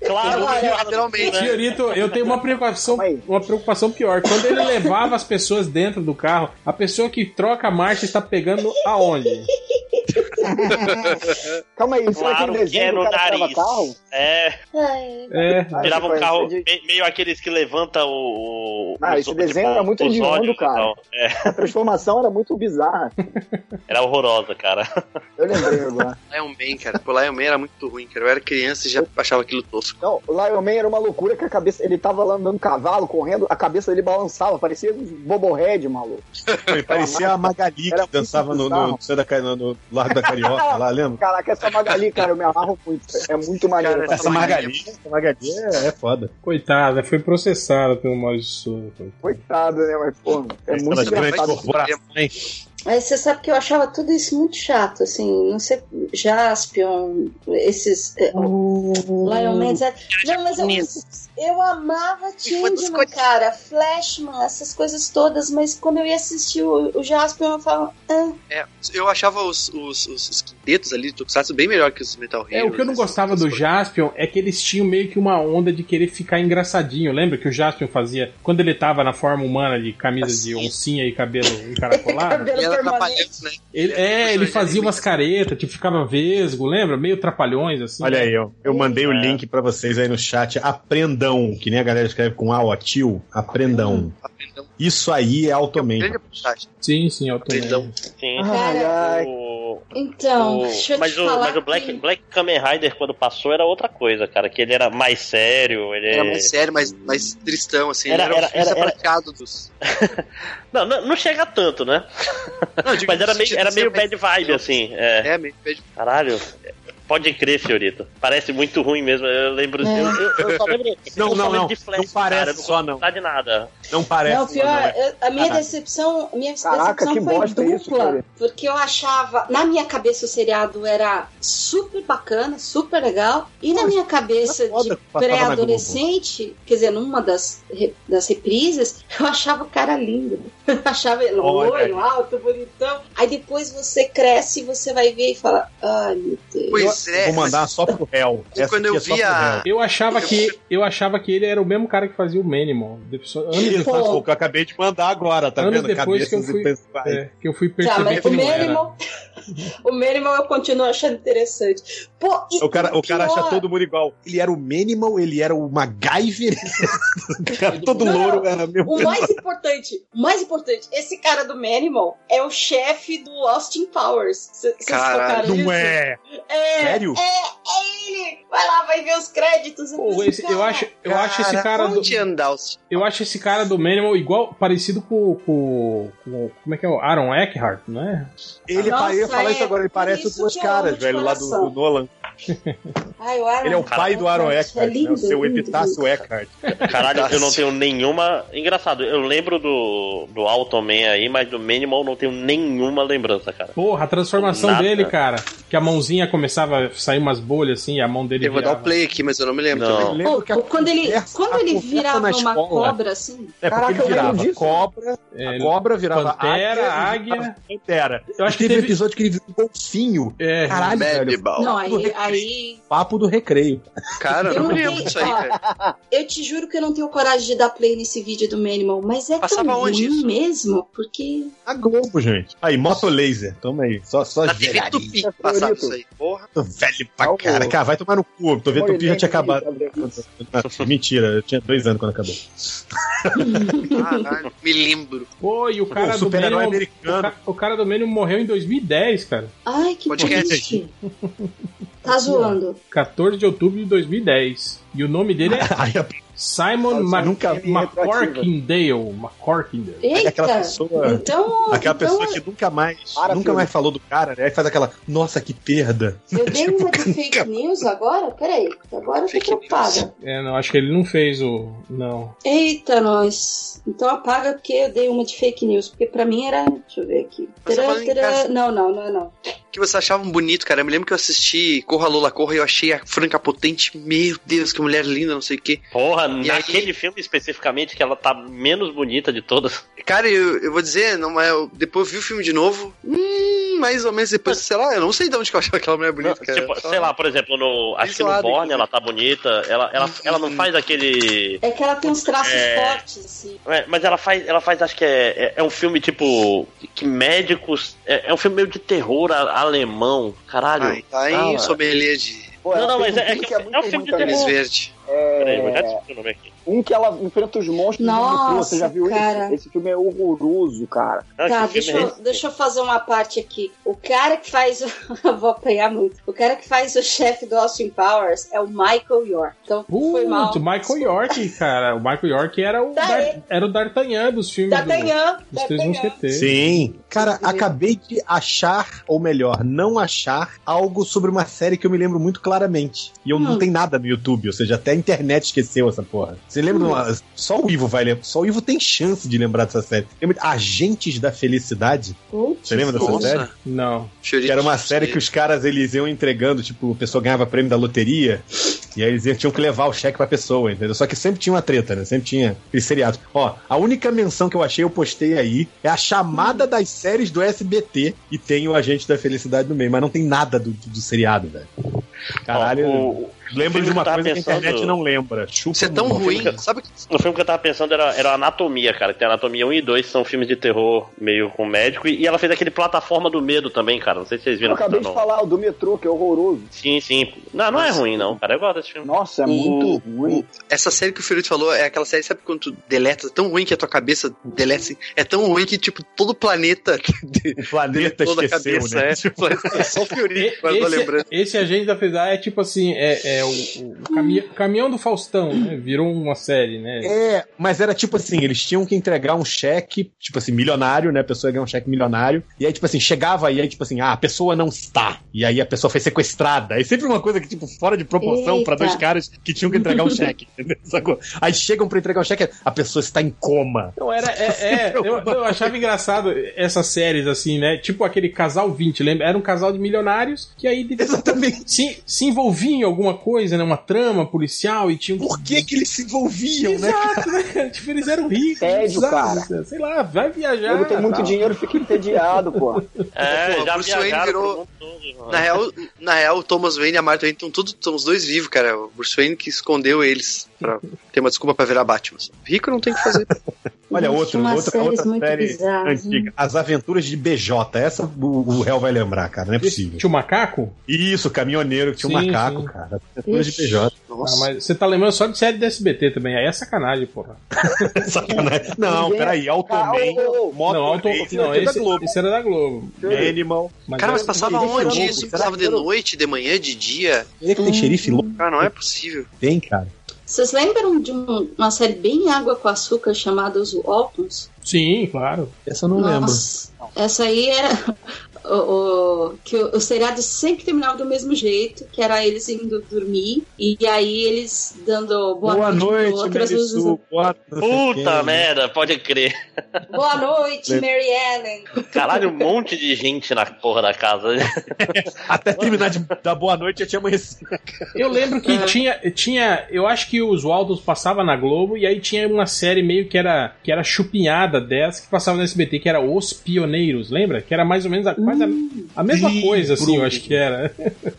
claro Olha, que literalmente. né? Senhorito, eu tenho uma preocupação, uma preocupação pior. Quando ele levava as pessoas dentro do carro, a pessoa que troca a marcha está pegando aonde? Calma aí, isso Claro aquele que é desenho no que nariz. carro? É, É. Tirava um tipo, carro de- me- meio aqueles que levanta o. Ah, os- esse desenho era muito hediondo, cara. É, A transformação era muito bizarra. era horrorosa, cara. Eu lembrei agora. Lion Man, cara. Pô, Lion Man era muito ruim, cara. Eu era criança e já achava aquilo tosco. Não, o Lion Man era uma loucura que a cabeça. Ele tava lá andando cavalo, correndo, a cabeça dele balançava, parecia um Bobohead, maluco. Parecia a Magali que dançava no, no, no, no, no Largo da Carioca, lá, lembra? Caraca, essa Magali, cara, eu me amarro muito. É muito maneiro. Cara. Essa Magali, essa Magali é, é foda. Coitada, foi processada pelo Maurício Souza. Coitado, né? Mas, pô, é muito engraçado. corporações. Mas você sabe que eu achava tudo isso muito chato, assim, não sei, Jaspion, esses. eh, Lion Man, etc. Não, mas eu, eu amava Changeman, cara, Flashman, essas coisas todas, mas quando eu ia assistir o, o Jaspion, eu falava, ah, É, eu achava os, os, os, os quintetos ali do Tokusatsu bem melhor que os Metal Heroes. É, o que eu não gostava do. Jaspion é que eles tinham meio que uma onda de querer ficar engraçadinho. Lembra que o Jaspion fazia quando ele tava na forma humana de camisa de oncinha e cabelo encaracolado? cabelo permanente. trapalhão, né? Ele, era é, ele fazia umas caretas, tipo, ficava vesgo, lembra? Meio trapalhões, assim. Olha aí, ó. Eu mandei o É. link pra vocês aí no chat. Aprendão, que nem a galera escreve com A, ó, tio. Aprendão. Aprendão. Isso aí é aprendizagem. Sim, sim, eu também. Aprendão. Sim. Ai, ai. O- Então, o- deixa eu mas, te o, falar mas o Black, que- Black Kamen Rider, quando passou, era outra coisa, cara. Que ele era mais sério, ele Era mais sério, mais, mais tristão, assim. Era- Era, era, era- era- era, dos. Não, não, não chega tanto, né? Não, Mas era meio, era meio bad vibe, assim. É. É, meio bad Caralho. Pode crer, senhorita. Parece muito ruim mesmo. Eu lembro. É. Eu, eu, eu só lembro. Não, não, lembro não. de Flash, Não parece cara, não só, não. de nada. Não parece. Não, pior, não, é. a minha Caraca. decepção, a minha Caraca, decepção que foi isso, dupla, cara. porque eu achava, na minha cabeça o seriado era super bacana, super legal, e na minha cabeça é de pré-adolescente, quer dizer, numa das, das reprises, eu achava o cara lindo, achava ele loiro, alto, bonitão, aí depois você cresce e você vai ver e fala, ai meu Deus. Pois é. Vou mandar só pro réu. Quando eu é vi a-. Eu achava que eu achava que ele era o mesmo cara que fazia o. Depois- Anos depois, pô, que eu acabei de mandar agora, tá Anos vendo? depois que eu fui- é, que eu fui Tá, perceber mas que o não era. Minimal, o Minimal eu continuo achando interessante. Pô, e O cara, o cara acha todo mundo igual. Ele era o Manimal, ele era o MacGyver. o cara todo Não, louro era mesmo. O mais importante, o mais importante, esse cara do Manimal é o chefe do Austin Powers. C- Vocês Caralho, tocaram isso? Não é. É, Sério? É, é ele! Vai lá, vai ver os créditos. Pô, esse- eu cara, acho, eu acho esse cara do, os... eu acho esse cara do Manimal igual parecido com, com, com como é que é o Aaron Eckhart, não é? Ele Nossa, falar é, isso agora, ele parece duas que eu caras, velho, lá do, do Nolan. Ai, o Aaron Ele é o pai do Aaron Eckhart, Eckhart, é lindo, né? O seu lindo, Epitácio. Eckhart. Caralho, eu não tenho nenhuma. Engraçado, eu lembro do, do Automan aí, mas do Minimal não tenho nenhuma lembrança, cara. Porra, a transformação Nada. dele, cara, que a mãozinha começava a sair umas bolhas assim, e a mão dele Eu vou dar o play aqui, mas eu não me lembro Não. lembro pô, quando ele, quando ele virava uma escola- cobra, assim. É porque Caraca, ele virava disso. cobra, É, a cobra virava Pantera, águia, águia. Pantera. Eu acho que teve, teve- episódio que ele virou um golfinho. É, Caralho, velho. Não, aí. Aí Papo do recreio. Cara, eu não lembro tenho- disso aí, velho. eu te juro que eu não tenho coragem de dar play nesse vídeo do Manimal, mas é Passava tão onde ruim isso? mesmo, porque A Globo, gente. Aí, Motolaser. Toma aí. Só, só Na TV. Tupi passava isso aí. Porra. Tô velho pra Ah, o- cara. Cara, vai tomar no cu. Tô vendo Tupi já tinha acabado. Tá Mentira, eu tinha dois anos quando acabou. Caralho, me lembro. Pô, e o cara do super-herói Manimal, o, americano. ca- o cara do Manimal morreu em 2010, cara. Ai, que Podcast triste. Tá zoando. 14 de outubro de 2010. E o nome dele é Simon McCorkindale. McCorkindale. Eita! aquela pessoa- Então, Aquela então pessoa que nunca mais, Para, nunca filho. mais falou do cara, né? Aí faz aquela, nossa, que perda. eu dei uma de fake news agora? Peraí, agora eu tô Fake preocupada. É, não, acho que ele não fez o. Não. Eita, nós. Então apaga porque eu dei uma de fake news. Porque pra mim era. Deixa eu ver aqui. Tará. casa- Não, não, não é não. que vocês achavam bonito, cara. Eu me lembro que eu assisti Corra Lola Corra e eu achei a Franca Potente, meu Deus, que mulher linda, não sei o quê. Porra, E aí- naquele filme especificamente que ela tá menos bonita de todas. Cara, eu, eu vou dizer, não é, eu, depois eu vi o filme de novo, hum, mais ou menos depois, sei lá, eu não sei de onde que eu achava aquela mulher bonita, cara. Tipo, Só- sei lá, por exemplo, no, acho que no Borne ela tá bonita, ela, ela, ela não faz aquele. É que ela tem uns traços É. fortes, assim. É, mas ela faz, ela faz, acho que é, é, é um filme tipo. que médicos. É, é um filme meio de terror a- alemão. Caralho. Ai, tá em Ah, sommelier de Pô, Não, ela não, fez mas é- é é é um filme de também. Verde. Peraí, vou já É, descobrir o nome aqui. Um que ela enfrenta os monstros no Nossa, metrô. Você já viu cara. isso? Esse filme é horroroso, cara. Tá, deixa é eu, deixa eu fazer uma parte aqui. O cara que faz. o- eu vou apanhar muito. O cara que faz o chefe do Austin Powers é o Michael York. Então, foi mal. Michael York, cara. O Michael York era o, Tá Dar- era o D'Artagnan dos filmes do, D'Artagnan. dos Três. Mosqueteiros. Sim. Cara, acabei de achar, ou melhor, não achar algo sobre uma série que eu me lembro muito claramente. E eu não Hum. tem nada no YouTube, ou seja, até a internet esqueceu essa porra. Você lembra de uma. Só o Ivo vai lembrar. Só o Ivo tem chance de lembrar dessa série. Lembra de Agentes da Felicidade? Putz, Você lembra dessa série? Nossa, Não. Que era uma série que os caras eles iam entregando, tipo, a pessoa ganhava prêmio da loteria, e aí eles iam- tinham que levar o cheque pra pessoa, entendeu? Só que sempre tinha uma treta, né? Sempre tinha aquele seriado. Ó, a única menção que eu achei, eu postei aí, é a chamada das séries do SBT e tem o Agente da Felicidade no meio, mas não tem nada do, do seriado, velho. Caralho, Ó, o- lembro filme de uma que eu coisa que a pensando- internet não lembra. Chupa Isso é tão ruim, sabe? O filme que eu tava pensando era, era Anatomia, cara. Que tem Anatomia 1 e 2, são filmes de terror meio com médico. E, e ela fez aquele Plataforma do Medo também, cara. Não sei se vocês Eu viram. acabei de não. falar, o do metrô, que é horroroso. Sim, sim. Não, não é ruim, não, cara. Eu gosto desse filme. Nossa, é O- muito ruim. Essa série que o Fiorito falou é aquela série, sabe quando tu deleta, tão ruim que a tua cabeça deleta assim, é tão ruim que, tipo, todo o planeta O planeta esqueceu, cabeça, né? é. Só o Fiorito, eu Esse, lembrando. esse agente da felicidade é tipo assim, é, é o, o cami- caminhão do Faustão, né? Virou uma série, né? É, mas era tipo assim, eles tinham que entregar um cheque, tipo assim, milionário, né? A pessoa ia ganhar um cheque milionário. E aí, tipo assim, chegava e aí, tipo assim, ah, a pessoa não está. E aí a pessoa foi sequestrada. Aí sempre uma coisa que, tipo, fora de proporção pra dois caras que tinham que entregar um cheque. entendeu? Aí chegam pra entregar o cheque, a pessoa está em coma. Não, era. É, é, eu, eu achava engraçado essas séries, assim, né? Tipo aquele casal 20, lembra? Era um casal de milionários que aí Exatamente. se, se envolviam em alguma coisa, né? Uma trama policial e tinham. Por que que eles se envolviam, né? Exato, né, cara? Tipo, eles eram ricos. Tédio, cara. Sei lá, vai viajar. Eu tenho muito tal. dinheiro, fica entediado, pô. É, Pô, já Bruce Wayne virou- todo. Na real, na real, o Thomas Wayne e a Martha Wayne estão todos estão os dois vivos, cara. O Bruce Wayne que escondeu eles pra ter uma desculpa pra virar Batman. Rico não tem o que fazer. Olha, Gente, outra, outra, série bizarras, antiga. As Aventuras de BJ. Essa o, o réu vai lembrar, cara. Não é possível. Tinha o macaco? Isso, caminhoneiro que tinha um macaco, sim. cara. Aventuras de BJ. Ah, Nossa. mas você tá lembrando só de série do SBT também. Aí é sacanagem, porra. Sacanagem. Não, peraí. Automan, Ah, ô, ô, Moto não, auto, Race, não é da esse, Globo. esse era da Globo. Animal. Mas Cara, mas passava onde isso? Passava de noite, de manhã, de dia? Ele é que tem xerife louco? Cara, não é possível. Tem, cara. Vocês lembram de um- uma série bem água com açúcar chamada Os Waltons? Sim, claro. Essa eu não lembro. Nossa, essa aí era o, o- que o, o seriado sempre terminava do mesmo jeito, que era eles indo dormir e aí eles dando boa, Boa noite, noite, vezes, Merisu. Boa Puta quem. merda, pode crer. Boa noite, Mary Ellen. Caralho, um monte de gente na porra da casa. Até terminar de dar boa noite, já tinha amanhecido. Eu lembro que tinha, tinha. Eu acho que os Waldos passava na Globo e aí tinha uma série meio que era que era chupinhada dessa que passava no SBT, que era Os Pioneiros, lembra? Que era mais ou menos a, quase a, a mesma Sim, coisa, assim, eu acho que era.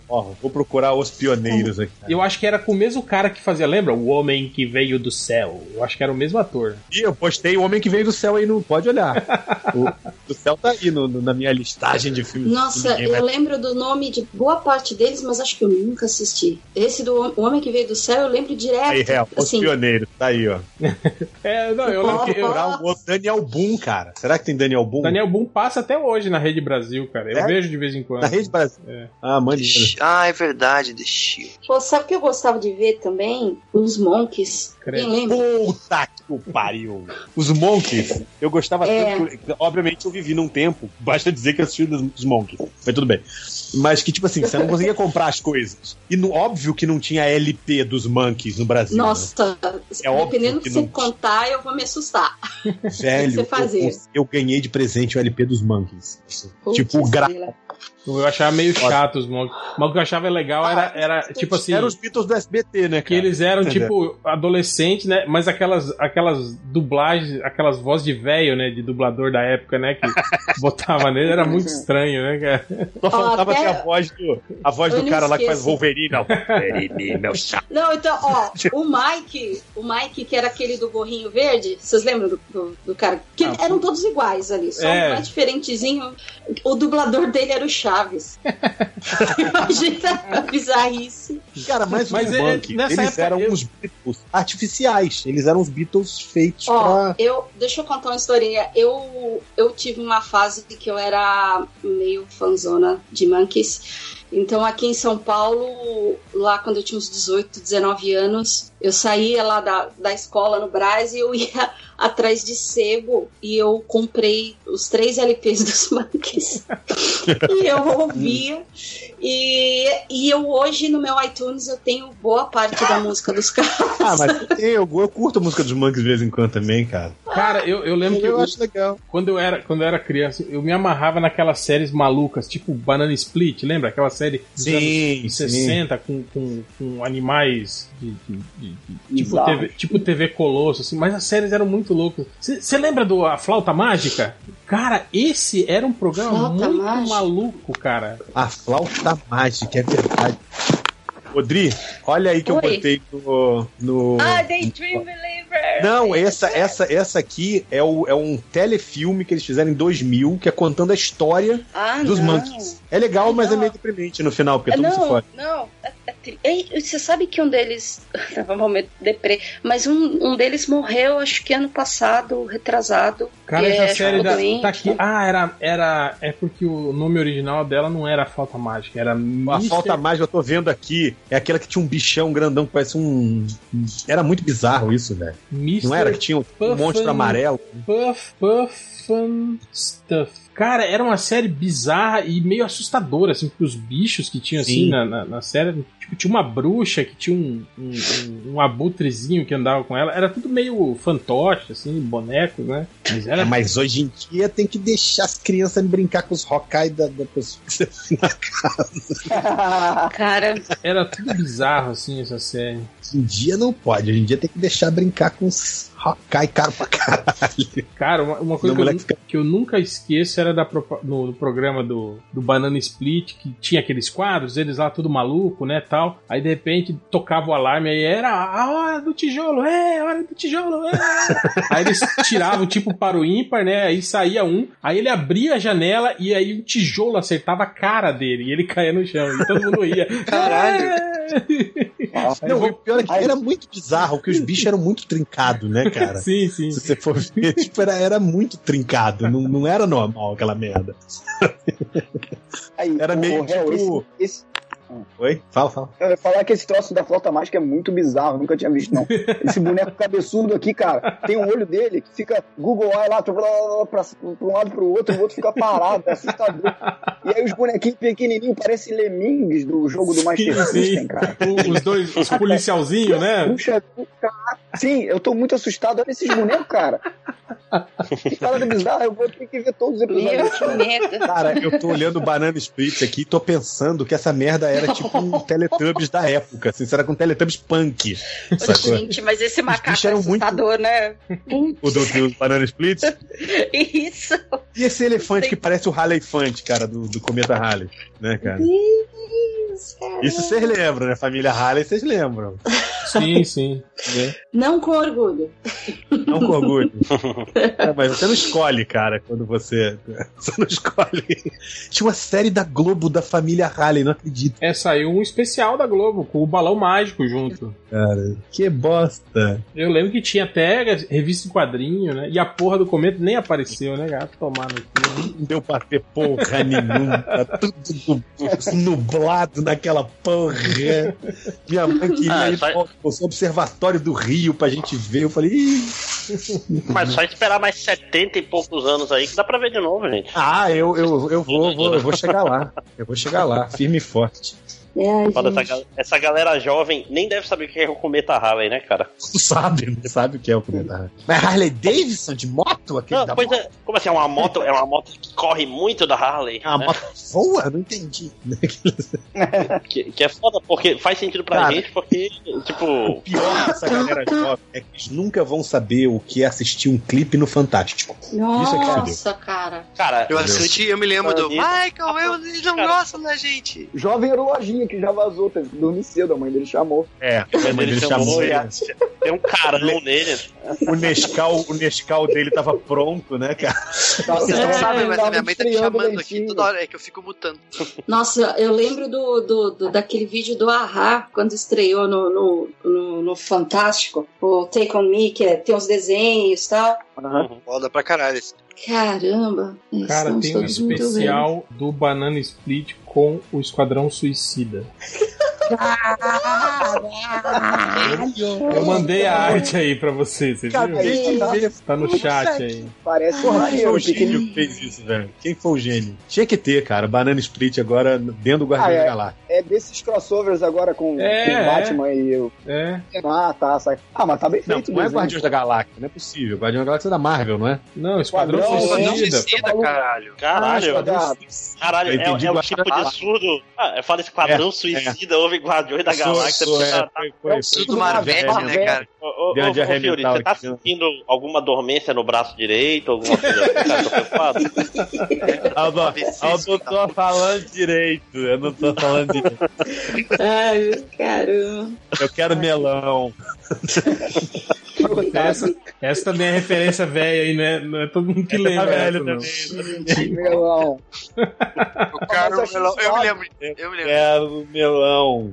Ó, vou procurar os pioneiros aqui. Eu acho que era com o mesmo cara que fazia, lembra? O Homem que Veio do Céu. Eu acho que era o mesmo ator. E eu postei o Homem que Veio do Céu aí no. Pode olhar. o do céu tá aí no, no- na minha listagem de filmes. Nossa, Ninguém vai- eu lembro do nome de boa parte deles, mas acho que eu nunca assisti. Esse do O Homem que Veio do Céu eu lembro direto. Aí, os assim, pioneiros, tá aí, ó. É, não, eu lembro que. eu- Procurar o outro Daniel Boom, cara. Será que tem Daniel Boom? Daniel Boom passa até hoje na Rede Brasil. Cara. Eu É? vejo de vez em quando. Na Rede Brasil. É. Ah, maneiro. Ah, é verdade, The Shield. Pô, sabe o que eu gostava de ver também? Os Monkeys. Credo. Puta que o pariu. Os Monkeys, eu gostava É. tanto. Obviamente eu vivi num tempo, basta dizer que eu assisti os Monkeys. Mas tudo bem. Mas que, tipo assim, você não conseguia comprar as coisas. E no, óbvio que não tinha LP dos Monkeys no Brasil. né? Nossa, É óbvio dependendo do que você não- contar, eu vou me assustar. Velho, eu, eu ganhei de presente o LP dos Monkeys. Putz, tipo, gra... Eu achava meio chato os monks. Mas o que eu achava legal era, era tipo assim. Eram os Beatles do SBT, né, cara? Que eles eram, Entendeu? tipo, adolescentes, né? Mas aquelas, aquelas dublagens, aquelas vozes de velho, né? De dublador da época, né? Que botava nele, era muito estranho, né, cara? Só faltava até- ter a voz do, a voz Eu do cara lá que faz. Wolverine. Não, Wolverine, meu chato. Não, então, ó, o Mike, o Mike, que era aquele do gorrinho verde, vocês lembram do, do, do cara? Que Ah, eram todos iguais ali, só É. um mais diferentezinho. O dublador dele era o Chaves. Imagina a bizarrice. Cara, mas, Mas os é- eles época eram eu- os Beatles artificiais. Eles eram os Beatles feitos Ó, pra... eu, deixa eu contar uma historinha. Eu, eu tive uma fase que eu era meio fanzona de Monkeys. Então, aqui em São Paulo, lá quando eu tinha uns 18, 19 anos, eu saía lá da, da escola no Brás e eu ia atrás de sebo e eu comprei os três LPs dos Monkeys. e eu ouvia. E, e eu hoje no meu iTunes eu tenho boa parte da música dos caras. Ah, mas eu, eu curto a música dos Monkeys de vez em quando também, cara. Cara, eu, eu lembro que Eu eu- acho legal. quando, eu era, quando eu era criança, eu me amarrava naquelas séries malucas, tipo Banana Split, lembra? Aquela série dos Sim, anos sim. 60 com, com, com animais de, de- de- de- tipo, Bizarro. TV, tipo TV Colosso, assim, mas as séries eram muito loucas. Você lembra do A Flauta Mágica? Cara, esse era um programa Flauta muito Mágica? maluco, cara. A flauta mágica, é verdade. Odri, olha aí que eu Oi. botei no. no... Ah, Daydream Believer! Não, essa, essa, essa aqui é, o, é um telefilme que eles fizeram em 2000, que é contando a história Ah, dos não. Monkeys. É legal, mas é Não. meio deprimente no final, porque todo mundo se fode. não. é- Ei, Você sabe que um deles. Tava um momento deprê, mas um, um deles morreu, acho que ano passado, retrasado. Cara, essa é, série da, doente. tá aqui. Ah, era, era. É porque o nome original dela não era Flauta Mágica, era A Mr. falta mágica eu tô vendo aqui é aquela que tinha um bichão grandão que parece um. Era muito bizarro isso, velho. Não era que tinha um, um monstro amarelo? Puff, Puffin Stuff. Cara, era uma série bizarra e meio assustadora, assim, porque os bichos que tinham, assim, Sim. na, na, na série. Tipo, tinha uma bruxa que tinha um, um, um, um abutrezinho que andava com ela. Era tudo meio fantoche, assim, bonecos, né? Mas É, era. mas hoje em dia tem que deixar as crianças brincar com os Hawkeye da, da pessoa que você na casa. Cara, Era tudo bizarro, assim, essa série. Hoje em dia não pode, hoje em dia tem que deixar brincar com os Hawkeye caro pra caralho. Cara, uma, uma coisa que eu, moleque nu- fica- que eu nunca esqueço era da, no, no programa do, do Banana Split, que tinha aqueles quadros, eles lá tudo maluco, né, tal. Aí, de repente, tocava o alarme, aí era a hora do tijolo, é, a hora do tijolo, é. aí eles tiravam, tipo, para o ímpar, né, aí saía um, aí ele abria a janela e aí o tijolo acertava a cara dele e ele caía no chão. E todo mundo ria. Caralho. Nossa, Não, o pior é que era muito bizarro, porque os bichos eram muito trincados, né, cara? sim, sim. Se você for ver, tipo, era, era muito trincado, não, não era normal aquela merda. Aí, Era meio o tipo- esse, esse- Oi? Fala, fala. eu ia falar que esse troço da flauta mágica é muito bizarro, nunca tinha visto, não. Esse boneco cabeçudo aqui, cara, tem um olho dele que fica Google Eye lá, pra, pra, pra, pra um lado pro outro, o outro fica parado, é assustador. E aí os bonequinhos pequenininhos parecem lemmings do jogo do Master Sim, System, sim. cara. Os dois, os policialzinhos, né? Puxa, cara. Sim, eu tô muito assustado. Olha esses bonecos, cara. Que parada bizarra. Eu vou ter que ver todos os meu, episódios. que medo. Cara, eu tô olhando o Banana Split aqui e tô pensando que essa merda era tipo um Teletubbies da época, assim, será com um Teletubbies punk. Sacou? Gente, mas esse macaco é eram muito- assustador, né? O do, do Banana Split. Isso. E esse elefante que parece o Halley Fante, cara, do, do Cometa Halley, né, cara? Deus, cara. Isso vocês lembram, né? Família Halley, vocês lembram. Sim, sim. Não com orgulho. Não com orgulho. É, mas você não escolhe, cara, quando você. Você não escolhe. Tinha uma série da Globo da família Halley, não acredito. É, saiu um especial da Globo, com o balão mágico junto. Cara, que bosta. Eu lembro que tinha até revista em quadrinho, né? E a porra do cometa nem apareceu, né, gato? Tomar no cu. Não deu pra ter porra nenhuma. Tá tudo nublado naquela porra. Minha mãe queria Ah, ir só- pro pro observatório do Rio pra gente ver. Eu falei, Ih. Mas só esperar mais 70 e poucos anos aí que dá pra ver de novo, gente. ah, eu, eu, eu, vou, vou, eu vou chegar lá. Eu vou chegar lá, firme e forte. É, essa, essa galera jovem nem deve saber o que é o cometa Harley, né, cara? Sabe, né? sabe o que é o comentário. Mas Harley Davidson de moto? Aquele Não, da pois moto? é, como assim? É uma moto, é uma moto que corre muito da Harley. É uma né? moto voa? Não entendi. Que, que é foda, porque faz sentido pra Cara. gente, porque, O tipo. pior dessa galera jovem é que eles nunca vão saber o que é assistir um clipe no Fantástico. Isso é que. Nossa, cara. Cara, Eu assisti e eu me lembro do Anitta. Michael, eu, eles não Cara. gostam da gente. Jovem era o lojinha que já vazou, teve que dormir cedo, a mãe dele chamou. É, Mas ele chamou e a- tem um carão nele. O Nescau, o Nescau dele tava pronto, né, cara? Vocês não É, sabem, mas a minha mãe tá me chamando aqui toda hora. É que eu fico mutando. Nossa, eu lembro do, do, do- daquele vídeo do Ahá, quando estreou no, no, no, no Fantástico, o Take On Me, que é, tem uns desenhos e tal. Foda pra caralho. Caramba. Cara, tem um especial do Banana Split com o Esquadrão Suicida. Eu mandei a arte aí pra você, você viu? Acabei de ver. Tá no chat aí. Parece Porra, um quem foi o gênio que fez isso, velho? Quem foi o gênio? Tinha que ter, cara. Banana Split agora dentro do Guardião Ah, é. da Galáxia. É desses crossovers agora com, É, com é. Batman e eu. É. Ah, tá, sai. Ah, mas tá bem Não, feito. o não é. Guardiões da Galáxia, não é possível. Guardião da Galáxia é da Marvel, não é? Não, Esquadrão Esquadrão Esquadrão Suicida. Caralho. Caralho, caralho, Eu é, é um Guardião tipo de surdo. Ah, eu falo Esquadrão É, Suicida, houve Guardiões da Galáxia. Sou- é, tá- foi- foi- Tudo Tudo Marvete, Marvel, né, cara? Ô, ô, uma ô, Fiori, você tá né? sentindo alguma dormência no braço direito? Alguma coisa assim? Tô preocupado. Olha o doutor falando direito. Eu não tô falando direito. Ai, caramba. Eu quero melão. Essa, essa também é referência velha aí, né? Não é todo mundo que Essa lembra. tá velho essa, não. também. Melão. O cara, Mas achei eu, eu me lembro. Eu me lembro. Quero melão.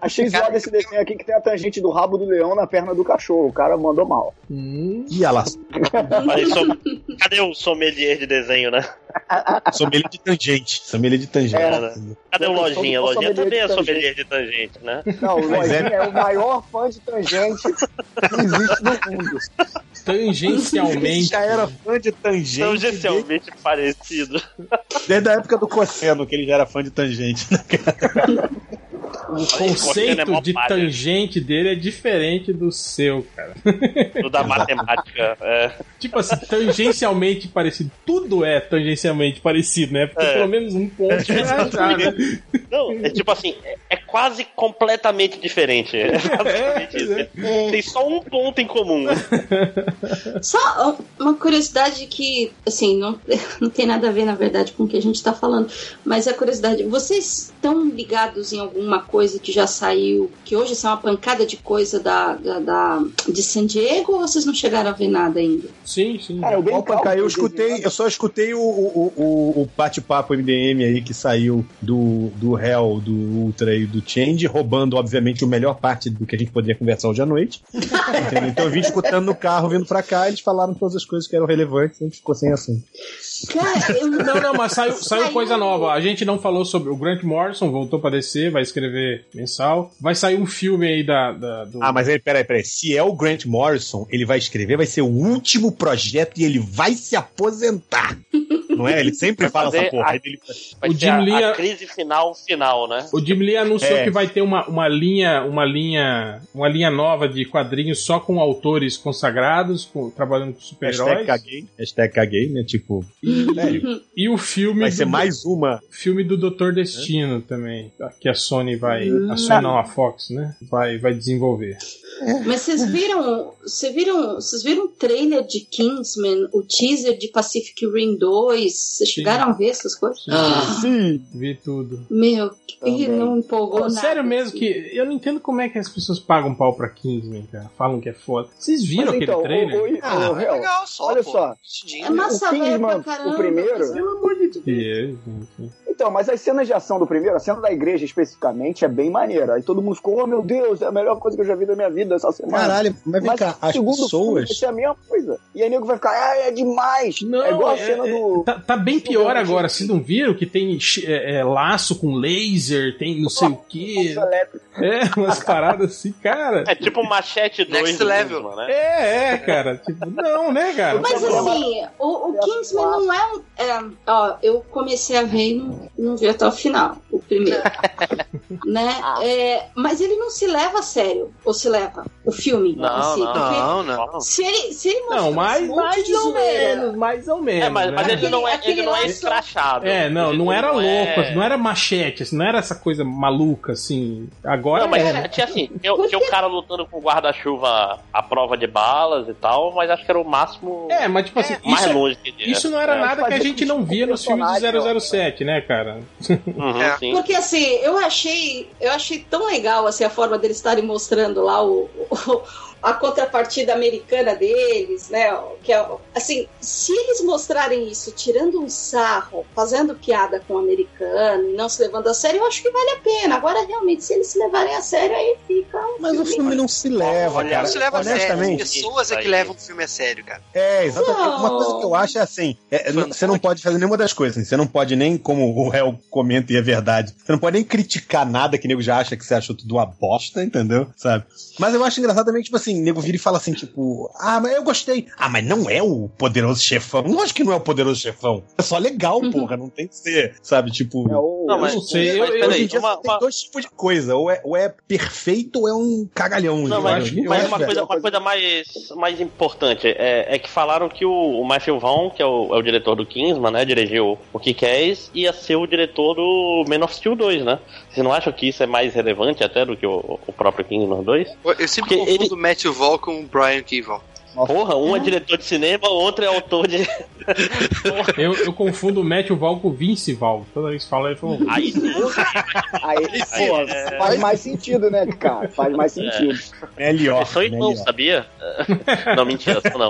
Achei Cara, zoado esse desenho aqui que tem a tangente do rabo do leão na perna do cachorro. O cara mandou mal. Hum, Ih, ela som- Cadê o sommelier de desenho, né? sommelier de tangente. Sommelier de tangente. É. Cadê o Lojinha? sou Lojinha também é sommelier de tangente, né? Não, o Mas é- Lojinha é... o maior fã de tangente que existe no mundo. tangencialmente. já era fã de tangente São desde, parecidos. desde a época do Cosseno, que ele já era fã de tangente. né? O é conceito mó de tangente dele é diferente do seu, cara. Do da matemática. É. Tipo assim, tangencialmente parecido. Tudo é tangencialmente parecido, né? Porque É. pelo menos um ponto achar, né? Não, é tipo assim, é, é quase completamente diferente. É basicamente isso. Tem só um ponto em comum. Só uma curiosidade que, assim, não, não tem nada a ver, na verdade, com o que a gente tá falando, mas a curiosidade, vocês estão ligados em alguma coisa que já saiu, que hoje é uma pancada de coisa da, da, da- de San Diego, ou vocês não chegaram a ver nada ainda? Sim, sim. Cara, eu bem Opa, cara, eu o escutei, eu só escutei o, o, o, o bate-papo MDM aí que saiu do, do Hell, do Ultra e do Change, roubando, obviamente, a melhor parte do que a gente poderia conversar hoje à noite. Então eu vim escutando no carro, vindo pra cá, eles falaram todas as coisas que eram relevantes, a gente ficou sem assunto. Cara, eu Não, não, mas saiu, saiu Saiu. coisa nova. A gente não falou sobre. O Grant Morrison voltou pra descer, vai escrever mensal. Vai sair um filme aí da. da- do... Ah, mas aí, peraí, peraí. Se é o Grant Morrison, ele vai escrever, vai ser o último projeto e ele vai se aposentar. Não é? Ele sempre fala essa porra. a- Aí ele- Vai O ser Jim a, Lee- a crise final, final, né? O Jim Lee anunciou É. que vai ter uma, uma linha, uma linha, uma linha nova de quadrinhos só com autores consagrados, com- trabalhando com Hashtag super-heróis. caguei. Hashtag caguei, né? Tipo, sério. E o filme Vai do, ser mais uma. filme do Doutor Destino também, que a Sony vai, a Sony não, a Fox, né? Vai, vai desenvolver. Mas vocês viram, vocês viram, vocês viram o trailer de Kingsman, o teaser de Pacific Rim 2? Vocês chegaram a ver essas coisas? Ah, Sim. Vi tudo. Meu, que não empolgou Pô, nada. sério mesmo assim. que eu não entendo como é que as pessoas pagam pau pra Kingsman, cara. Falam que é foda. Vocês viram Mas aquele então, trailer? o, o, Ah, o, é legal só, olha pô. só. É massa o velha pra Kingsman, caramba. o primeiro, Pelo amor de Deus, gente. Então, mas as cenas de ação do primeiro, a cena da igreja especificamente, é bem maneira. Aí todo mundo ficou, oh meu Deus, é a melhor coisa que eu já vi da minha vida essa semana. Caralho, mas vem Mas cá, o as segundo filme pessoas. vai ser a mesma coisa. E aí nego vai ficar, ah, é demais. Não, é igual a é- cena é- do. Tá, tá bem do pior agora. Vocês não viram que tem é, é, laço com laser, tem não sei o que. Nossa, elétrico. É, umas paradas assim, cara. É tipo Machete 2 Next level. Né? É, é, cara. Tipo, não, né, cara? Mas assim, o, o Kingsman não é um. é, ó, eu comecei a ver e não, não vi até o final, o primeiro. né? É, mas ele não se leva a sério. Ou se leva o filme Não, si. não, Não, não. Se ele, se ele mostrar Não, mais, monte mais ou zoeira, menos, mais ou menos. É, mas, mas né? ele não é, ele não é escrachado. É, não, não era louco, é- não era machete, assim, não era essa coisa maluca, assim. Agora Não, mas é. tinha assim, tinha, tinha um cara lutando com guarda-chuva à prova de balas e tal, mas acho que era o máximo É, mas tipo assim, mais isso, é- longe que isso não era É. nada que a gente não via nos filmes de personagem, 007, né, cara? Uhum, É. sim. Porque assim, eu achei, eu achei tão legal assim, a forma deles estarem mostrando lá o, もう。A contrapartida americana deles, né? Que é, assim, se eles mostrarem isso tirando um sarro, fazendo piada com o americano e não se levando a sério, eu acho que vale a pena. Agora, realmente, se eles se levarem a sério, aí fica um Mas o filme não se leva, Olha, cara. Não se leva a sério. As Honestamente. pessoas é que levam o filme a sério, cara. É, exatamente. Não. Uma coisa que eu acho é assim: é, Fã- você não pode fazer nenhuma das coisas. assim, Você não pode nem, como o réu comenta e é verdade, você não pode nem criticar nada que o nego já acha que você achou tudo uma bosta, entendeu? Sabe? Mas eu acho engraçado também, tipo assim, o nego vira e fala assim, tipo, ah, mas eu gostei. Ah, mas não é o poderoso chefão. Lógico que não é o poderoso chefão. É só legal, porra. Não tem que ser, sabe? Tipo. É o, Não, mas- não sei, mas eu- eu- peraí, Hoje em dia uma- tem uma- dois tipos de coisa. Ou é, ou é perfeito ou é um cagalhão. Não, eu mas, acho. Eu mas acho, uma, coisa, uma coisa mais, mais importante é, é que falaram que o, o Matthew Vaughn, que é o, é o diretor do Kingsman, né? Dirigiu o Kick-Ass, ia ser o diretor do Man of Steel 2, né? Vocês não acham que isso é mais relevante até do que o, o próprio Kingsman 2? Eu sempre Porque confundo o Matthew Vaughn com o Brian Keevan. Porra, um é diretor de cinema, o outro é autor de. Eu, eu confundo o Matthew Val com o Vince Val. Toda vez que fala, ele fala. Aí Aí, pô, faz mais sentido, né, cara? Faz mais sentido. Melhor. eles são irmãos, melhor. sabia? Não, mentira, não.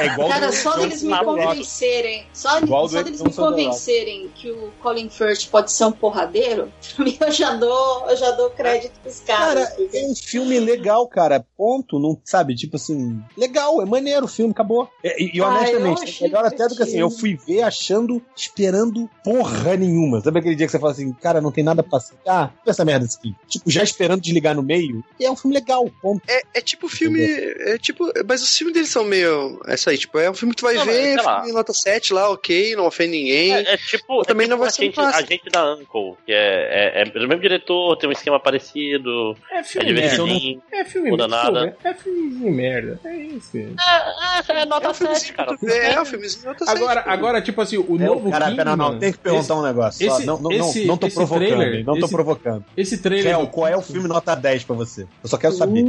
É igual Cara, do- só deles me convencerem, só, Igual só Edson me Sandorado. convencerem que o Colin Firth pode ser um porradeiro, pra mim eu já dou, eu já dou crédito pros caras. Cara, porque- é um filme legal, cara. Ponto. Não sabe, tipo assim, legal, é maneiro o filme, acabou. É, E, e Ah, honestamente, eu é melhor até do que assim, eu fui ver achando, esperando porra nenhuma. Sabe aquele dia que você fala assim, cara, não tem nada pra assistir? essa merda aqui. Tipo, já esperando desligar no meio. E é um filme legal, ponto. É, é tipo filme. É tipo. Mas os filmes deles são meio. É isso aí, tipo, é um filme que tu vai Não, mas, ver, lá. filme nota 7 lá, ok, não ofende ninguém. É, é tipo, Também é tipo não vai a, ser um gente, a gente da Uncle, que é, é, é o mesmo diretor, tem um esquema parecido, É é filme merda. divertidinho. É filme Muda merda. nada. É filmezinho merda. É isso. É, é, é nota É um 7, cara. vê, é um filmezinho nota 7. Agora, pô. agora, tipo assim, o É, novo cara, Kingsman... pera, não, tem que perguntar esse, um negócio. só. esse- não, não, esse- não, não tô provocando, trailer? Não tô esse- provocando. esse trailer... Do qual é o Kingsman- filme nota 10 pra você? Eu só quero saber.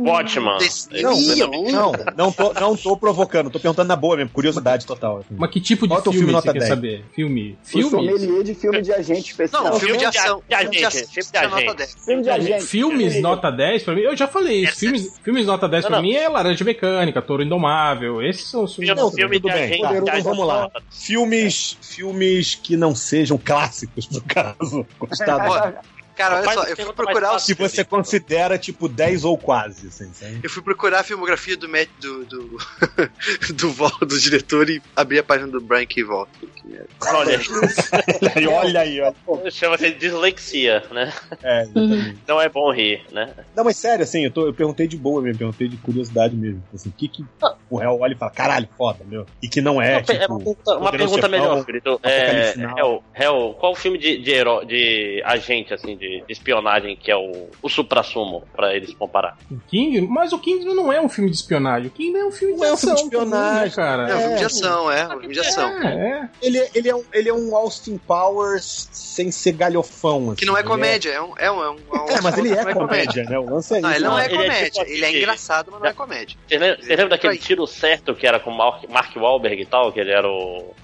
Watchman. Não, não, não tô, não tô provocando, tô perguntando na boa mesmo, curiosidade total. assim. Mas que tipo de teu filme, filme você nota quer 10? saber? Filme? Filme? sommelier de filme de agente especial. Não, filme de filme de ação. de filme de agente, filme de agente. 10. Filme de agente. Filmes nota 10 pra mim, eu já falei isso. Filmes, filmes nota 10 Não, pra não. mim é Laranja Mecânica, Touro Indomável. Esses são os filmes. Filme, Não, filme tudo de bem. agente. Poderoso, vamos lá. Filmes, filmes que não sejam clássicos, no caso. Gostado. Ó, Cara, olha só, eu fui procurar os que você considera, tipo, 10 ou quase, assim, sabe? Eu fui procurar a filmografia do Matt, do, do, do, Vol, do diretor e abri a página do Brian K. Vaughan. Olha, Aí, olha aí, olha. chama-se dislexia, né? É, exatamente. Não é bom rir, né? Não, mas sério, assim, eu, tô- eu perguntei de boa mesmo, perguntei de curiosidade mesmo. Assim, o que que. O Hell olha e fala, caralho, foda, meu. E que não é, Uma, pe- tipo... uma pergunta, uma pergunta Chefão, melhor, Grito. É. Hell, Hell, qual o filme de, de, heró- de agente, assim, de, de espionagem que é o, o supra-sumo, pra eles comparar? O King, mas o Kingsman não é um filme de espionagem. O Kingsman é um filme de Não é um ação. filme de espionagem, né, cara. É um filme de ação, é. Um filme de ação. É, é. Ele, ele, é um, ele é um Austin Powers sem ser galhofão, assim. Que não é Ele comédia, é um. É, um, é, um, É, mas ele é não comédia, né? O lance é Não, isso. ele não é Ele é comédia. tipo Ele é assim, engraçado, mas não é comédia. Você lembra, daquele Aí. Tiro certo que era com o Mark, Wahlberg e tal, que ele era o...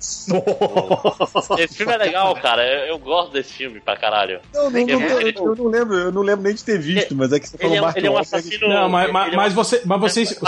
Esse filme é legal, cara. Eu, eu gosto desse filme pra caralho. Não, não, não, é- eu, ele- eu não lembro, eu não lembro nem de ter visto, mas é que você Ele falou é, Mark ele é um Wahlberg. assassino... Não, mas, mas, é mas, você, mas vocês.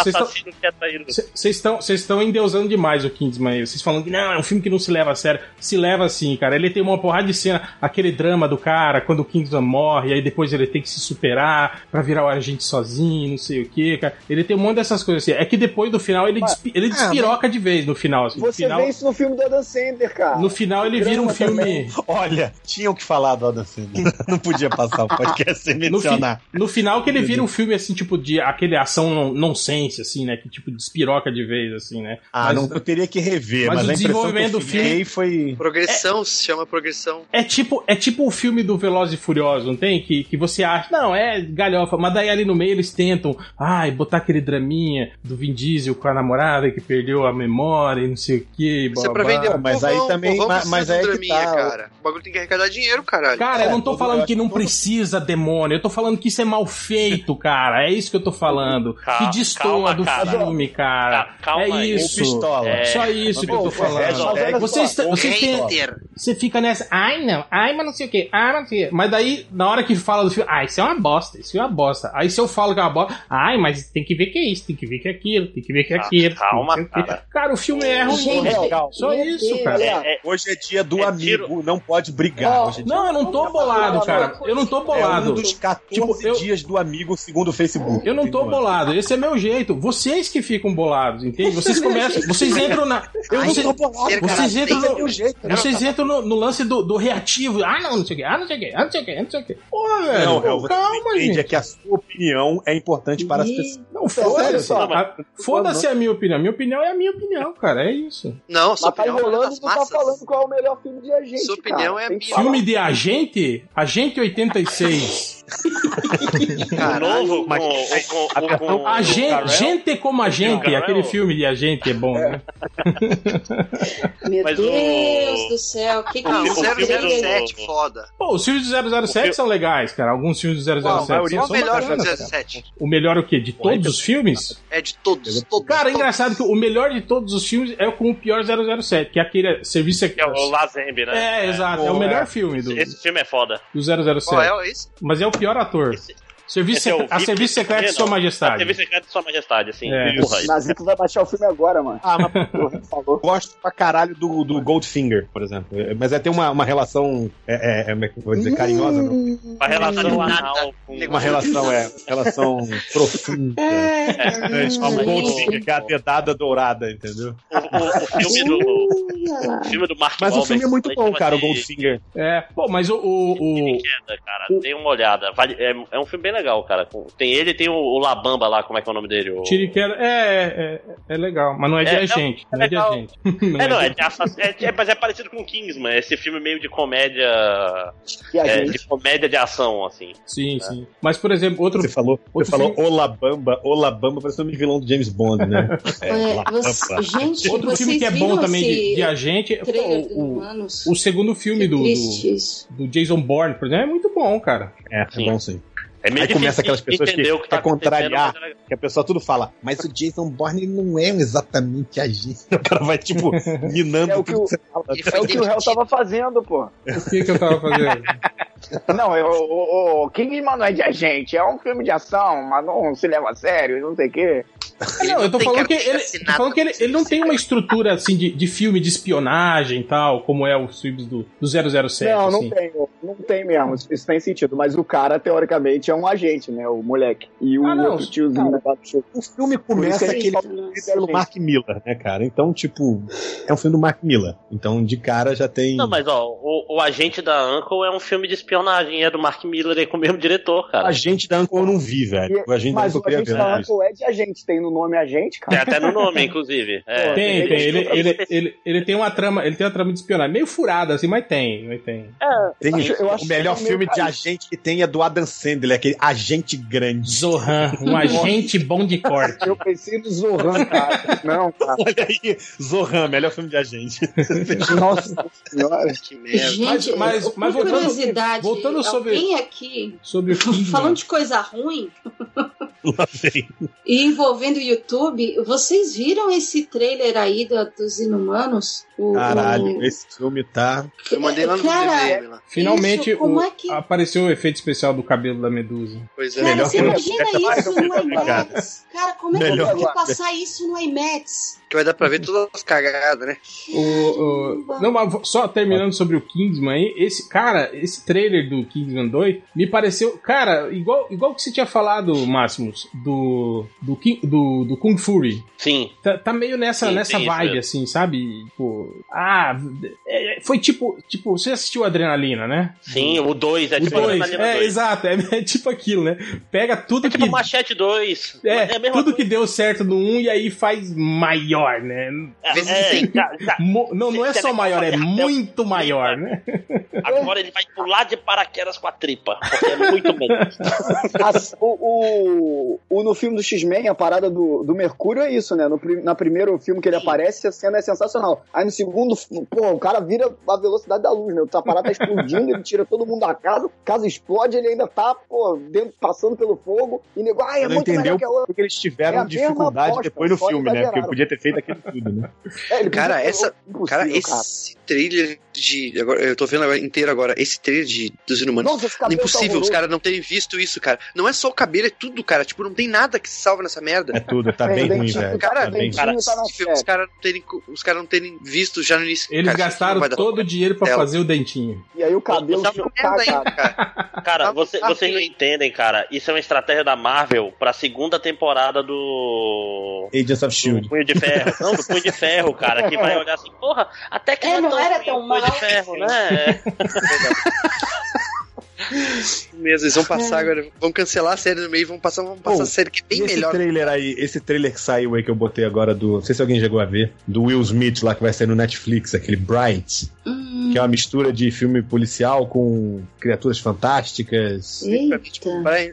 Vocês estão, vocês estão endeusando demais o Kingsman aí. Vocês falando que não, é um filme que não se leva a sério. Se leva assim, cara. Ele tem uma porrada de cena, aquele drama do cara, quando o Kingsman morre, aí depois ele tem que se superar pra virar o agente sozinho, não sei o que, cara. Ele tem um monte dessas coisas assim. É que depois do final ele, Mas- despi- ele despiroca de vez no final. Assim. No Você final, vê isso no filme do Adam Sandler, cara. no final ele vira um filme. também. Olha, tinham que falar do Adam Sandler. Não podia passar o podcast sem No, fi- mencionar. no final que ele vira um filme assim, tipo, de aquele ação non- nonsense, assim, né? Que tipo despiroca de vez, assim, né? Ah, Mas- não, eu teria que rever, mas mas, o desenvolvimento que eu do filme- foi... Progressão se chama progressão. É tipo, é tipo o filme do Velozes e Furiosos, não tem? Que, que você acha, não, é galhofa, mas daí ali no meio eles tentam, ai, botar aquele draminha do Vin Diesel com a namorada que perdeu a memória e não sei o que. Isso é pra vender o mas povão, aí também- mas- aí do que tá. cara. O bagulho tem que arrecadar dinheiro, caralho. Cara, eu não tô falando que não precisa demônio, eu tô falando que isso é mal feito, cara. É isso que eu tô falando. Calma, que destoa do cara. filme, cara. Ca- calma é isso. Pistola. É. Só isso que eu tô falando. Você, está, você, tem, você fica nessa, ai não, ai, mas não sei o que, ai, mas não sei o quê. Mas daí, na hora que fala do filme, ah, isso é uma bosta, isso é uma bosta. Aí se eu falo que é uma bosta, ai, mas tem que ver que é isso, tem que ver que é aquilo, tem que ver que é Ah, calma, que cara. Cara, o filme é ruim. Gente, Real. Só meu isso, cara. Olha, É, Hoje é dia do É amigo, tiro- não pode brigar. É dia Não, eu não tô bolado, cara. Eu não tô É bolado. um dos 14 Tipo, eu- dias do amigo segundo o Facebook. Eu não tô Entendeu? bolado, esse é meu jeito. Vocês que ficam bolados, entende? Vocês começam, vocês entram na. Eu não vocês, tô bolado, vocês entram é no, jeito. vocês entram no, no lance do, do reativo. Ah, não, não sei o que, ah, não sei o que, ah, não sei o que, não sei o que. Pô, velho, Não, pô, calma, entende gente. é que a sua opinião é importante para as pessoas. Não, foda-se. só. A- Foda-se a minha opinião. Minha opinião é a minha opinião, cara. É isso. Não, sua Mas tá opinião é enrolando e tá falando qual é o melhor filme de agente. Sua opinião cara. é a minha. Filme de agente? Agente 86. o novo mas- com, com, com, com Agente, Carell? gente como agente. Carell? Aquele filme de agente é bom, né? Meu Mas o- Deus do céu, o que que Não, isso o filme do- 007, foda. Pô, os filmes do 007 são legais, cara. Alguns filmes do 007 Qual, são, qual o melhor filme do cara. 07? O melhor o quê? De todos os filmes? É de todos, todos. Cara, é todos. engraçado que o melhor de todos os filmes é com o pior 007, que é aquele serviço que é o Lazembe, né? É, exato. É o melhor é. filme do, Esse filme é foda. do 007. Qual é esse? Mas é o pior ator. Esse- Serviço é o a Serviço Secreto de. Sua A Majestade. Serviço Secreto de Sua Majestade, assim. É. Porra, Nazito vai baixar o filme agora, mano. Ah, mas O Rio falou. eu gosto pra caralho do, do Goldfinger, por exemplo. É, Mas é ter uma, uma relação, é, é, é, como é que eu vou dizer, carinhosa, não? uma relação anal com... Uma relação, é, relação profunda. É, tipo mas o o- Goldfinger, que é a dedada dourada, entendeu? O, o- o filme do... O filme do Mark Mas o filme é muito bom, cara, o de- Goldfinger. É, pô, mas o. o, o- de Queda, cara. Dê uma olhada. Vale- é, é um filme bem legal, cara. Com- Tem ele e tem o, o Labamba lá, como é que é o nome dele? O... Tiro e Queda é, é, é legal, mas não é de É, agente. é Não é de legal. agente. É, não, é, de é, é, mas é parecido com Kingsman, esse filme meio de comédia. É, de comédia de ação, assim. Sim, sim. Mas, por exemplo, outro. Você falou, Outro você falou filme- Olabamba, Olabamba parece um vilão do James Bond, né? É, você- gente, Outro vocês filme que é bom também de, de agente. pô, do o, Humanos? o segundo filme do, do, do Jason Bourne, por exemplo, é muito bom, cara. É, é Sim. bom sim. É meio Aí começa aquelas pessoas que que quer tá contrariar. mas é. Que a pessoa tudo fala, mas o Jason Bourne não é exatamente agente. O cara vai, tipo, minando É o que tudo o- que você fala. É o que o réu tava fazendo, pô. O que, que eu tava fazendo? Não, eu- o, o Kingsman não é de agente, é um filme de ação, mas não se leva a sério, não sei o quê. Ele não, eu tô falando que ele, tô falando que ele, ele não tem uma estrutura assim de, de filme de espionagem e tal, como é os filmes do, do 007. não, não assim. tem, não tem mesmo, isso tem sentido. Mas o cara, teoricamente, é um agente, né? O moleque. E o Ah, não, outro tiozinho. O filme começa que aquele pelo Mark Miller, né, cara? Então, tipo, é um filme do Mark Miller. Então, de cara já tem. Não, mas ó, o, o Agente da Uncle é um filme de espionagem, é do Mark Miller e com o mesmo diretor, cara. A gente da Uncle eu não vi, velho. O agente da Mas Uncle o agente da né? Uncle é de agente. Tem no nome agente, Tem cara. até no nome, inclusive. É, Tem, tem tem. Ele, ele, específica. ele, ele tem uma trama, ele tem uma trama de espionagem. Meio furada, assim, mas tem, mas tem. Tem acho- eu acho o melhor é filme meio de agente que tem é do Adam Sandler, aquele agente grande. Zohan, um agente bom de corte. Eu pensei no Zohan, cara. Não, cara. Olha aí, Zohan, melhor filme de agente. Nossa senhora. Que merda. Gente, mas- mas por voltando- curiosidade, voltando sobre- alguém aqui Sobre o falando de coisa ruim Lá vem. e envolvendo o YouTube, vocês viram esse trailer aí do- dos Inumanos? O- Caralho, o- esse filme tá. Eu mandei lá no Cara, lá. Finalmente Isso, como o- é que- apareceu o efeito especial do cabelo da Medusa. Pois é. Cara, Melhor você que- imagina isso no IMAX? Cara, como é que eu vou que- passar isso no IMAX? Que vai dar pra ver todas as cagadas, né? O, o- não, mas só terminando sobre o Kingsman aí, esse cara, esse trailer do Kingsman 2 me pareceu, cara, igual igual que você tinha falado, Máximos, do do, King- do, do Kung Fury. Sim. Tá, tá meio nessa, Sim, nessa isso vibe, mesmo. assim, sabe? Tipo, ah, é, foi tipo, tipo, você assistiu Adrenalina, né? Sim, o 2 é O tipo 2, Adrenalina é, 2. exato, é, é tipo aquilo, né? Pega tudo É tipo que Machete 2. é, a mesma tudo que coisa. deu certo no 1 e aí faz maior, né? É, é, já- já- Mo- não, não é só maior, é o- muito maior, né? Agora ele vai pular de paraquedas com a tripa. Porque é muito bom. As- o, o, o- no filme do X-Men, a parada do, do Mercúrio é isso, né? No, na primeiro filme que ele aparece, a cena é sensacional. Aí no segundo, pô, o cara vira a velocidade da luz, né? A parada tá explodindo, ele tira todo mundo da casa, a casa explode, ele ainda tá, pô, dentro, passando pelo fogo, e nego, ai, é não muito entendeu melhor que a outra. porque eles tiveram É dificuldade depois no filme, né? Porque podia ter feito aquilo tudo, né? É, Cara, essa- impossível, Cara, esse trailer de. Agora, eu tô vendo agora inteiro agora. Esse trailer de, dos inumanos. Nossa, tá Impossível os horroroso. caras não terem visto isso, cara. Não é só o cabelo, é tudo, cara. Tipo, não tem nada que se salva nessa merda. É tudo, tá É, bem ruim, velho. Cara, Tá bem Cara, tá os caras não terem, os caras não terem visto já no início. Eles cara, gastaram todo o dinheiro pra Ela- fazer o dentinho. E aí o cabelo é uma merda ainda, cara. cara. Cara, Tá- você- tá vocês não entendem, cara. Isso é uma estratégia da Marvel pra segunda temporada do. Agents of Shield. Punho de Ferro. Não, do Punho de Ferro, cara. Que vai olhar assim, porra, até que É, não, não é era ruim tão Punho mal. de Ferro, né? Mesmo, eles vão passar agora. Vão cancelar a série no meio, vão passar, vão passar a série que é bem esse melhor. trailer aí, esse trailer que saiu aí que eu botei agora do. Não sei se alguém chegou a ver. Do Will Smith lá que vai sair no Netflix, aquele Bright. Hum, Que é uma mistura de filme policial com criaturas fantásticas. eita.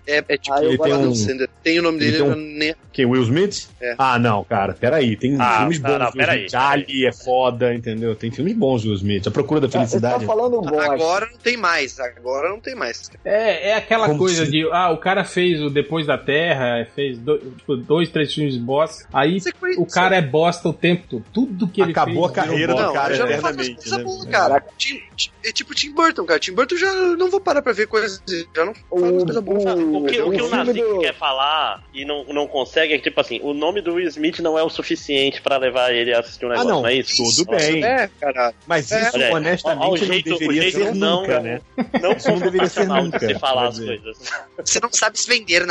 É, é tipo, Ah, eu Ele tem um-. Tem o nome ele dele, tem um-. Quem? Will Smith? É. Ah, não, cara, peraí. Tem Ah, filmes não, bons. não, Will peraí. Ali é foda, entendeu? Tem filmes bons do Will Smith. A Procura da tá Felicidade. falando bosta. Agora não tem mais. Agora não tem mais. É, é aquela Como coisa se- de, ah, o cara fez o Depois da Terra, fez do- tipo, dois, três filmes bosta, aí Sequência. o cara é bosta o tempo todo. Tudo que ele Acabou fez. a carreira do Não, cara eu já não eternamente, coisa né? boa, cara. Tim- Tim- é tipo Tim Burton, cara. Tim Burton já não vou parar pra ver coisas. Já não O, coisa boa. O que o, que o Nazik do- quer falar e não, não consegue é que, tipo assim, o nome do Will Smith não é o suficiente pra levar ele a assistir um negócio, não, não, é isso? tudo bem. É, cara. Mas É. isso, aí, honestamente, o não jeito- o deveria ser não- nunca, né? Não Isso não deveria confrontacional de se falar as dizer. coisas. Você não sabe se vender,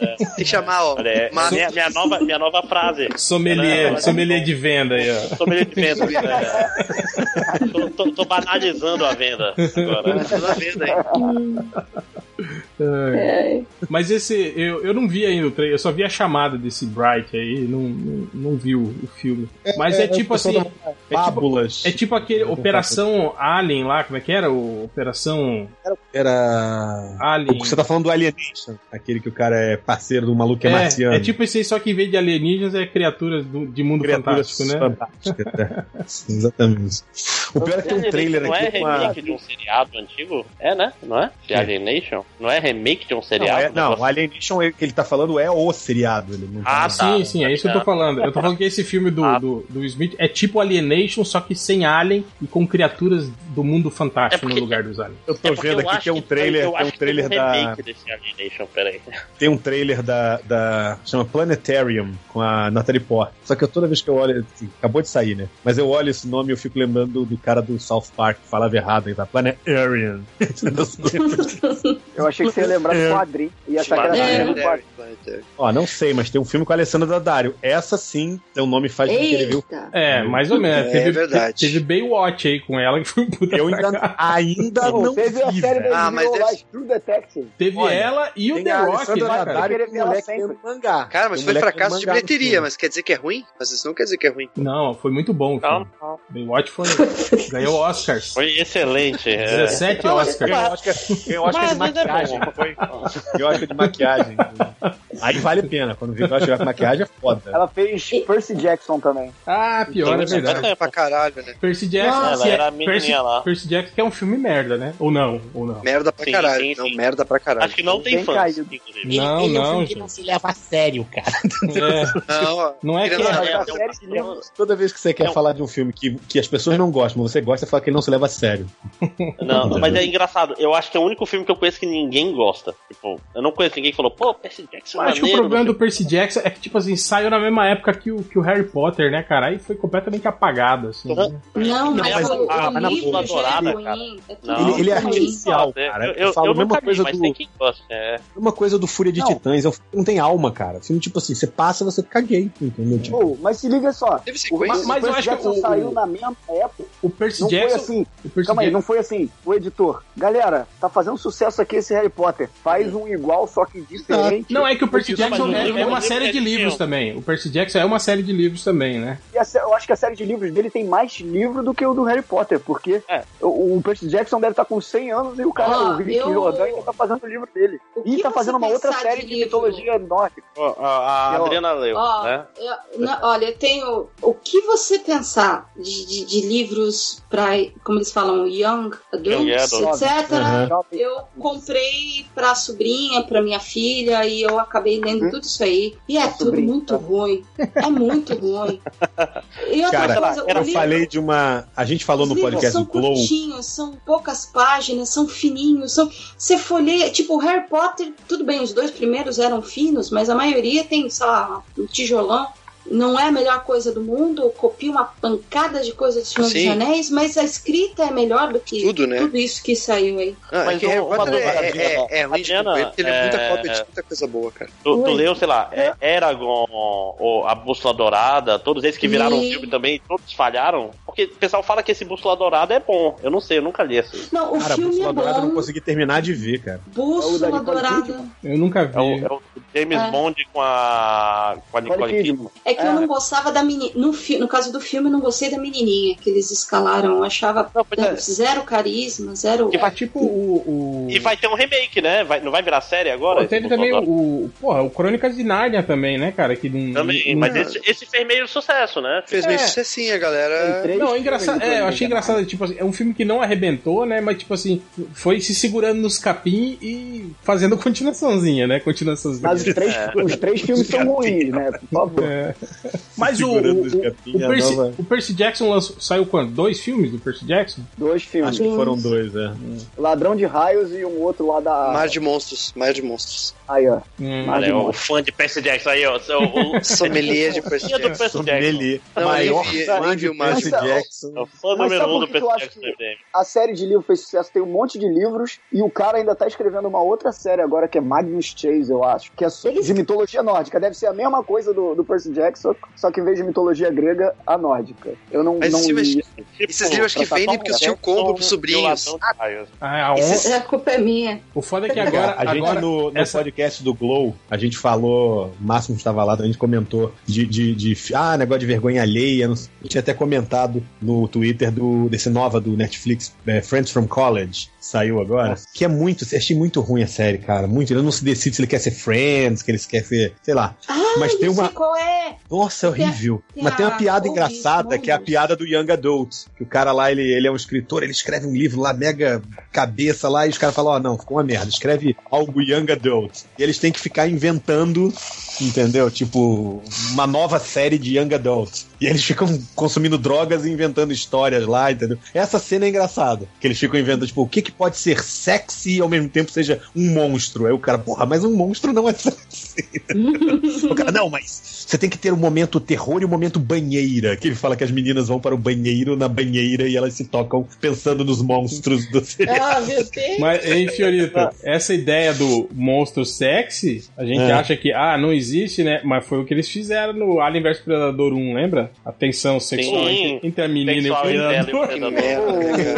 Nazik. Tem que chamar, ó. Olha, é, Mas- minha, minha nova, minha nova frase. Sommelier, Ela- sommelier de venda aí, ó. Sommelier de venda. É. Tô, tô- tô banalizando a venda agora. Na venda aí. É. Mas esse, eu, eu não vi ainda o trailer, eu só vi a chamada desse Bright aí, não, não, não vi o, o filme. Mas é, tipo assim, é tipo, Fábulas. é tipo aquele Operação Alien lá, como é que era? O Operação Era. Alien. Você tá falando do Alienation, aquele que o cara é parceiro do maluco que é, É, marciano. é tipo esse aí, só que em vez de alienígenas é criaturas do- de mundo Criaturas fantástico, né? fantásticas, é. Exatamente. O pior é que tem um trailer não é aqui com a... remake de um seriado antigo? É, né? Não é? De Alienation? Não é remake de um Não, seriado? é, não, o Alienation ele- que ele tá falando é o seriado. Ele não tá Ah, tá. Sim, sim, é isso que eu tô falando. Eu tô falando que esse filme do, Ah. do, do Smith é tipo Alienation, só que sem Alien e com criaturas do mundo fantástico É porque- no lugar dos aliens. Eu tô É vendo aqui que é um trailer, tem um trailer tem um da. remake desse Alienation, peraí. Tem um trailer da, da. chama Planetarium com a Natalie Portman. Só que eu, toda vez que eu olho. assim, acabou de sair, né? Mas eu olho esse nome e eu fico lembrando do, do cara do South Park que falava errado aí, tá? Planetarium. Eu achei que você ia lembrar do quadrinho. E achar que era É. do quadrinho. Ó, não sei, mas tem um filme com a Alessandra Daddario. Essa sim, seu nome faz com que ele viu. Eita. É, mais ou menos. É teve, verdade. Teve Baywatch aí com ela, que foi um puta Eu ainda, ainda não você viu a vi, série da Ah, mas deve- lá, True Detective. Teve Olha, ela e o The a Rock, Alessandra né, cara? O moleque sempre. mangá. Cara, mas O foi fracasso de no bilheteria, mas quer dizer que é ruim? Mas isso não quer dizer que é ruim. Não, foi muito bom. o Não, filme. não. Baywatch foi. ganhou Oscars. Foi excelente. é. 17 Ganhou Oscars. Oscar, ganhou Oscar de mas é maquiagem. bom. Foi. Ganhou Oscar de maquiagem. Aí vale a pena. Quando vê que Oscar de maquiagem é foda. Ela fez Percy Jackson também. Ah, pior, é verdade. É, Pra caralho, né? Percy Jackson. Ela que é- era a menininha Percy, lá. Percy Jackson que é um filme merda, né? Ou não, ou não. Merda pra Sim, caralho. sim, Não, sim. merda pra caralho. Acho que não tem fãs. Não, Ele é um não, filme que gente. não se leva a sério, cara. É, Não, ó, não é que é, é, Toda vez que você quer falar de um filme que, que as pessoas não gostam, mas você gosta, você fala que ele não se leva a sério. Não, mas é engraçado. Eu acho que é o único filme que eu conheço que ninguém gosta. Tipo, eu não conheço ninguém que falou, pô, Percy Jackson é Eu acho que o problema do Percy Jackson é que, tipo assim, saiu na mesma época que o, que o Harry Potter, né, cara? Aí foi completamente apagado, assim. Uhum. né? Não, mas, mas o, a- o a livro é cara. É tudo Não, Ele- ele é artificial. É, cara. Eu, Eu eu, falo eu a mesma vi, coisa mas do- tem quem gosta. É. Uma coisa do Fúria de Não. Titãs, é não tem alma, cara. Filme tipo assim, você passa, você fica gay, entendeu? Tipo, mas se liga só. Teve O, sequência. mas eu Percy acho que Jackson o- saiu na mesma época. O Percy Não foi Jackson. assim. o Percy Calma aí, Jackson- não foi assim. O editor, galera, tá fazendo sucesso aqui esse Harry Potter. Faz um igual, só que diferente. Não, é que o Percy Jackson é, é uma série é de livros também. O Percy Jackson é uma série de livros também, né? E a eu acho que a série de livros dele tem mais livro do que o do Harry Potter, porque É. o, o Percy Jackson deve estar com 100 anos e o cara, Ó, o Rick eu- ainda tá fazendo o livro dele. O E tá fazendo uma outra série de de, mitologia nórdica. Ó, A, a Eu- Adriana leu, Ó, né? eu- na- olha, eu tenho. O que você pensar de, de- de livros para, como eles falam, young Young adults, adult. etc. Aham. Eu comprei pra sobrinha, pra minha filha, e eu acabei lendo Uhum. tudo isso aí. E é tudo muito ruim. É muito ruim. E outra Cara, coisa, livro- falei de uma. A gente falou no podcast são do Glow. curtinhos, são poucas páginas, são fininhos, são. Você folheia, tipo, o Harry Potter, tudo bem, os dois primeiros eram finos, mas a maioria tem, sei lá, um tijolão. Não é a melhor coisa do mundo, copia uma pancada de coisa de Senhor dos Sim. Anéis, mas a escrita é melhor do que Tudo, né? tudo isso que saiu aí. Ah, é Mas que o- é, é, Adriana. é ruim de acompanhar, porque ele é muita é- cópia de muita coisa boa, cara. Tu, tu leu, sei lá, é, Eragon, ou a Bússola Dourada, todos esses que viraram Li. filme também, todos falharam? Porque o pessoal fala que esse Bússola Dourada é bom. Eu não sei, eu nunca li esse. Não, o Cara, filme Bússola é Dourada eu não bom. consegui terminar de ver, cara. É Bússola Nicole Dourada. Eu nunca vi. É o, é o James É. Bond com a, com a Nicole Nicole Kidman. É que eu não gostava da menina. No, fi- no caso do filme, eu não gostei da menininha que eles escalaram. Eu achava Não, é. zero carisma, zero. Que vai- É tipo o. o... E vai ter um remake, né? Vai, não vai virar série agora? Pô, teve Bússola também o, o. Porra, o Crônicas de Nárnia também, né, cara? Que não, Também, não- mas esse, esse fez meio sucesso, né? Fez É. meio sucessinho, a galera. Não, é engraçado. do É, eu achei engraçado, tipo assim, é um filme que não arrebentou, né? Mas, tipo assim, foi se segurando nos capim e fazendo continuaçãozinha, né? Continuaçãozinha. Mas os três, É. os três filmes são ruins, né? Por favor. É. Mas o, o, o, capim, o a Percy, nova- o Percy Jackson lançou, saiu quando? Dois filmes do Percy Jackson? Dois filmes. Acho que foram dois, é. Ladrão de Raios e um outro lá da. Mar de monstros, mar de monstros. Aí, ó. Hum. Mar de Olha, o monstros. fã de Percy Jackson aí, ó. O, o, Sommelier de Percy Fã do Jackson. Percy Jackson. Não, maior fã de. Percy Jackson. É o fã número um do Percy Jackson. A série de livros fez sucesso, tem um monte de livros, e o cara ainda tá escrevendo uma outra série agora, que é Magnus Chase, eu acho, que é só de mitologia nórdica. Deve ser a mesma coisa do, do Percy Jackson, só que em vez de mitologia grega, a nórdica. Eu não, Mas não esse li. Esses livros acho que vendem porque os tio compra pros sobrinhos. Ah, a on... Esse- a culpa é minha. O foda é que agora. a gente agora no, no essa- podcast do Glow, a gente falou, o Máximo estava lá, a gente comentou de, de, de ah, negócio de vergonha alheia, não sei, a tinha até comentado no Twitter do, desse nova do Netflix, é, Friends from College, saiu agora, que é muito, achei muito ruim a série, cara, muito, ele não se decide se ele quer ser Friends, que ele quer ser, sei lá, Ah, mas tem uma, qual é. nossa, é Tem a- horrível. tem Mas tem uma a piada engraçada, que é a piada do Young Adult. Que o cara lá, ele, ele é um escritor, ele escreve um livro lá, mega cabeça lá, e os caras falam, ó, não, ficou uma merda, escreve algo Young Adult. E eles têm que ficar inventando, entendeu? Tipo, uma nova série de Young Adult. E eles ficam consumindo drogas e inventando histórias lá, entendeu? Essa cena é engraçada. Que eles ficam inventando, tipo, o que, que pode ser sexy e ao mesmo tempo seja um monstro? Aí o cara, porra, mas um monstro não é sexy. O cara, não, mas você tem que ter um momento terror e o momento banheira, que ele fala que as meninas vão para o banheiro na banheira e elas se tocam pensando nos monstros do Ah, meu Deus. Mas, hein, Fiorito, essa ideia do monstro sexy, a gente É. acha que, ah, não existe, né? Mas foi o que eles fizeram no Alien vs Predador 1, lembra? A tensão sexual Sim. entre, a menina Sexual e o e o predador.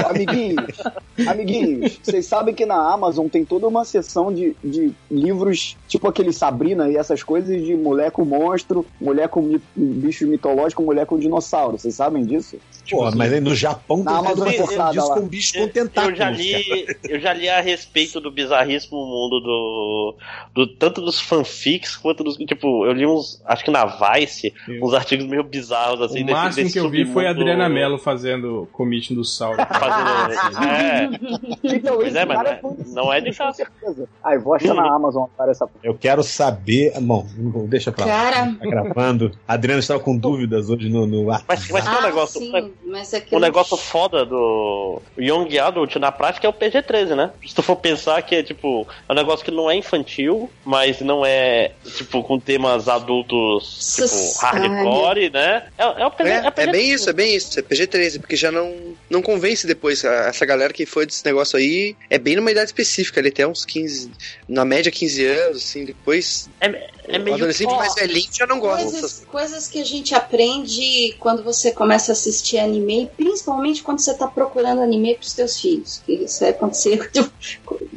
Ô, amiguinhos, amiguinhos, vocês sabem que na Amazon tem toda uma seção de, de livros, tipo aquele Sabrina e essas coisas de mulher com monstro, mulher com mi- bicho mitológico, mulher com dinossauro. Vocês sabem disso? Pô, mas aí no Japão Na tem Amazon uma cortada disso lá. com bicho com Eu tentáculos. já cara. li, eu já li a respeito do bizarríssimo mundo do, do tanto dos fanfics quanto dos tipo, eu li uns, acho que na Vice, uns artigos meio bizarros assim O desse, máximo desse que eu vi foi a Adriana Mello fazendo commission do Sauro. fazendo, é, Então, esse é, mas cara não é- não é de graça. certeza. Aí, vou achar na Amazon, cara, essa Eu quero saber. Bom, deixa pra lá. Cara. Tá gravando. A Adriana estava com dúvidas hoje no, no ar. mas, mas tem um Ah, negócio, sim, mas é um negócio foda do Young Adult na prática é o PG-13, né? Se tu for pensar que é tipo, é um negócio que não é infantil, mas não é tipo com temas adultos tipo hardcore, né? É, é o PG, É, é, é PG-13. bem isso, é bem isso. É PG-13, porque já não, não convence depois. Essa galera que foi desse negócio aí é bem numa idade específica, ele tem uns 15, na média 15 anos, assim, depois. É o meio adolescente Ó, mais velhinho já não gosta. Coisas, coisas que a gente aprende quando você começa a assistir anime, principalmente quando você tá procurando anime pros teus filhos. Que isso vai acontecer de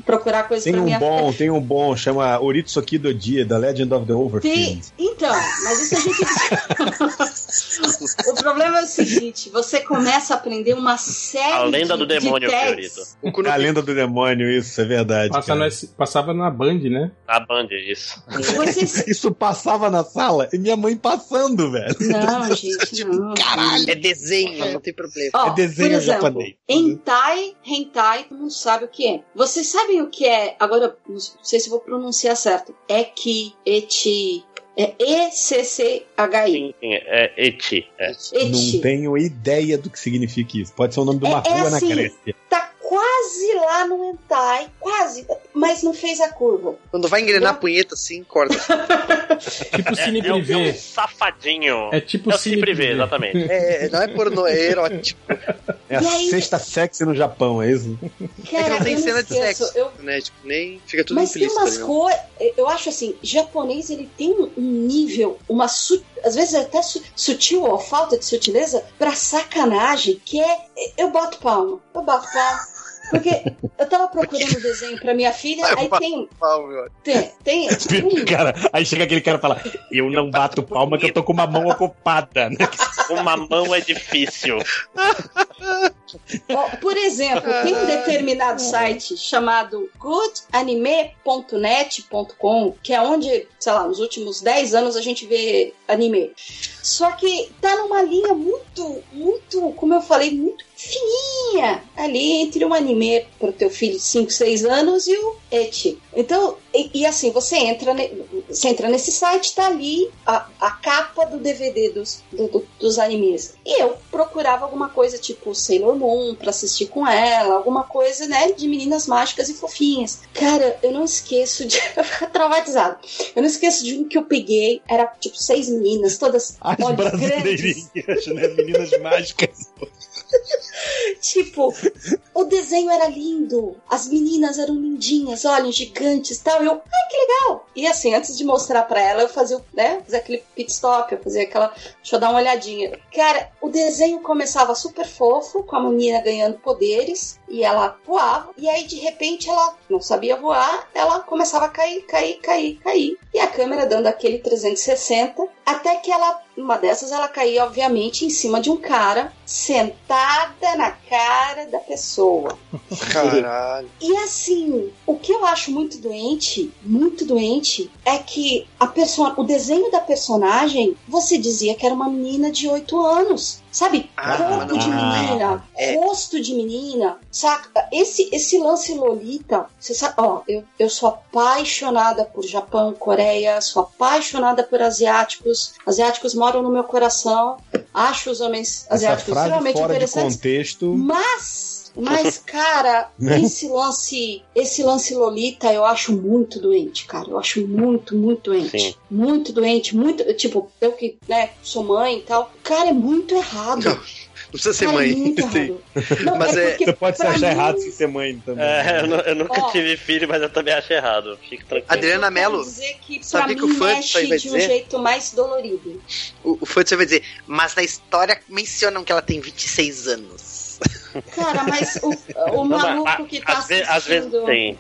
procurar coisas Tem pra um minha bom, tem um bom, chama Oritsuki do Dia, The Legend of the Tem- Overfield. Então, mas isso a gente. o problema é o seguinte: você começa a aprender uma série A lenda de, do demônio, de. Fiorito. É a lenda do demônio, isso, é verdade. Passa passava na Band, né? Na Band, isso. Vocês... Isso passava na sala e minha mãe passando, velho. Não, gente, não. Caralho, é desenho, não tem problema. Ó, É desenho por exemplo, japonês. Hentai, hentai, todo mundo sabe o que é. Vocês sabem o que é? Agora, não sei se vou pronunciar certo. Eki, eti, é E-C-C-H-I. Sim, sim, é Eti. É. Não tenho ideia do que significa isso. Pode ser o nome de uma É- é rua assim. na Grécia. Tá quase lá no hentai, quase, mas não fez a curva. Quando vai engrenar a punheta assim, corta. Tipo Cine É, é, um- é um safadinho. É tipo É o Cine Cine Privé. exatamente. É, não é pornô, é erótico. É a aí- sexta sexy no Japão, é isso? É que Cara, não tem eu cena de sexo, eu- né? Tipo, nem fica tudo Mas tem implícito umas não. coisas. Eu acho assim, japonês ele tem um um nível, uma su... às vezes até su- sutil ou falta de sutileza pra sacanagem, que é. Eu boto palma. Eu boto palma. Porque eu tava procurando um desenho pra minha filha, aí tem. Pau, meu. Tem. tem, tem um- Cara, aí chega aquele cara e fala: Eu não bato palma que eu tô com uma mão ocupada, né? Uma mão é difícil. Por exemplo, tem um determinado site chamado goodanime.net.com, que é onde, sei lá, nos últimos 10 anos a gente vê anime. Só que tá numa linha muito, muito, como eu falei, muito fininha ali entre um anime pro teu filho de 5, 6 anos e o eti. Então, e, e assim, você entra, ne- você entra nesse site, tá ali a, a capa do DVD dos, do- do- dos animes. E eu procurava alguma coisa tipo Sailor Moon pra assistir com ela, alguma coisa, né, de meninas mágicas e fofinhas. Cara, eu não esqueço de. Traumatizado. Eu não esqueço de um que eu peguei, era tipo seis meninas, todas As olhos grandes. brasileirinhas, né? Meninas mágicas. Tipo, o desenho era lindo, as meninas eram lindinhas, olhos gigantes tal. E eu, ai, que legal! E assim, antes de mostrar pra ela, eu fazia, né, fazia aquele pit stop, eu fazia aquela. Deixa eu dar uma olhadinha. Cara, o desenho começava super fofo, com a menina ganhando poderes, e ela voava, e aí de repente ela não sabia voar, ela começava a cair, cair, cair, cair. E a câmera dando aquele 360, até que ela, uma dessas, ela caía, obviamente, em cima de um cara, sentada na cara da pessoa. Caralho. E assim, o que eu acho muito doente, muito doente, é que a perso o desenho da personagem, você dizia que era uma menina de 8 anos. Sabe? Ah, Corpo não, de não, menina, É. rosto de menina, saca? Esse, esse lance Lolita, você sabe, ó, eu, eu sou apaixonada por Japão, Coreia, sou apaixonada por asiáticos. Asiáticos moram no meu coração. Acho os homens Essa asiáticos frase extremamente fora de interessantes. contexto. Mas Mas, cara, esse lance, esse lance Lolita eu acho muito doente, cara. Eu acho muito, muito doente. Sim. Muito doente, muito. Tipo, eu que, né, sou mãe e tal. Cara, é muito errado. Não, Não precisa ser Cara, é mãe. muito Sim. errado. Não, Mas é- porque Você pode se achar mim- errado sem ser mãe também. É, eu, eu nunca Ó. tive filho, mas eu também acho errado. Fique tranquilo. Adriana Mello, dizer que sabia mim que o fã mexe vai de um dizer? jeito mais dolorido. o, o fã de você vai dizer, mas na história mencionam que ela tem 26 anos. Cara, mas o, o Não, maluco a- que tá às, ve- às vezes assistindo... tem.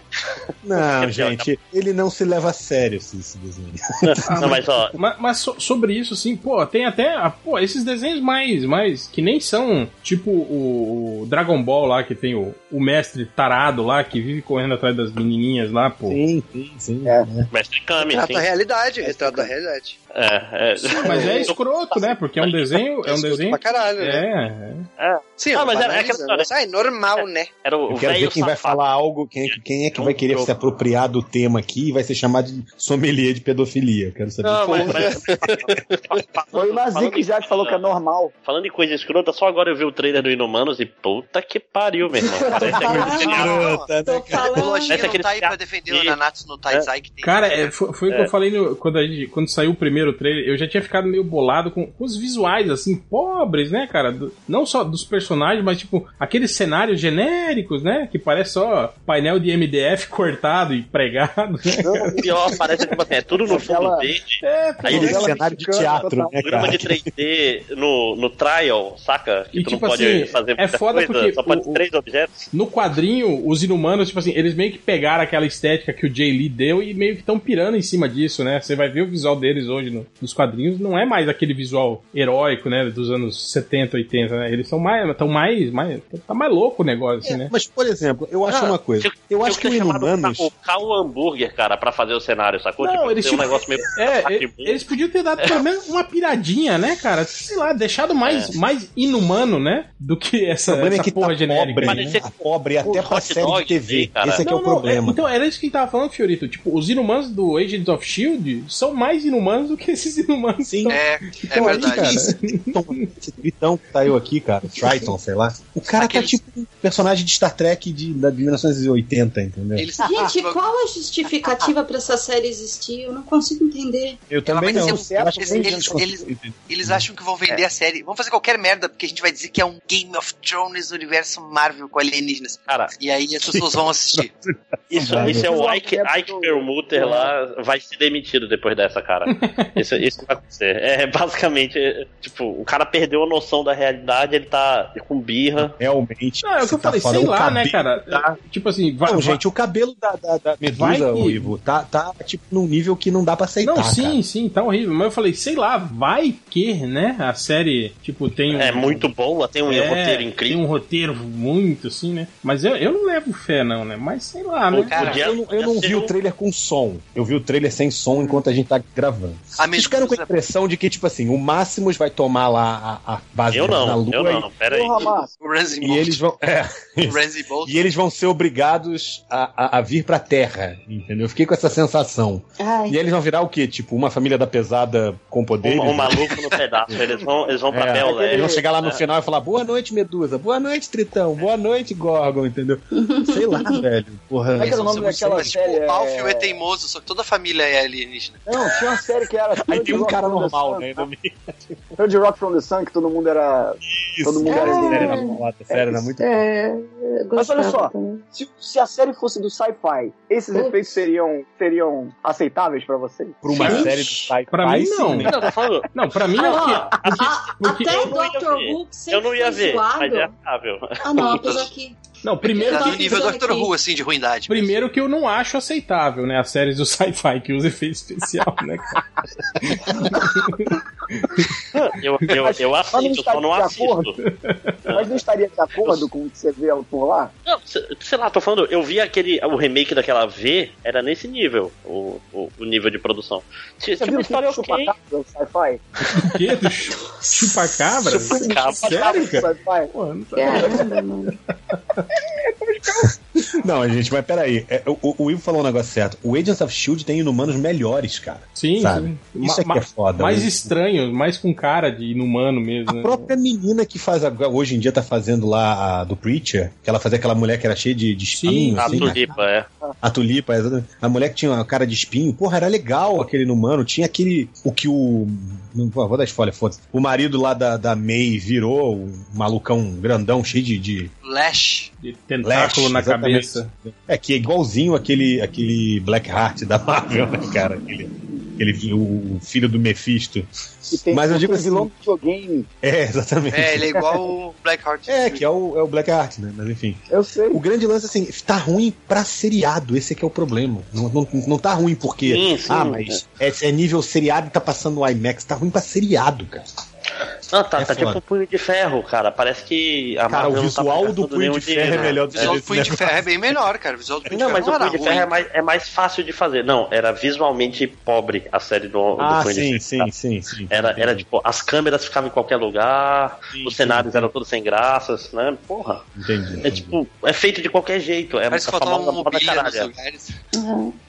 Não, gente, ele não se leva a sério esse, esse desenho. Não, mas ó, Mas, mas so- sobre isso, assim, pô, tem até. ah, Pô, esses desenhos mais. mais que nem são tipo o, o Dragon Ball lá, que tem o, o mestre tarado lá, que vive correndo atrás das menininhas lá, pô. Sim, sim, sim. É. Mestre Kami, Retrato sim. da realidade, retrato da realidade. É, é. Mas é escroto, né? Porque é um desenho. É um escroto desenho. pra caralho, É, é. Sim, Ah, mas eu era- é aquela história. mas, ah, é normal, né? Era o Eu quero ver quem vai safado. falar algo, quem, é- quem é que vai querer se apropriar do tema aqui e vai ser chamado de sommelier de pedofilia. Eu quero saber. Não, mas, mas- Foi o Nazik que já falou que é normal. Falando em coisa escrota, só agora eu vi o trailer do Inumanos e puta que pariu, meu irmão. Parece aquele- né, tô O falando. Lojinha Essa é não aquele tá aí pra cara defender que- o Nanatsu no Taizai que tem. Cara, é, foi, o que É. eu falei no- quando, a gente- quando saiu o primeiro trailer. Eu já tinha ficado meio bolado com, com os visuais, assim, pobres, né, cara? Do- não só dos personagens, mas, tipo, aqueles cenários genéricos, né? Que parece só painel de MDF cortado e pregado. Né? O pior parece tipo assim, é tudo no fundo Aquela- verde. É, pô, Aí Aquele eles- cenário de teatro, né, Programa de 3D no, no trial, saca? Que E tu tipo não pode assim, fazer é muita foda coisa, porque só pode o- três objetos. No quadrinho, os inumanos, tipo assim, eles meio que pegaram aquela estética que o Jay Lee deu e meio que estão pirando em cima disso, né? Você vai ver o visual deles hoje no- nos quadrinhos, não é mais aquele visual heróico, né? Dos anos 70, 80, né? Eles são mais. Estão mais, mais. Tá mais louco o negócio, assim, né? Mas, por exemplo, eu acho Ah, uma coisa. tinha- Eu tinha acho que o Inumanos. O Cal Hambúrguer, cara, pra fazer o cenário, sacou? Não, tipo, eles ser um tinham- negócio meio. É, eles podiam ter dado pelo menos uma piradinha, né, cara? Sei lá, deixado mais, mais inumano, né? Do que O essa, problema essa é que porra tá genérica. pobre, né? Tá pobre até um pra série de TV. cara. Esse é que é o Não, não, problema. então, era isso que a gente tava falando, Fiorito. Tipo, os inumanos do Agents of Shield são mais inumanos do que esses inumanos. Sim. É, que é aí, verdade. cara. Triton, esse Tritão que tá eu aqui, cara, Triton, sei lá. O cara Aquele- tá tipo um personagem de Star Trek de, da- de 1980, entendeu? Eles, Gente, qual a justificativa pra essa série existir? Eu não consigo entender. Eu também vai não. um- Eu eles- eles- eles- Eles acham que vão vender É. a série. Vão fazer qualquer merda, porque a gente vai dizer que é um Game of Thrones no universo Marvel com alienígenas. Cara, E aí as pessoas vão assistir. isso, isso é o. Ike, Ike Perlmutter lá, vai ser demitido depois dessa, cara. Isso, isso vai acontecer. É basicamente, é, tipo, o cara perdeu a noção da realidade, ele tá com birra. Realmente. Não, é o que eu tá falei, falando, sei lá, né, cara? tá- Tipo assim, vai. Não, vai- gente, o cabelo da, da, da Vai Medusa, que- Ivo, tá, tá tipo num nível que não dá pra aceitar. Não, sim, cara. sim, tá horrível. Mas eu falei, sei lá, vai que, né? A série, tipo, tem um. É muito boa, tem um é, roteiro Tem incrível. um roteiro muito, assim, né? Mas eu, eu não levo fé, não, né? Mas sei lá, Pô, né? Cara, Podia- Eu não, eu não vi ser o um- trailer com som. Eu vi o trailer sem som enquanto a gente tá gravando. A Vocês ficaram com a impressão de que, tipo assim, o Máximos vai tomar lá a, a base Eu na não, Lua eu não, pera aí. Porra, Márcio. O Ramsey e, e eles vão. É, e eles vão ser obrigados a, a, a vir pra Terra, entendeu? Eu fiquei com essa sensação. Ai, E eles vão virar o quê? Tipo, uma família da pesada com poderes? Um, um maluco no pedaço. Eles vão, eles vão pra É, Bel eles vão chegar lá no É. final e falar boa noite, Medusa, boa noite, Tritão, boa noite, Gorgon, entendeu? Sei lá, velho. Porra. Como é que era o nome Mas, daquela mas, tipo, série? o Alfio É... é teimoso, só que toda a família é alienígena. Não, tinha uma série que era. Aí tem um Rock cara normal, Sun, né? no meio. Third Rock from the Sun, que todo mundo era. Todo mundo era. Sério, alienígena. era foda, sério, era muito é, Mas olha só. Se, se a série fosse do sci-fi, esses Putz. efeitos seriam, seriam aceitáveis pra vocês? Pra uma Sim. série do sci-fi, Pra mim, sim, não. né? Não, falando. Não, pra mim é Ah, que. a- porque até eu não ia Doctor ver. Who que sempre Eu não ia ver, mas é acável. Ah, não, apesar que. Não, primeiro Tá no nível pensando Doctor. Who, assim, de ruindade. Primeiro que eu não acho aceitável, né? As séries do sci-fi que usa efeito especial, né? cara? Eu, eu, eu assisto, eu só não assisto. acordo. Mas não estaria de acordo com o que você vê por lá? Não, se- sei lá, tô falando, eu vi aquele. O remake daquela V, era nesse nível, o, o, o nível de produção. Tinha, viu uma o história que ok. chupa-cabra do sci-fi? O quê? Do chu- Chupa-cabra? Chupa-cabra. Sério, cara? Sci-fi? Pô, não tá... Não, gente, mas peraí. É, o, o Ivo falou um negócio certo. O Agents of Shield tem inumanos melhores, cara. Sim, Sabe? sim. Isso Ma- aqui é foda. Mais né? estranho, mais com cara de inumano mesmo. A né? própria menina que faz agora, hoje em dia tá fazendo lá a do Preacher, que ela fazia aquela mulher que era cheia de, de espinho, A assim, né? tulipa, é. A tulipa, exatamente. a mulher que tinha uma cara de espinho, porra, era legal aquele inumano. Tinha aquele. O que o. Não vou vou dar spoiler, foda-se. O marido lá da, da May virou um malucão grandão, cheio de. de Lash. De tentáculo Lash, na exatamente. cabeça. É, que é igualzinho aquele, aquele Black Heart da Marvel, né, cara? Aquele, aquele, o filho do Mephisto. Mas eu digo assim- vilão do videogame. É, exatamente. É, ele é igual o Blackheart. É, que é o, é o Black Heart, né? Mas enfim. Eu sei. O grande lance, assim, tá ruim pra seriado. Esse é que é o problema. Não, não, não tá ruim porque. Sim, sim. ah, mas é, é nível seriado e tá passando no IMAX. Tá ruim pra seriado, cara. Não, tá, É tá tipo um punho de ferro, cara. Parece que a Cara, o Marvel tá visual do gastando punho de ferro dinheiro. é melhor do O que visual do Punho de. Ferro é bem melhor, cara. O visual do Punho Não, de mas Ferro o não Punho de Ferro é mais, é mais fácil de fazer. Não, era visualmente pobre a série do, do Ah, Punho de sim, Ferro. sim, tá? sim, sim. Era, era tipo, as câmeras ficavam em qualquer lugar, Sim, os sim, cenários sim. eram todos sem graças, né? Porra. Entendi. É tipo, é feito de qualquer jeito. É Parece que a faltava famosa uma mobília nos caralho. lugares.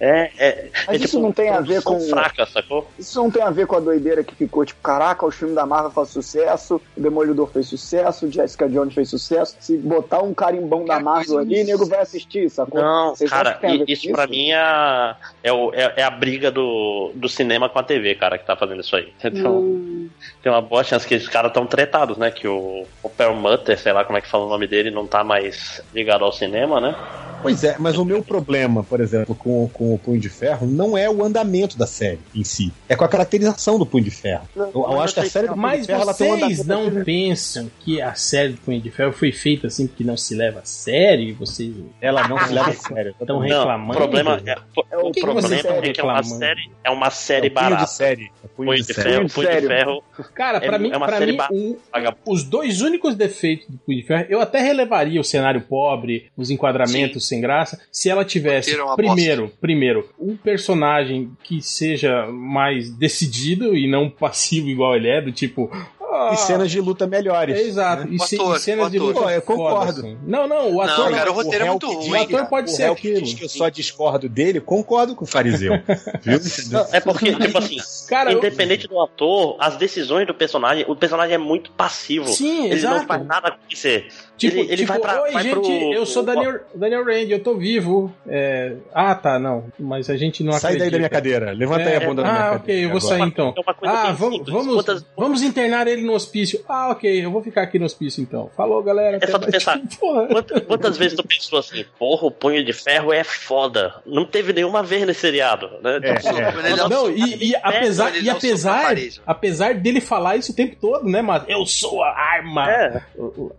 É, é. Mas é, isso não tem a ver com- fraca, sacou? Isso não tem a ver com a doideira que ficou, tipo, caraca, o filme da Marvel faz sucesso, o Demolidor fez sucesso, o Jessica Jones fez sucesso. Se botar um carimbão da Qualquer Marvel ali, nego vai assistir, sacou? Não, Vocês cara, com isso pra mim é, é, o- é- é a briga do, do cinema com a TV, cara, que tá fazendo isso aí. Então, Hum. tem uma boa chance que esses caras estão tretados, né? Que o, o Perlmutter, sei lá como é que fala o nome dele, não tá mais ligado ao cinema, né? Pois é, mas o meu problema, por exemplo, com, com o Punho de Ferro não é o andamento da série em si. É com a caracterização do Punho de Ferro. Eu, eu acho que a série do Punho Mas de Ferro ela tem vocês não pensam que a série do Punho de Ferro foi feita assim porque não se leva a sério? Vocês Ela não se leva a sério. estão Não, reclamando? o problema é, É o o que que problema estão é que é uma série, é uma É série punho barata. de série. É punho Punho de de série. ferro, Punho de punho de sério. ferro. Cara, É- pra mim, é pra mim os dois únicos defeitos do Punho de Ferro, eu até relevaria o cenário pobre, os enquadramentos sem graça, se ela tivesse, é primeiro, primeiro, um personagem que seja mais decidido e não passivo igual ele é, do tipo... ah, E cenas de luta melhores. é, Exato, e, O ce- ator, e cenas o de luta Pô, eu foda, concordo. assim. Não, não, o ator... cara, o roteiro é réu muito que ruim, o ator pode o ser réu que aquilo. diz que eu só discordo dele, concordo com o fariseu. Viu? Não, é porque, tipo assim, Cara, eu- independente do ator, as decisões do personagem, o personagem é muito passivo. Sim, ele exato. não faz nada acontecer. Tipo, ele, ele tipo, vai pra. oi, vai gente, pro, eu sou Daniel, Daniel Rand, eu tô vivo. É, Ah, tá, não. Mas a gente não Sai daí acredita. da minha cadeira. Levanta aí a É, bunda da minha Ah, cadeira. ok, eu vou agora. sair então. É uma coisa Ah, bem vamos, simples. vamos, Quantas- vamos internar ele no hospício. Ah, ok, eu vou ficar aqui no hospício então. Falou, galera. É só tu pensar. Quantas, quantas vezes tu pensou assim, porra, o punho de ferro é foda. Não teve nenhuma vez nesse seriado, né? É, Tipo, é. O Não, e, e apesar, ele e apesar, apesar dele falar isso o tempo todo, né, mas eu sou a arma. É.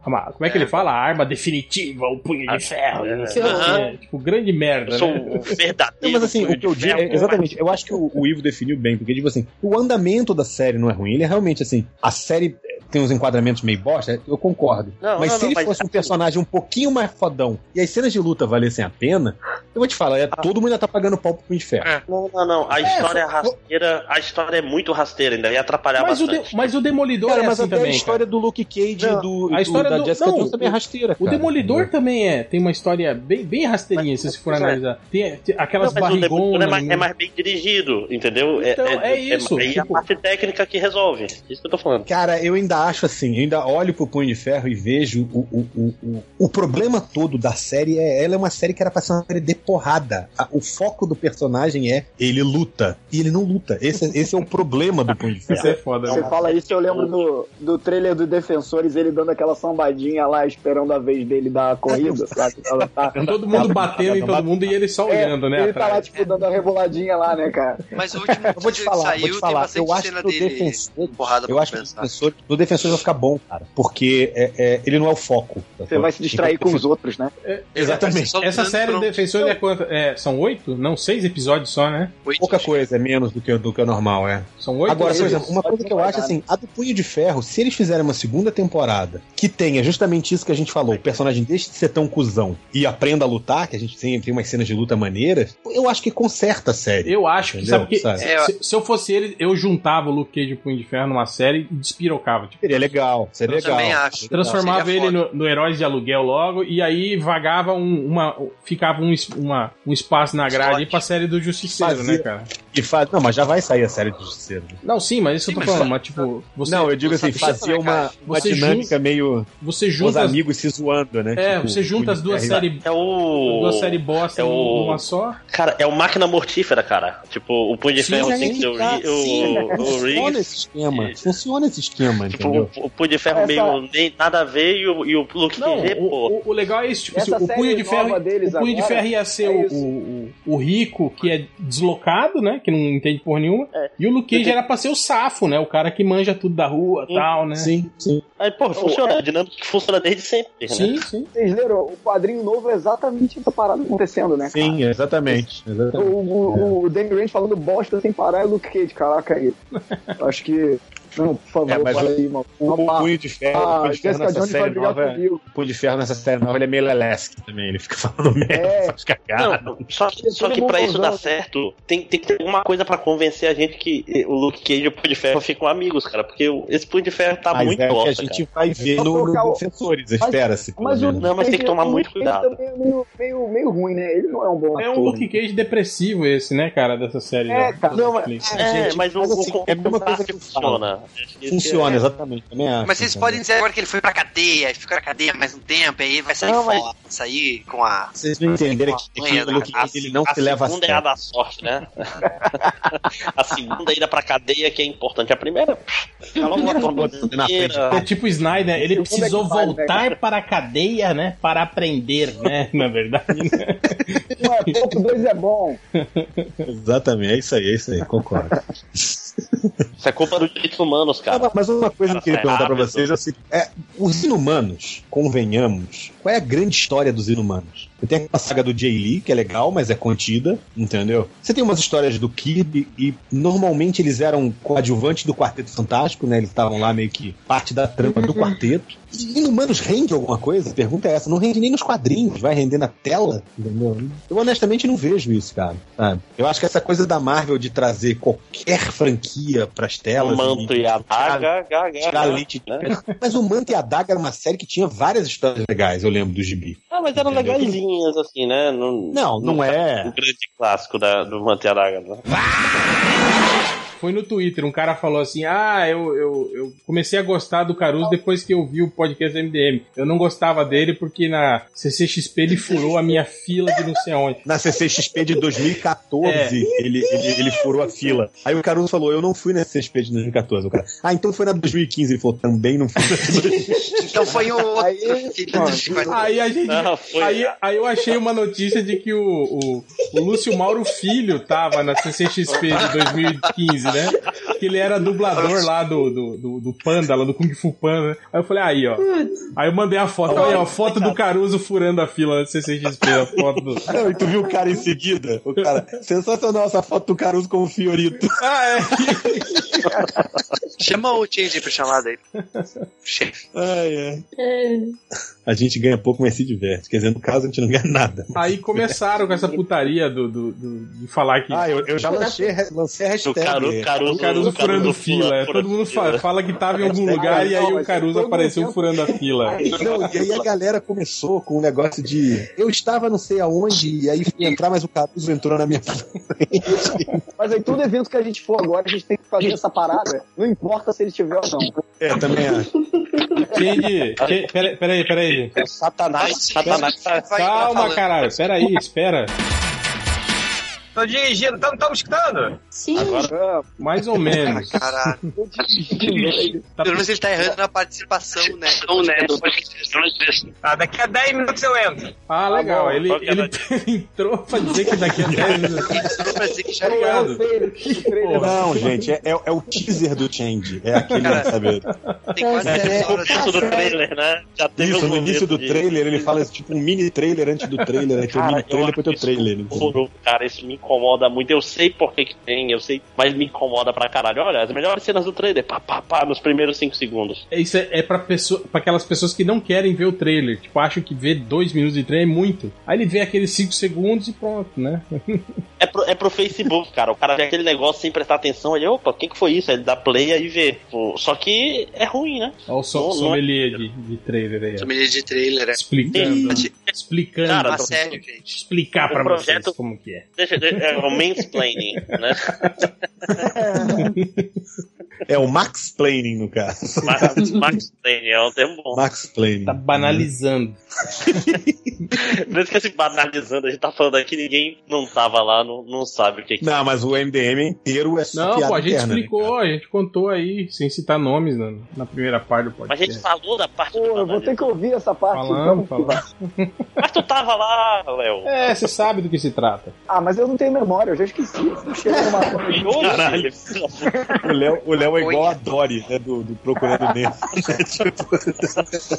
Como é que ele fala? A arma definitiva, o punho de ferro. é. Aham. Tipo, grande merda. Eu sou né? o verdadeiro. Não, mas assim, punho o que eu digo, é, exatamente, eu acho que o, o Ivo definiu bem, porque, tipo assim, o andamento da série não é ruim, ele é realmente assim, a série tem uns enquadramentos meio bosta, eu concordo. Não, mas não, se não, ele mas fosse um assim- personagem um pouquinho mais fodão e as cenas de luta valessem a pena, eu vou te falar, é, todo mundo ainda tá pagando pau pro Punho de Ferro. É. Não, não, não. A história é rasteira. A história é muito rasteira, ainda ia atrapalhar Mas o, bastante. de- mas o Demolidor Cara, é mas assim até também. a história cara. do Luke Cage e Não, do, a história da do- Jessica não, Jones também é rasteira, O cara. Demolidor também é. Tem uma história bem, bem rasteirinha, se você for Mas é. analisar. Tem, tem aquelas Não, mas o Demolidor barrigonas. é mais, é mais bem dirigido, entendeu? Então, é isso, É, tipo- a parte técnica que resolve. Isso que eu tô falando. Cara, eu ainda acho assim, eu ainda olho pro Punho de Ferro e vejo o, o, o, o, o problema todo da série é ela é uma série que era pra ser uma série de porrada. A- o foco do personagem é ele luta. E ele não luta. Esse, esse é o problema do Punho de Isso Ferro. é foda. Você né? fala isso, eu lembro do, do trailer do Defensores, ele dando aquela sambadinha lá, esperando a vez dele dar a corrida, sabe? Ela tá, Todo mundo batendo em todo mundo e ele só olhando, né? ele tá lá, tipo, dando a reboladinha lá, né, cara? Mas o último Eu vou te falar, saiu vou te tem falar. bastante Eu acho cena que o dele defensor. porrada Eu acho que o pensar. defensor, defensor vai ficar bom, cara. Porque é, é, ele não é o foco. Você vai se distrair com os outros, né? Exatamente. Só Essa série do pronto. Defensor é quanto? É, são oito? Não, seis episódios só, né? Oito, Pouca acho. coisa, é menos do que, do que o normal, é. São oito Agora, por episódios. exemplo, uma coisa que eu acho assim, a do Punho de Ferro, se eles fizerem uma segunda temporada que tenha justamente isso que a gente falou, o personagem deixe de ser tão cuzão e aprenda a lutar, que a gente tem, tem umas cenas de luta maneiras, eu acho que conserta a série. Eu acho que, Entendeu? sabe que Sabe? se, se eu fosse ele, eu juntava o Luke Cage e o Punho de Ferro numa série e despirocava. Seria legal, seria Eu legal. também acho. Transformava ele no, no Heróis de Aluguel logo, e aí vagava um, uma. Ficava um, uma, um espaço na grade aí pra série do Justiceiro, Fazia- né, cara? E faz... Não, mas já vai sair a série do Justiceiro. Não, sim, mas isso eu tô mas falando, fa- mas tipo. Você, não, eu digo assim, fazia sabe, uma, uma dinâmica meio você os junta. as- amigos se zoando, né? É, Tipo, você junta as duas séries. É o. Duas séries bosta é o- numa só. Cara, é o máquina mortífera, cara. Tipo, o punho de Sim, ferro aí tem que que o, tá, o, sim, o Funciona Riggs. esse esquema. Funciona esse esquema, Tipo, entendeu? o, o punho de ferro Essa- meio nem nada a ver e o, e o Luke Não, Cage, o, pô. o- o legal é isso, tipo, assim, o punho de ferro, o punho de ferro ia ser é o, o, o- o rico que é deslocado, né? Que não entende porra nenhuma. E o Luke Cage era pra ser o safo, né? O cara que manja tudo da rua e tal, né? Sim, sim. Aí, pô, funciona. É a dinâmica que funciona desde sempre, né? Sim, sim. Vocês leram? O quadrinho novo é exatamente essa parada acontecendo, né? cara? Sim, exatamente. O, exatamente. o, o Danny Rand falando bosta sem parar e o Luke Cage, caraca aí. Acho que. Não, por favor, É, mas fala o- aí, mano. O Uma punho de ferro, o Ah, punho de ferro nessa Jones série nova. comigo. O punho de ferro nessa série nova ele é meio lelesque também. Ele fica falando merda, É. essas cagadas. Não, só que, só que mundo pra isso dar certo, tem, tem que ter alguma coisa pra convencer a gente que o Luke Cage e o Punho de Ferro ficam amigos, cara. Porque esse Punho de Ferro tá Mas muito é que a bosta, gente cara. vai ver no, no Defensores, espera-se. Mas o. Não, mas tem que tomar o muito cuidado. também é meio, meio, meio ruim, né? Ele não é um bom É ator. um Luke Cage depressivo esse, né, cara, dessa série. É, cara. Não, mas-. É, gente, mas o, mas o, assim, o, é a mesma coisa contraste que funciona. Que Funciona, é- exatamente. Também acho, Mas vocês entendeu? podem dizer agora que ele foi pra cadeia, ficou na cadeia mais um tempo, aí vai sair Não, mas- fora, sair com a. Vocês não entenderem que, que Manha, o Luke A, ele não a se leva a segunda é a sério. da sorte, né? a segunda ida pra cadeia que é importante. A primeira, frente. É tipo o Snyder, ele Segunda precisou que né, voltar para a cadeia, né? Para aprender, né? Na verdade. né? Um é pouco, dois é bom. Exatamente, é isso aí, é isso aí, concordo. Isso é culpa dos direitos humanos, cara. Ah, mas uma coisa que eu queria perguntar pra rápido. vocês é, assim, é: os inumanos, convenhamos, qual é a grande história dos inumanos? Tem aquela saga do Jay Lee, que é legal, mas é contida, entendeu? Você tem umas histórias do Kirby, e normalmente eles eram coadjuvantes do Quarteto Fantástico, né? Eles estavam lá meio que parte da trama do quarteto. E Inumanos rende alguma coisa? A pergunta é essa. Não rende nem nos quadrinhos, vai render na tela, entendeu? Eu honestamente não vejo isso, cara. sabe? Eu acho que essa coisa da Marvel de trazer qualquer franquia pras O telas. manto e a daga, né? Mas o Manto e a Daga era uma série que tinha várias histórias legais, eu lembro do gibi. Ah, mas eram Entendeu? Assim, né? Não, Não, não é. O grande clássico da, do manto a daga, né? Foi no Twitter, um cara falou assim: Ah, eu, eu, eu comecei a gostar do Caruso depois que eu vi o podcast do MDM. Eu não gostava dele porque na CCXP ele furou a minha fila de não sei onde. Na CCXP de 2014, É. ele, ele, ele furou a fila. Aí o Caruso falou: Eu não fui na CCXP de 2014. O cara, ah, então foi na 2015. Ele falou: Também não fui na 2015. Então foi o outro Aí, Aí a gente. Não. Aí, aí eu achei uma notícia de que o, o, o Lúcio Mauro Filho tava na CCXP de 2015, né? Que ele era dublador lá do, do, do, do Panda, lá do Kung Fu Panda. Aí eu falei, aí, ó. Aí eu mandei a foto, aí, ó, foto do Caruso furando a fila da CCXP, a foto do. Não, e tu viu o cara em seguida? O cara, sensacional essa foto do Caruso com o Fiorito. Ah, é. Chama o Change pra chamada aí. Chefe. Ai, ai. A gente ganha pouco, mas se diverte. Quer dizer, no caso, a gente não ganha nada. Aí começaram com essa putaria do, do, do- de falar que. Ah, eu, eu já lancei, lancei a O hashtag. Caruso, Caruso, O Caruso furando fila. é, todo mundo fila. fa- fala que tava em algum lugar e aí o Caruso apareceu furando a fila. Não, e aí a galera começou com um negócio de eu estava não sei aonde, e aí fui entrar, mas o Caruso entrou na minha frente. Mas aí todo evento que a gente for agora, a gente tem que fazer essa parada. Não importa se ele tiver ou não. É, também acho. Change. Change- Peraí, peraí, peraí. Satanás, Satanás tá, Calma, falando. caralho. Peraí, espera. Tô dirigindo, não estamos escutando? Sim. É, Mais ou menos. Caralho. eu dirigindo. Tá- Pelo menos ele tá errando na participação, né? Não, né? Ah, daqui a 10 minutos eu entro. Ah, legal. bom. Ele, que ele era? entrou pra dizer que daqui a 10 minutos. Só pra dizer que já Não é. Não, gente, é, é, é o teaser do Change. É aquele, Cara, sabe? tem quase É, 10 O horas. do trailer, né? Já teve Isso, um no início do trailer, ele fala tipo um mini trailer antes do trailer, aí tem o Cara, mini trailer depois tem o trailer. horroroso, Cara, isso me incomoda muito. Eu sei por que, que tem, eu sei, mas me incomoda pra caralho. Olha, as melhores cenas do trailer, pá, pá, pá, nos primeiros 5 segundos. É, Isso é, é pra, pessoa, pra aquelas pessoas que não querem ver o trailer. Tipo, acham que ver dois minutos de trailer é muito. Aí ele vê aqueles 5 segundos e pronto, né? É pro, é pro Facebook, cara. O cara vê aquele negócio sem prestar atenção, ele, opa, o que, que foi isso? Aí Ele dá play aí vê. Pô, Só que é ruim, né? Olha o so, Não- não é- sommelier de, de trailer aí. ó. Sommelier de trailer, é. Explicando. explicando. Cara, pra tá sério, gente. Explicar O pra projeto- vocês como que é. Deixa, deixa- é o mansplaining, né? É o Max Planning, no caso. Max, Max Plaining é um termo bom. Max Planning. Tá banalizando. Por isso que esse banalizando, a gente tá falando aqui, ninguém não tava lá, não, não sabe o que que Não, mas o MDM inteiro é só Não, pô, a gente interna, né, explicou, a gente contou aí, sem citar nomes na, na primeira parte do Mas a gente podcast. falou da parte Pô, do eu vou ter que ouvir essa parte Falando, então. falando. Mas tu tava lá, Léo. É, você sabe do que se trata. Ah, mas eu não tenho memória, eu já esqueci. Não. Caralho. O Léo, o Léo é igual a Dory, né, do, do Procurando Nemo.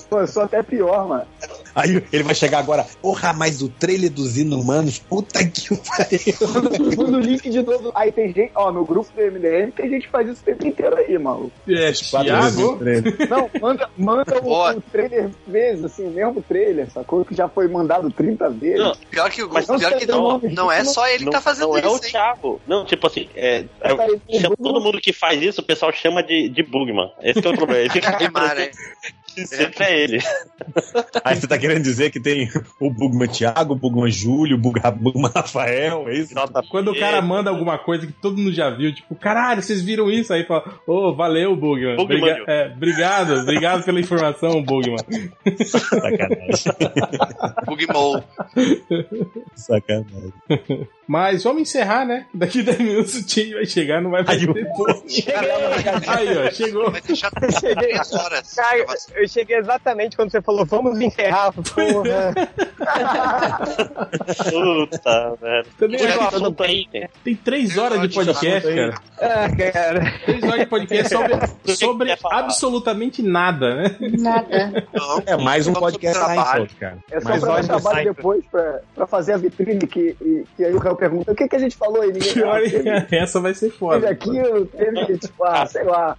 Pô, eu sou até pior, mano. Aí ele vai chegar agora, porra, mas o trailer dos Inumanos, puta que pariu. Manda o link de novo. Aí tem gente, ó, no grupo do MDM tem gente que faz isso o tempo inteiro aí, maluco. É, Thiago. trailer. Não, manda, manda o, o trailer vezes, assim, o mesmo trailer, sacou? Que já foi mandado 30 vezes. Não, Pior que, o- Mas pior não que sei não, o nome não é só ele que Não, tá fazendo não é o isso, hein? Thiago. Não, tipo assim, é, é- todo mundo que faz isso, o pessoal chama de, de Bugman. Esse que é o problema. Ele fica É, sempre é ele. Aí você tá querendo dizer que tem o Bugman Thiago, o Bugman Júlio, o Bugman Rafael, é isso? Quando o cara manda alguma coisa que todo mundo já viu, tipo, caralho, vocês viram isso? Aí fala, ô, valeu, Bugman. Bugman. Briga- é, obrigado, obrigado pela informação, Bugman. Sacanagem. Bugmou. Sacanagem. Mas vamos encerrar, né? Daqui 10 minutos o time vai chegar, não vai Aí ter. Aí, ó, chegou. Vai deixar horas. Cara, eu cheguei exatamente quando você falou, vamos encerrar. Porra. Puta, velho. Também é, né? tem 3 horas de podcast, cara. Ah, cara. 3 horas de podcast sobre, sobre absolutamente nada, né? Nada. Não. É mais um podcast. Seinfeld, cara. É só Mais pra dar trabalho depois pra, pra fazer a vitrine que, e, que aí o Raul pergunta o que, que a gente falou aí? Ninguém Pior, ah, teve, essa vai ser teve foda. aquilo, teve, tipo, ah, sei lá.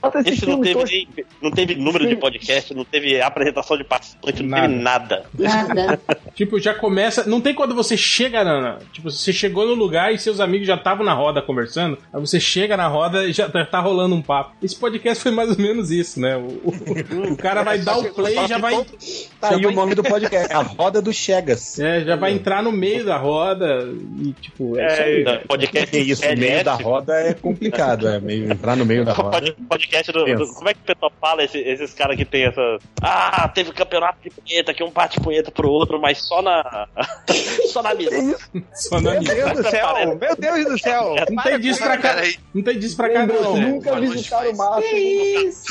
Bota esse Esse não teve, todo. nem- não teve número de podcast, não teve apresentação de participante, não Nada. teve nada. Nada. Tipo, já começa. Não tem quando você chega na. na- Tipo, você chegou no lugar e seus amigos já estavam na roda conversando. Aí você chega na roda e já tá, tá rolando um papo. Esse podcast foi mais ou menos isso, né? O, o- o cara vai dar o play e já vai. Tá já aí vai- o nome do podcast, A Roda do Chegas. É, já vai entrar no meio da roda e, tipo, é, isso aí. É, podcast Que isso, no meio da roda é complicado, é meio entrar no meio da roda. Pod- Podcast do, do- Como é que o pessoal fala esse- esses caras que tem essa. Ah, teve campeonato de punheta, que um bate punheta pro outro, mas só na. só na mesa. Só na Meu minha. Deus do céu, meu Deus do céu. Não tem disso pra cá. Não tem disso pra cá, não. Nunca Mas visitaram o máximo. Que isso?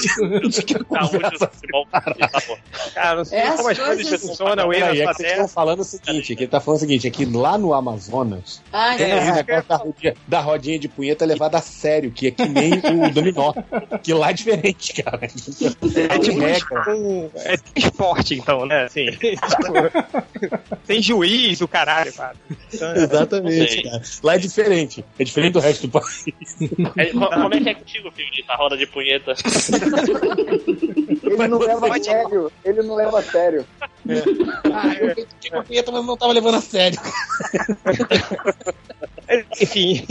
Futebol, tá bom. Cara, não sei É, como as as coisas funcionam aí na é sua que vocês estão terra. falando o seguinte, que ele tá falando o seguinte, é que lá no Amazonas Ai, tem É, esse negócio da rodinha, da rodinha de punheta levada a sério, que é que nem o dominó. Que lá é diferente, cara. É tipo Regra. um, é esporte, então, né? Assim, tipo, tem juiz, o caralho, cara. Então, é- Exatamente, cara. Lá é diferente. É diferente do resto do país. É, co- como é que é contigo, filho, a roda de punheta? Ele não leva a sério. Ele não leva a sério. Ah, eu com a punheta, mas não tava levando a sério. Enfim.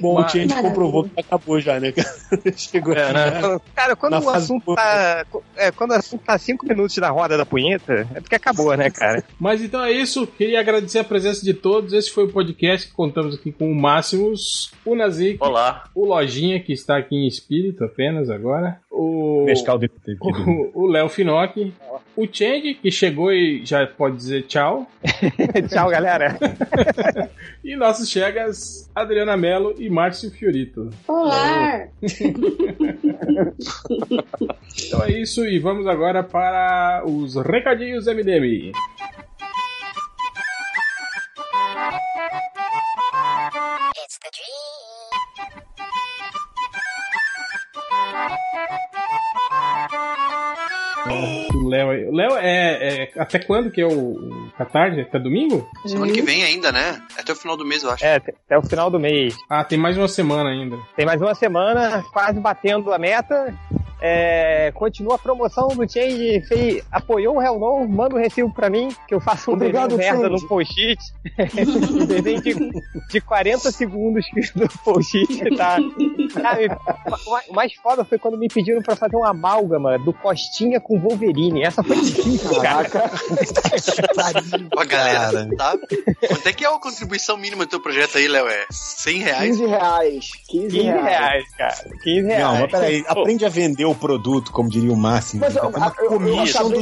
Bom, o Mas- Change comprovou que acabou já, né, cara? Chegou É, né? Cara, quando o assunto tá. é, quando o assunto tá cinco minutos na roda da punheta, é porque acabou, né, cara? Mas então é isso. Queria agradecer a presença de todos. Esse foi o podcast que contamos aqui com o Máximos, o Nazik, Olá. o Lojinha, que está aqui em espírito apenas agora, o o Léo Finocchi, o Change, que chegou e já pode dizer tchau, Tchau, galera. e nossos chegas Adriana Mello e Márcio Fiorito. Olá! Então é isso e vamos agora para os recadinhos MDM. O Léo aí. O Léo é, é- Até quando que é o, o Catarse? Até domingo? Semana que vem ainda, né? Até o final do mês, eu acho. É, até o final do mês. Ah, tem mais uma semana ainda. Tem mais uma semana, quase batendo a meta. É, continua a promoção do Change. Fez, apoiou o Hell No, manda o recibo pra mim, que eu faço um Obrigado, desenho merda no post-it. um desenho de, de 40 segundos no post-it, tá? Sabe, o ma- o mais foda foi quando me pediram pra fazer uma amálgama do Costinha com Wolverine. Essa foi difícil, cara. Pra galera, tá? Quanto é que é a contribuição mínima do teu projeto aí, Léo? É 100 reais? 15 reais. 15, 15 reais. reais, cara. 15 reais. Não, mas peraí, aprende a vender o produto, como diria o Máximo. Mas eu- é uma acabei- do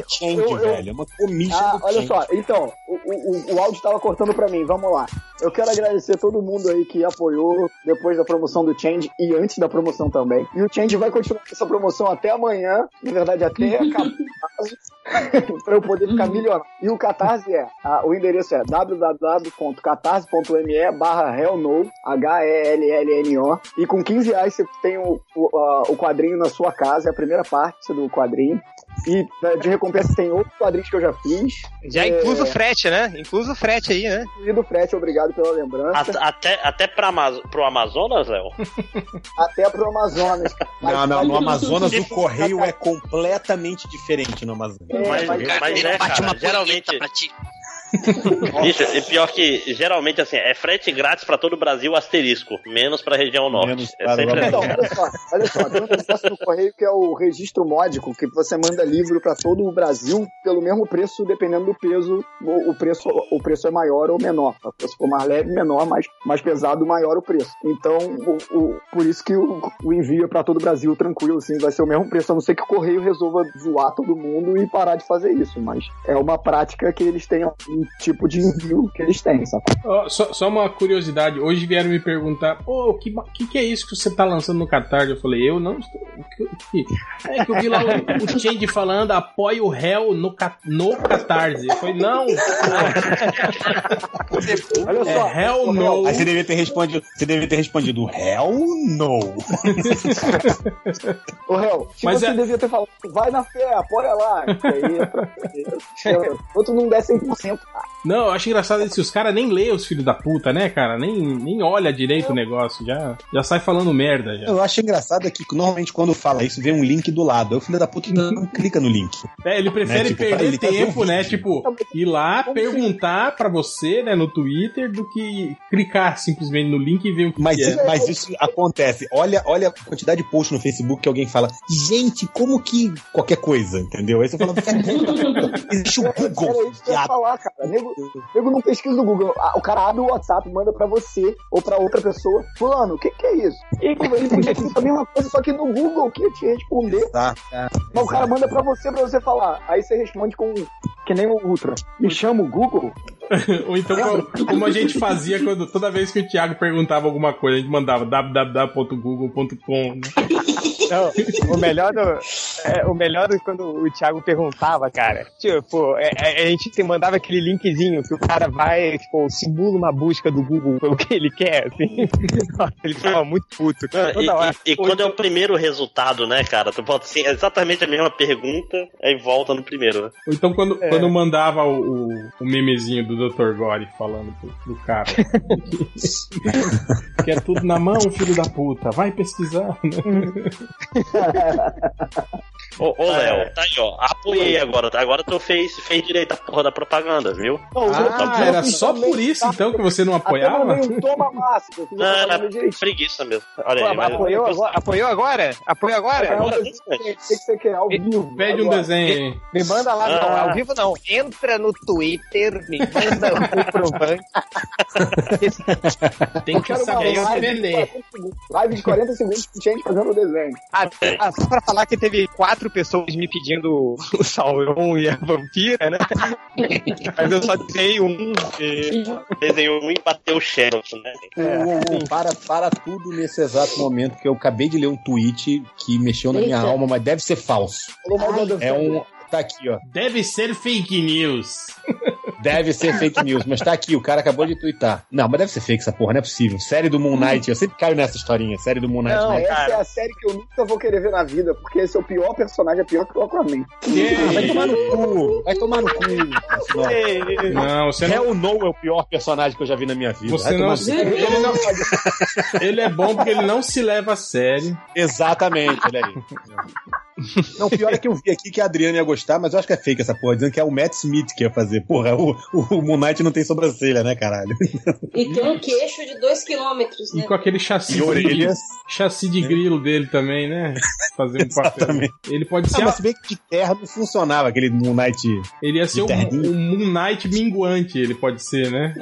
change, eu- eu- velho. É uma commission Ah, do olha change. só, então, o, o, o áudio tava cortando pra mim, vamos lá. Eu quero agradecer todo mundo aí que apoiou depois da promoção do Change e antes da promoção também. E o Change vai continuar com essa promoção até amanhã, na verdade até acabar, pra eu poder ficar milionário. E o Catarse é, ah, o endereço é www.catarse.me barra hellno, H-E-L-L-N-O, e com 15 reais você tem o, o, ah, o quadrinho na sua casa, é a primeira parte do quadrinho. E eh, de recompensa tem outros quadrinhos que eu já fiz. Já É, incluso o frete, né? Incluso o frete aí, né? Incluído o frete, obrigado pela lembrança. At- Até, até pra Amazo- pro Amazonas, Léo? Até pro Amazonas. Não, não, no Amazonas o correio é completamente diferente no Amazonas. É, Mas, mas- mas Ele é, bate cara, uma geralmente. pra ti. Bicho, e pior que, geralmente, assim, é frete grátis pra todo o Brasil asterisco, menos pra região norte. Menos é sempre Então, olha só, olha só, tem um negócio do correio que é o registro módico, que você manda livro para todo o Brasil pelo mesmo preço, dependendo do peso, o, o preço, o preço é maior ou menor. Se for mais leve, menor, mais, mais pesado, maior o preço. Então, o, o- por isso que o, o envio é para todo o Brasil tranquilo, assim, vai ser o mesmo preço, a não ser que o correio resolva zoar todo mundo e parar de fazer isso. Mas é uma prática que eles têm, um tipo de envio que eles têm, sabe? Ó, só, só uma curiosidade, hoje vieram me perguntar, ô, o que, que, que é isso que você tá lançando no Catarse? Eu falei, eu não estou. o o É que eu vi lá o, o Change falando, apoia o réu no, no Catarse. Eu falei, não, Olha só. é hell no. Aí você devia ter respondido, você devia ter respondido Hell no. Ô, Réu, se Mas você é- devia ter falado, vai na fé, apoia lá. Aí é pra... Outro não der 100%. Não, eu acho engraçado se os caras nem lêem os filhos da puta, né, cara? Nem, nem olha direito o negócio, já, já sai falando merda já. Eu acho engraçado é que normalmente quando fala isso vem um link do lado. Aí o filho da puta não clica no link. É, ele prefere Né, tipo, perder ele ver tempo, né? vídeo. Tipo, ir lá perguntar pra você, né, no Twitter, do que clicar simplesmente no link e ver o que, Mas, que é. mas isso acontece. Olha, olha a quantidade de post no Facebook que alguém fala, gente, como que qualquer coisa, entendeu? Aí você fala, existe o Era Google. isso que eu ia falar, cara. Nego, nego não pesquisa no Google. Ah, O cara abre o WhatsApp, manda pra você ou pra outra pessoa. Fulano, o que, que é isso? E ele podia ter a mesma coisa, só que no Google que ia te responder. Tá. Mas o cara manda pra você pra você falar. Aí você responde com. Que nem o Ultra. Me chama o Google? Ou então, como, como a gente fazia quando toda vez que o Thiago perguntava alguma coisa, a gente mandava www.google.com. né? Não, o melhor do, é, o melhor do quando o Thiago perguntava, cara. Tipo, é, é, a gente te mandava aquele linkzinho que o cara vai, tipo, simula uma busca do Google pelo que ele quer, assim. ele ficava muito puto. Ah, E, hora. e- e quando é o primeiro resultado, né, cara? Tu bota assim, exatamente a mesma pergunta, aí volta no primeiro, né? Ou então quando, É. quando mandava o, o, o memezinho do Dr. Gore falando pro, pro cara. que é tudo na mão, filho da puta. Vai pesquisar. né? 哈哈哈哈哈！Ô, ô Léo, tá aí, ó. Apoiei agora, tá? Agora tu fez, fez direito a porra da propaganda, viu? Não, Ah, era só por isso então que você não Até apoiava? um toma máximo. Não, era preguiça mesmo. Olha Pô, aí, mas- apoiou, agora, apoiou agora? Apoiou agora? Agora, O que você quer? Ao vivo. Pede um desenho aí. Me manda lá, não, Ah. ao vivo não. Entra no Twitter, me manda o comprovante. Tem que saber live de vender. 40 segundos. Live de 40 segundos com gente fazendo o desenho. Ah, ah, só pra falar que teve quatro pessoas me pedindo o Sauron e a vampira, né? Mas eu só desenhei um. e- Desenhou um e bateu o Shadow, né? Uh, para, para tudo nesse exato momento, que eu acabei de ler um tweet que mexeu na minha Eita. alma, mas deve ser falso. Do É um. Tá aqui, ó. Deve ser fake news. Deve ser fake news, mas tá aqui, o cara acabou de twittar. Não, mas deve ser fake essa porra, não é possível. Série do Moon Knight, eu sempre caio nessa historinha, série do Moon Knight. Não, né? essa é a série que eu nunca vou querer ver na vida, porque esse é o pior personagem, é pior que o Aquaman. Ah, vai tomar no cu, vai tomar no cu. Não, você não. Hell No é o pior personagem que eu já vi na minha vida. Você não, ele não. Ele é bom porque ele não se leva a sério. Exatamente, olha aí. Não, o pior é que eu vi aqui que a Adriana ia gostar, mas eu acho que é fake essa porra, dizendo que é o Matt Smith que ia fazer. Porra, o, o Moon Knight não tem sobrancelha, né, caralho? E tem um queixo de 2 km, E né? com aquele chassi, E orelhas. chassi de grilo dele também, né? Fazer um papel. Ele pode ser. Ah, mas se bem que de terra não funcionava aquele Moon Knight. Ele ia ser o, o Moon Knight minguante, ele pode ser, né?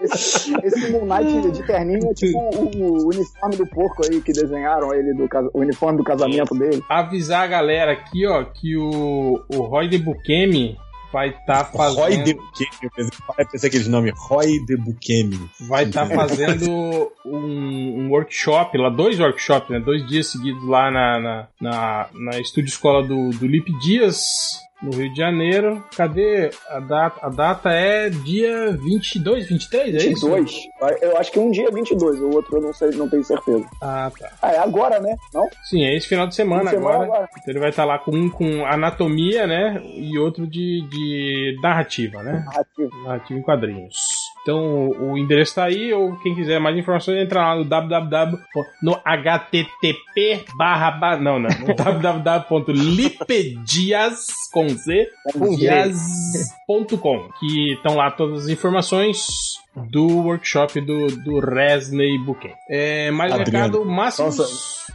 Esse, esse Moon Knight de terninho é tipo o, o uniforme do porco aí que desenharam ele, do, casa- o uniforme do casamento dele. Avisar a galera aqui, ó, que o, o Roy de Bukemi vai estar fazendo. Roy de Bukemi, eu pensei, aquele nome, Roy de Bukemi. vai estar fazendo um, um workshop, lá dois workshops, né? Dois dias seguidos lá na, na, na, na estúdio escola do, do Lipe Dias, no Rio de Janeiro. Cadê a data? A data é dia 22, 23, é isso? 22. Eu acho que um dia é 22, o outro eu não sei, não tenho certeza. Ah, tá. Ah, é agora, né? Não? Sim, é esse final de semana, de semana agora. agora. Então ele vai estar lá com um com anatomia, né? E outro de, de narrativa, né? Narrativa. Narrativa em quadrinhos. Então o, endereço tá aí, ou quem quiser mais informações, entra lá no www. no http barra barra- não, não, www.lipedias com Z, Com Z. dias.com, que estão lá todas as informações do workshop do, do Resney Bouquet. É, mais um Adriano. recado máximo.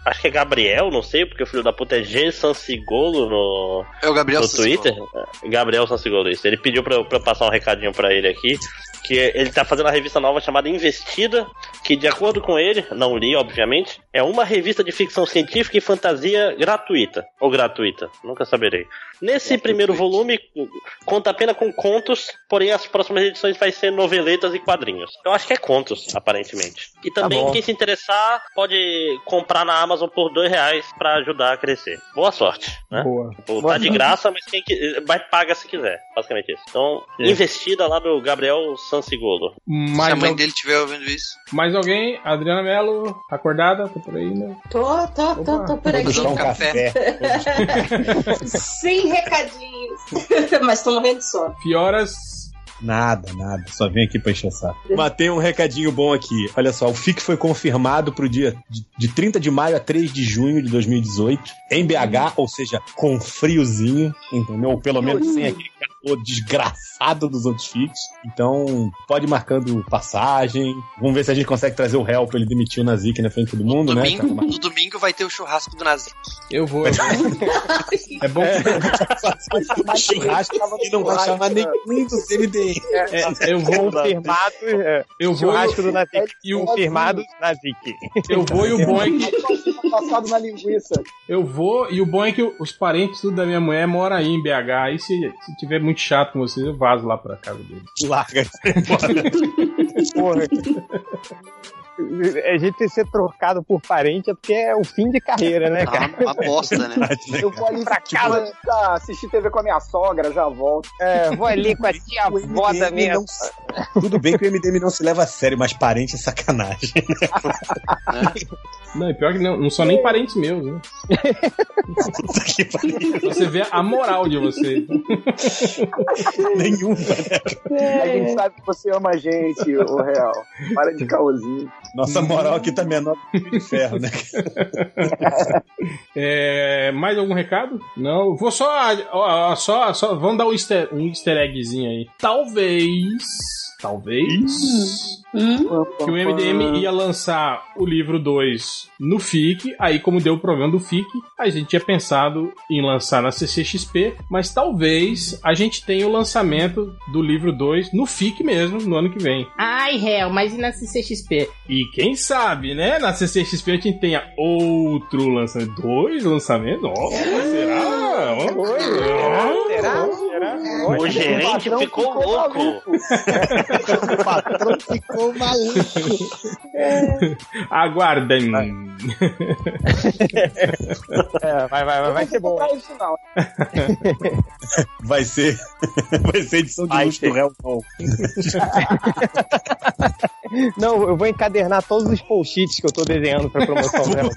Acho que é Gabriel, não sei, porque o filho da puta é G Sansigolo no, É o Gabriel no Sansigolo. Twitter. Gabriel Sansigolo, isso. Ele pediu pra, eu- pra eu passar um recadinho pra ele aqui. Que ele tá fazendo uma revista nova chamada Investida, que de acordo com ele, não li, obviamente, é uma revista de ficção científica e fantasia gratuita. Ou gratuita, nunca saberei. Nesse primeiro volume, conta apenas com contos, porém as próximas edições vai ser noveletas e quadrinhos. Eu acho que é contos, aparentemente. E também, bom. quem se interessar, pode comprar na Amazon por dois reais pra ajudar a crescer. Boa sorte, né? Boa. Tipo, tá de graça, mas quem que- vai paga se quiser. Basicamente isso. Então, investida lá do Gabriel Sansigolo. Se Mais, a mãe al- dele estiver ouvindo isso. mais alguém? Adriana Mello, acordada? Tá por aí, né? Tô, tô, tô, tô por Vou aqui. buscar um café. café. Sem recadinhos. Mas tô morrendo de sono. Fioras. Nada, nada. Só vem aqui pra encher o saco. Mas tem um recadinho bom aqui. Olha só, o FIC foi confirmado pro dia de, de 30 de maio a 3 de junho de 2018, em BH, ou seja, com friozinho, entendeu? Ou pelo menos sem aquele calor desgraçado dos outros FICs. Então, pode ir marcando passagem. Vamos ver se a gente consegue trazer o réu pra ele demitir o Nazik na frente de todo mundo, né? Domingo, no domingo vai ter o churrasco do Nazi. Eu vou. eu vou. é bom que churrasco e não vai chamar nenhum dos MDM. é, eu vou. Confirmado, é, Eu vou. churrasco do Nazik. E o, Confirmado, Nazik. eu vou e o bom é que. Passado na linguiça. Eu vou e o bom é que os parentes tudo da minha mulher moram aí em BH. Aí se, se tiver muito chato com vocês, eu vazo lá pra casa deles. Larga. Porra. A gente ser trocado por parente é porque é o fim de carreira, né, Tá cara? uma, uma bosta, né? Eu vou ali Pra tipo, casa. assistir TV com a minha sogra, já volto. É, vou ali com a tia avó da minha. não Tudo bem que o MDM não se leva a sério, mas parente é sacanagem. Não, e pior que não, não são nem parentes meus, né? Puta que pariu. Você vê a moral de vocês. Nenhum. A gente sabe que você ama a gente, o real. Para de caosinho. Nossa moral aqui tá menor que o ferro, né? É, mais algum recado? Não, vou só, ó, só, só, vamos dar um easter, um easter eggzinho aí. Talvez, talvez, Hum? que o MDM ia lançar o livro 2 no FIC, aí como deu o problema do FIC, a gente tinha pensado em lançar na CCXP, mas talvez a gente tenha o lançamento do livro 2 no FIC mesmo, no ano que vem. Ai, réu, mas e na CCXP? E quem sabe, né? Na CCXP a gente tenha outro lançamento, dois lançamentos? Oh, será? Oh, Será? O gerente patrão ficou ficou louco. O patrão ficou maluco. Aguardem. É, vai, vai, vai, vai ser bom. Isso não. Vai ser. Vai ser edição de Vai luxo ser. do réu, não. Não, eu vou encadernar todos os post-its que eu tô desenhando pra promoção dela.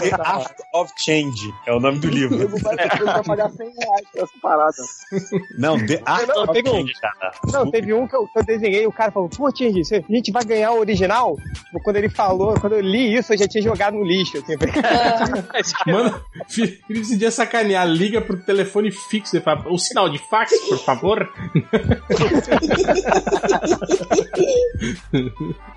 The Art of Change é o nome do O livro. vai ter que pagar 100 reais por essa parada. Não, The Art Não, of teve um, não, teve um que eu, que eu desenhei e o cara falou, pô, você- a gente vai ganhar o original? Tipo, quando ele falou, quando eu li isso, eu já tinha jogado no lixo. Assim, falei, Mano, Felipe podia sacanear. Liga pro telefone fixo e fala: o sinal de fax, por favor.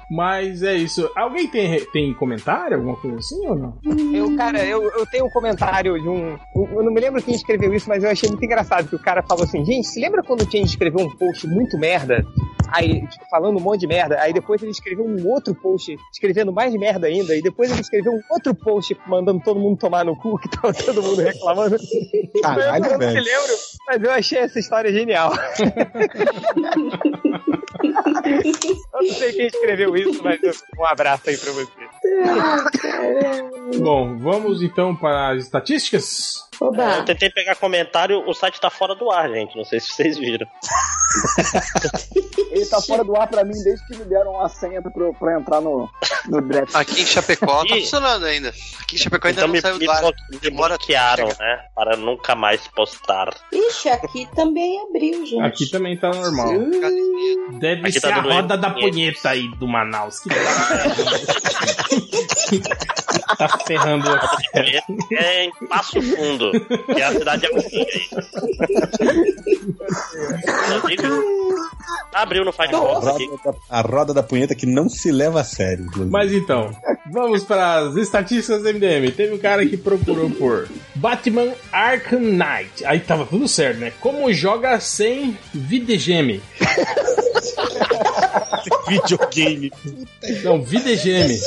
Mas é isso. Alguém tem, tem comentário, alguma coisa assim ou não? Eu, cara, eu, eu tenho um comentário de um. Eu não me lembro quem escreveu isso, mas eu achei muito engraçado que o cara falou assim: gente, se lembra quando o Change escreveu um post muito merda? Aí, tipo, falando um monte de merda. Aí depois ele escreveu um outro post escrevendo mais merda ainda. E depois ele escreveu um outro post mandando todo mundo tomar no cu, que tava todo mundo reclamando. Caralho, eu não me lembro, mas eu achei essa história genial. eu não sei quem escreveu isso, mas um abraço aí pra você. Bom, vamos então para as estatísticas. Oba. eu tentei pegar comentário, o site tá fora do ar, gente. Não sei se vocês viram. Ele tá fora do ar pra mim desde que me deram uma senha pro, pra entrar no, no draft. Aqui em Chapecó tá Ih. funcionando ainda. Aqui em Chapecó ainda Então não me, saiu me do ar. me bloquearam, né? Para nunca mais postar. Ixi, aqui também abriu, gente. Aqui também tá normal. Deve Aqui ser tá a roda da punheta aí do Manaus. Que tá ferrando aqui. É em Passo Fundo, que é a cidade digo, abriu no A Firefox aqui. da, a roda da punheta que não se leva a sério. inclusive. Mas então, vamos para as estatísticas do MDM. Teve um cara que procurou por Batman Arkham Knight. Aí tava tudo certo, né? Como joga sem videogame? Videogame. Não, videogame.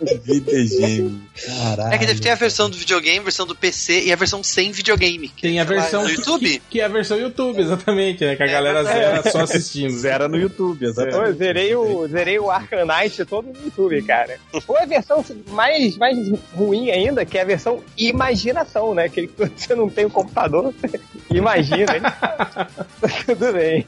Videogame. Caralho. É que deve ter a versão do videogame, a versão do PC e a versão sem videogame. que Tem a versão que- YouTube. Que, que é a versão YouTube, exatamente, né? Que a galera zera só assistindo. Zera no YouTube, exatamente. Eu zerei o, zerei o Arcanite todo no YouTube, cara. Ou a versão mais, mais ruim ainda, que é a versão imaginação, né? Que você não tem o computador, você imagina. hein? Tudo bem.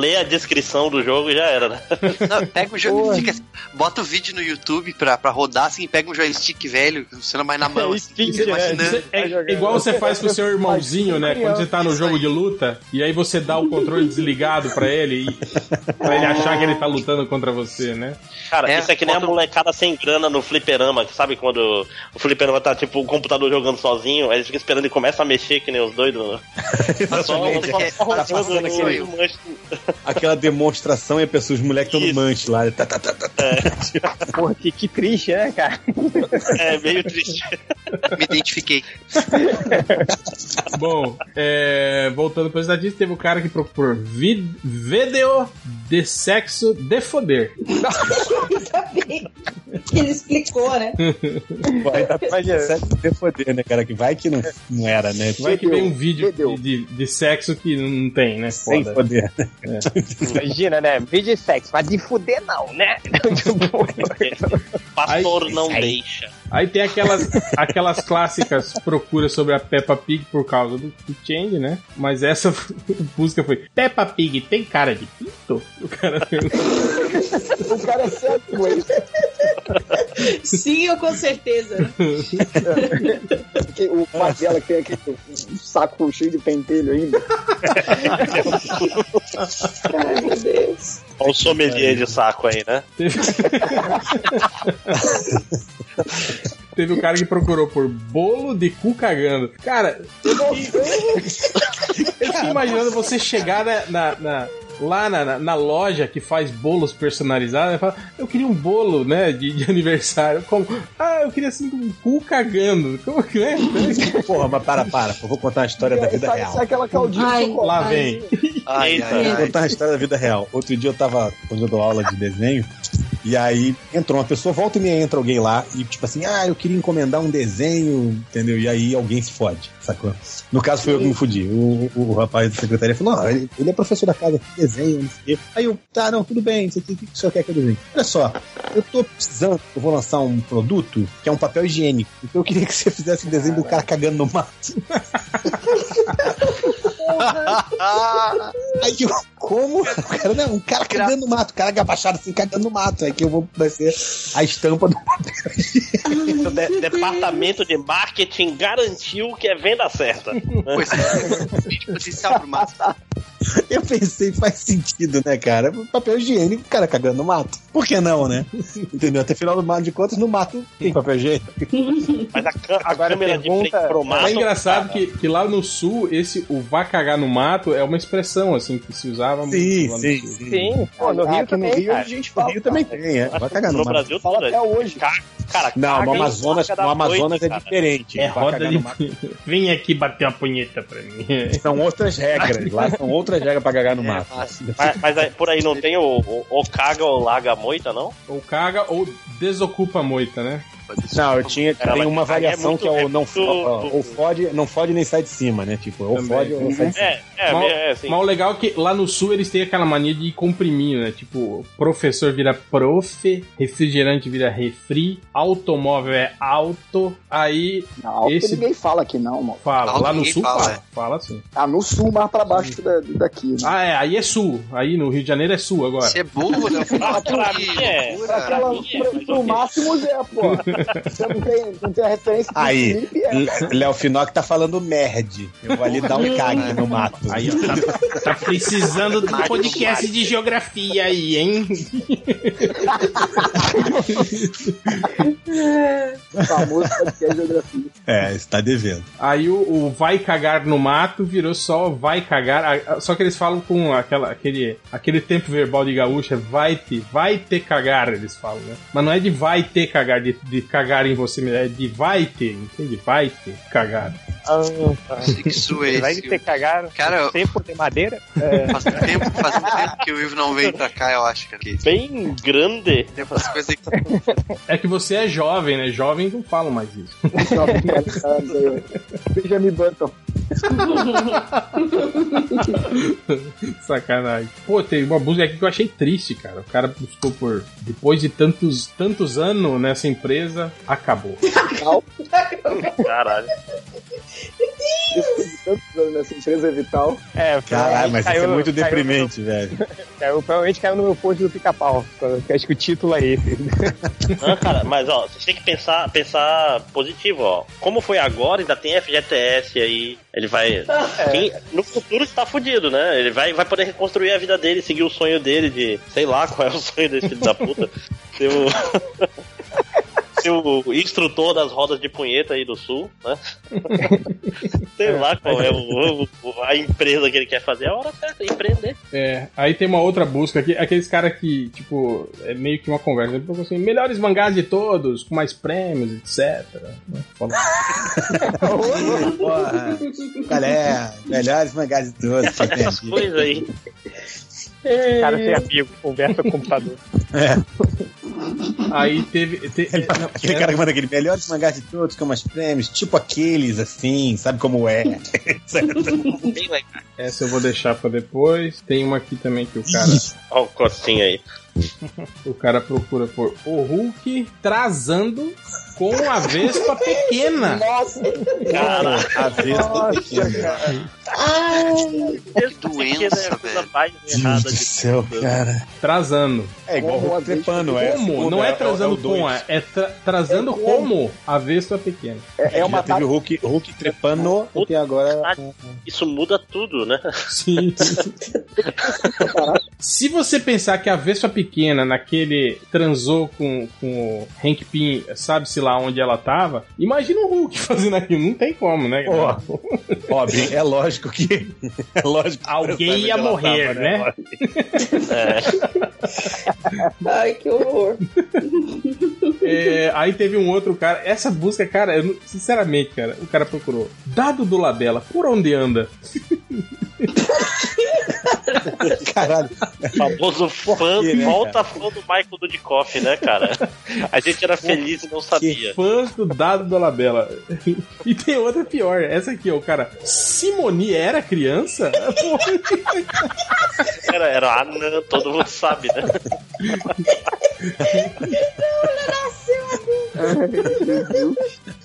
Lê a descrição do jogo e já era, né? Não, pega o jogo, Porra. fica, bota o vídeo no YouTube pra, pra rodar, assim, pega um joystick velho, funciona mais na mão, assim, fica né? imaginando. É igual você faz com o seu irmãozinho, né? Quando você tá no jogo de luta, e aí você dá o controle desligado pra ele, e, pra ele achar que ele tá lutando contra você, né? Cara, É, isso é que nem a molecada sem grana no fliperama, que sabe quando o fliperama tá tipo o computador jogando sozinho, aí eles ficam esperando e começa a mexer que nem os doidos. né? Só, só, Exatamente. só, É, só tá aquele. Aquela demonstração e a pessoa, os moleques estão no manche lá. Tá, tá, tá, tá, tá. Porra, que, que triste, né, cara? É meio triste. Me identifiquei. Bom, é, voltando pra estatística, teve o cara que procurou vid, vídeo de sexo de foder. Ele explicou, né? Pô, aí tá certo de foder, né, cara? Que vai que não, não era, né? Vai que vem um vídeo de, de, de sexo que não tem, né? Sem Foda. poder. Imagina, né? Vídeo de sexo, mas de fuder não, né? Pastor Aí- não aí- deixa. Aí tem aquelas, aquelas clássicas procuras sobre a Peppa Pig por causa do, do Change, né? Mas essa busca foi: Peppa Pig tem cara de pinto? O cara. O cara é certo com isso. Sim, eu com certeza. O pai dela que tem aquele saco cheio de pentelho ainda. Ai, meu Deus. Olha o sommelier de saco aí, né? Teve... O cara que procurou por bolo de cu cagando. Cara, eu fiquei imaginando você chegar na, na- na- lá na, na- na loja que faz bolos personalizados e falar, eu queria um bolo, né, de, de aniversário. Como, ah, eu queria assim um cu cagando. Como que é? Porra, mas para, para. Eu vou contar a história da vida Parece real. aquela caldinha Ai, de chocolate. Lá vem. Ai, Eita. ai, Vou ai. contar a história da vida real. Outro dia eu tava, quando eu dou aula de desenho, E aí entrou uma pessoa, volta e meia entra alguém lá e tipo assim, ah, eu queria encomendar um desenho, entendeu? E aí alguém se fode, sacou? No caso foi eu que me fudi. O, o, o rapaz da secretaria falou, não, ele, ele é professor da casa, desenho, não sei o quê. Aí eu, tá, não, tudo bem, o que o senhor quer que eu desenhe? Olha só, eu tô precisando, eu vou lançar um produto que é um papel higiênico. Então eu queria que você fizesse um desenho do cara cagando no mato. Aí eu, como? O cara, não, um cara cagando no mato, o cara agachado assim, cagando no mato. Aí que eu vou vai ser a estampa do papel O de- departamento de marketing garantiu que é venda certa. Pois é, potencial pro mato. Eu pensei, faz sentido, né, cara? Papel higiênico, o cara cagando no mato. Por que não, né? Entendeu? Até final do mato de contas, no mato tem papel higiênico. Mas a, a Agora câmera de pergunta- frente pro mato. é engraçado cara, que, que lá no sul, esse o vá cagar no mato é uma expressão assim que se usava Sim, muito lá no sim, sim. Sim, pô, no Ah, Rio aqui no também, Rio cara. a gente No fala. Rio também cara. tem, é. Vai cagar no No. Brasil Fala até é- hoje. Ca- Cara, Não, no Amazonas, no Amazonas é diferente. É roda de. no mato. Vem aqui bater uma punheta pra mim. São outras regras. Lá são outras regras pra cagar no mato. Mas, mas aí, por aí não tem o, o, o caga ou larga a moita, não? ou caga ou desocupa a moita, né? Não, eu tinha tem uma é variação muito- que é o é não ó, ou fode, não fode nem sai de cima, né? Tipo, ou Também. fode ou não sai de cima. É, é, Mal- é assim. Mas o legal é que lá no sul eles têm aquela mania de ir comprimindo, né? Tipo, professor vira prof, refrigerante vira refri, automóvel é auto, aí Não, Esse- ninguém fala aqui não, mano. fala. Não, lá no sul fala, fala. é. Fala sim. Ah, no sul, mais pra baixo da, daqui. Né? Ah, é, aí é sul. Aí no Rio de Janeiro é sul agora. Você é burro, né? Ah, pra mim é. Pra aquela, mim é, pro ok. máximo é, pô. Você não tem, não tem a referência do Aí, Felipe, é. Léo Finock tá falando merd. Eu vou ali dar um cague no mato. Aí, ó, tá, tá precisando do podcast de geografia aí, hein? O famoso podcast de geografia. É, está devendo. Aí o, o vai cagar no mato virou só vai cagar. Só que eles falam com aquela, aquele, aquele tempo verbal de gaúcha, é vai te, vai ter cagar, eles falam, né? Mas não é de vai ter cagar, de, de cagar em você é de vai ter, entende? Vai ter cagar. Ah, tá. Que zoei. Vai ter cagar Cara, eu- tempo de madeira? Faz um tempo, faz tempo que o Ivo não vem pra cá, eu acho, cara. Que Bem grande. tem umas coisas que É que você é jovem, né? Jovens não falam mais isso. Jovem ó. Benjamin Button. Sacanagem. Pô, tem uma música aqui que eu achei triste, cara. O cara buscou por. Depois de tantos, tantos anos nessa empresa, acabou. Caralho. Depois de tantos anos nessa empresa vital. É, Caralho, mas isso é caiu- muito caiu deprimente, velho. no- caiu- provavelmente caiu no meu post do pica-pau. Acho que o título é esse. Não, cara, mas ó, você tem que pensar, pensar positivo, ó. Como foi agora, ainda tem FGTS aí. Ele vai. Quem- no futuro está fudido, né? Ele vai, vai poder reconstruir a vida dele, seguir o sonho dele de. Sei lá qual é o sonho desse filho da puta. Ser o. ser o instrutor das rodas de punheta aí do sul, né? Sei lá qual é o, o- a empresa que ele quer fazer. É a hora certa, empreender. É, aí tem uma outra busca aqui, aqueles caras que, tipo, é meio que uma conversa. Ele falou assim, melhores mangás de todos, com mais prêmios, etc. né? Porra. Qual é? Melhores mangás de todos. Essas coisas aí. O cara tem amigo, conversa com o computador. Aí teve. te- é, não, Aquele é- cara que manda aquele melhores mangás de todos, com mais prêmios, tipo aqueles, assim, sabe como é? Essa eu vou deixar pra depois. Tem uma aqui também que o cara. Olha o cotinho aí. O cara procura por o Hulk trazando com a Vespa pequena. Nossa, Caralho. A vez Ai, Que doença, velho. mais Deus do de céu, cara. Trazando. É igual Como a trepando, é. Como? Não é o- trazendo o dois. com, é, é tra- trazendo É como. como a Vespa pequena. é, é uma Já teve o Hulk, Hulk trepando, e tem agora. Isso muda tudo, né? Sim. Se você pensar que a Vespa pequena naquele transou com, com o Hank Pym, sabe-se lá onde ela tava, imagina o Hulk fazendo aquilo. Não tem como, né? Ó, bem, é lógico que. É lógico que Alguém ia morrer, tava, né? É. ai, que horror. É, aí teve um outro cara. Essa busca, cara, eu sinceramente, cara, o cara procurou. Dado do Labela, por onde anda? Caralho. Famoso fã, quê, né, volta fã do Michael Dudikoff, né, cara? A gente era feliz e não sabia. Fãs do Dado do Labela. E tem outra pior. Essa aqui, ó, cara. Simoni era criança? Era, era anã, todo mundo sabe, né?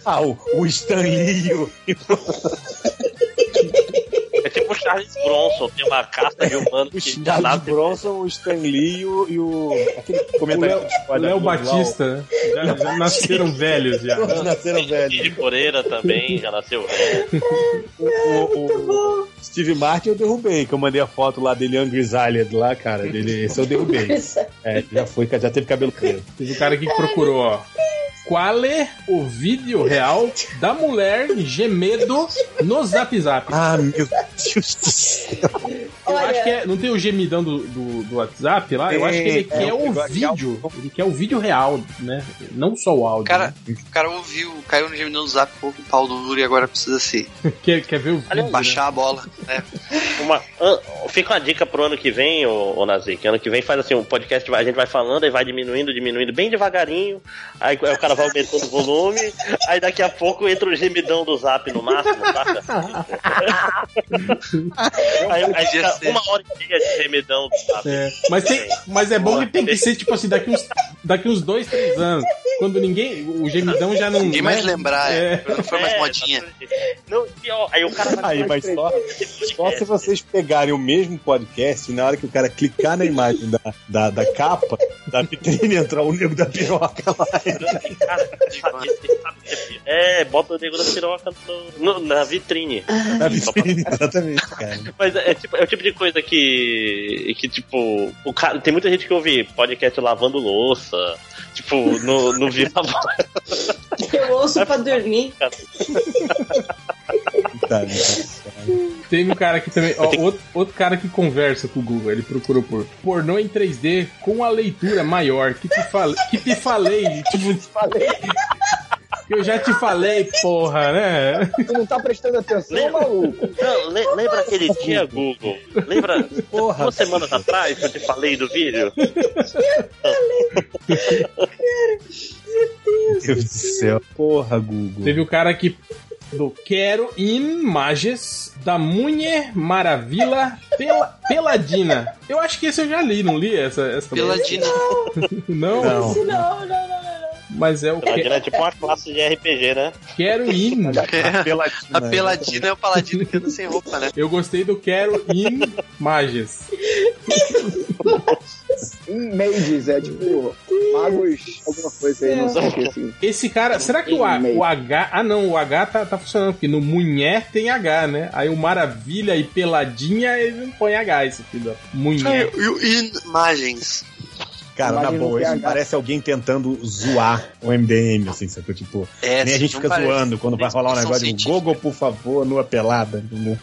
Ah, o, o Stan Lee. o- É tipo o Charles Bronson, tem uma casta de humano O que Charles nada- Bronson, o Stan Lee e o, e o aquele O comentário Léo, Léo Batista, né? Já, já nasceram velhos já. Todos nasceram velhos. Kid Moreira também já nasceu velho. O, o Steve Martin eu derrubei, que eu mandei a foto lá dele, Angry Island lá, cara. Dele, esse eu derrubei. É, já foi, já teve cabelo preto. Teve um cara aqui que procurou, ó. Qual é o vídeo real da mulher gemedo no Zap Zap? Ah, meu Deus do céu. Eu acho que é, não tem o gemidão do, do, do WhatsApp lá? Eu acho que ele É, quer é, o vídeo. Ele quer o vídeo real, né? Não só o áudio. Cara, né? o cara ouviu, caiu no gemidão do zap, ficou com o pau duro e agora precisa se Quer, quer ver o vídeo? né? baixar a bola. né? Uma, fica uma dica pro ano que vem, ô, ô Nazik. Ano que vem faz assim, um podcast, vai- a gente vai falando, aí vai diminuindo, diminuindo bem devagarinho. Aí, aí o cara vai aumentando o volume. Aí daqui a pouco entra o gemidão do zap no máximo, saca? Aí, aí fica uma hora e meia de gemidão do zap. É, mas, tem, mas é bom que tem que ser, tipo assim, daqui uns, daqui uns dois, três anos. Quando ninguém. O gemidão já não. Ninguém mais né? lembrar, é. É. não foi mais É, modinha. exatamente. Não, pior, aí o cara vai Aí, mas só, só se vocês pegarem o mesmo podcast e na hora que o cara clicar na imagem da, da, da capa, da vitrine, entrar o nego da piroca lá. É, bota o nego da piroca no- no- na vitrine. Na vitrine, exatamente, cara. Mas é, tipo, é o tipo de coisa que. que, tipo, o cara. Tem muita gente que ouve podcast lavando louça. Tipo, no, no Viva Voz. Eu ouço pra dormir. Tem um cara aqui também, ó, outro, outro cara que conversa com o Google, ele procurou por pornô em 3D com a leitura maior, que te, fal, que te falei, tipo, Falei, que eu já te falei, porra, né? tu não tá prestando atenção, maluco? Não, le- lembra aquele dia, Google? Lembra Porra. duas semanas atrás que eu te falei do vídeo? Meu Deus do céu. Porra, Google. Teve o cara que do Quero Imagens da Mulher Maravilha Pela, Peladina. Eu acho que esse eu já li, não li essa essa Peladina. Não, Não. Não, não, não, não, não. Mas é o que, é tipo uma classe de RPG, né? Quero In. É, Peladina. a peladina é o paladino que anda sem roupa, né? Eu gostei do Quero Imagens. Mages, é tipo magos, alguma coisa aí, não sei o que assim. Esse cara, será que o, A- o H. Ah, não, o H tá, tá funcionando, porque no Mulher tem H, né? Aí o Maravilha e Peladinha, ele não põe H, esse filho. da Mulher. E o imagens. Cara, na boa, isso parece alguém tentando zoar o MDM, assim, sabe? Tipo, É, nem a gente fica parece. zoando quando vai rolar um negócio de. Google, por favor, nua pelada. entendeu?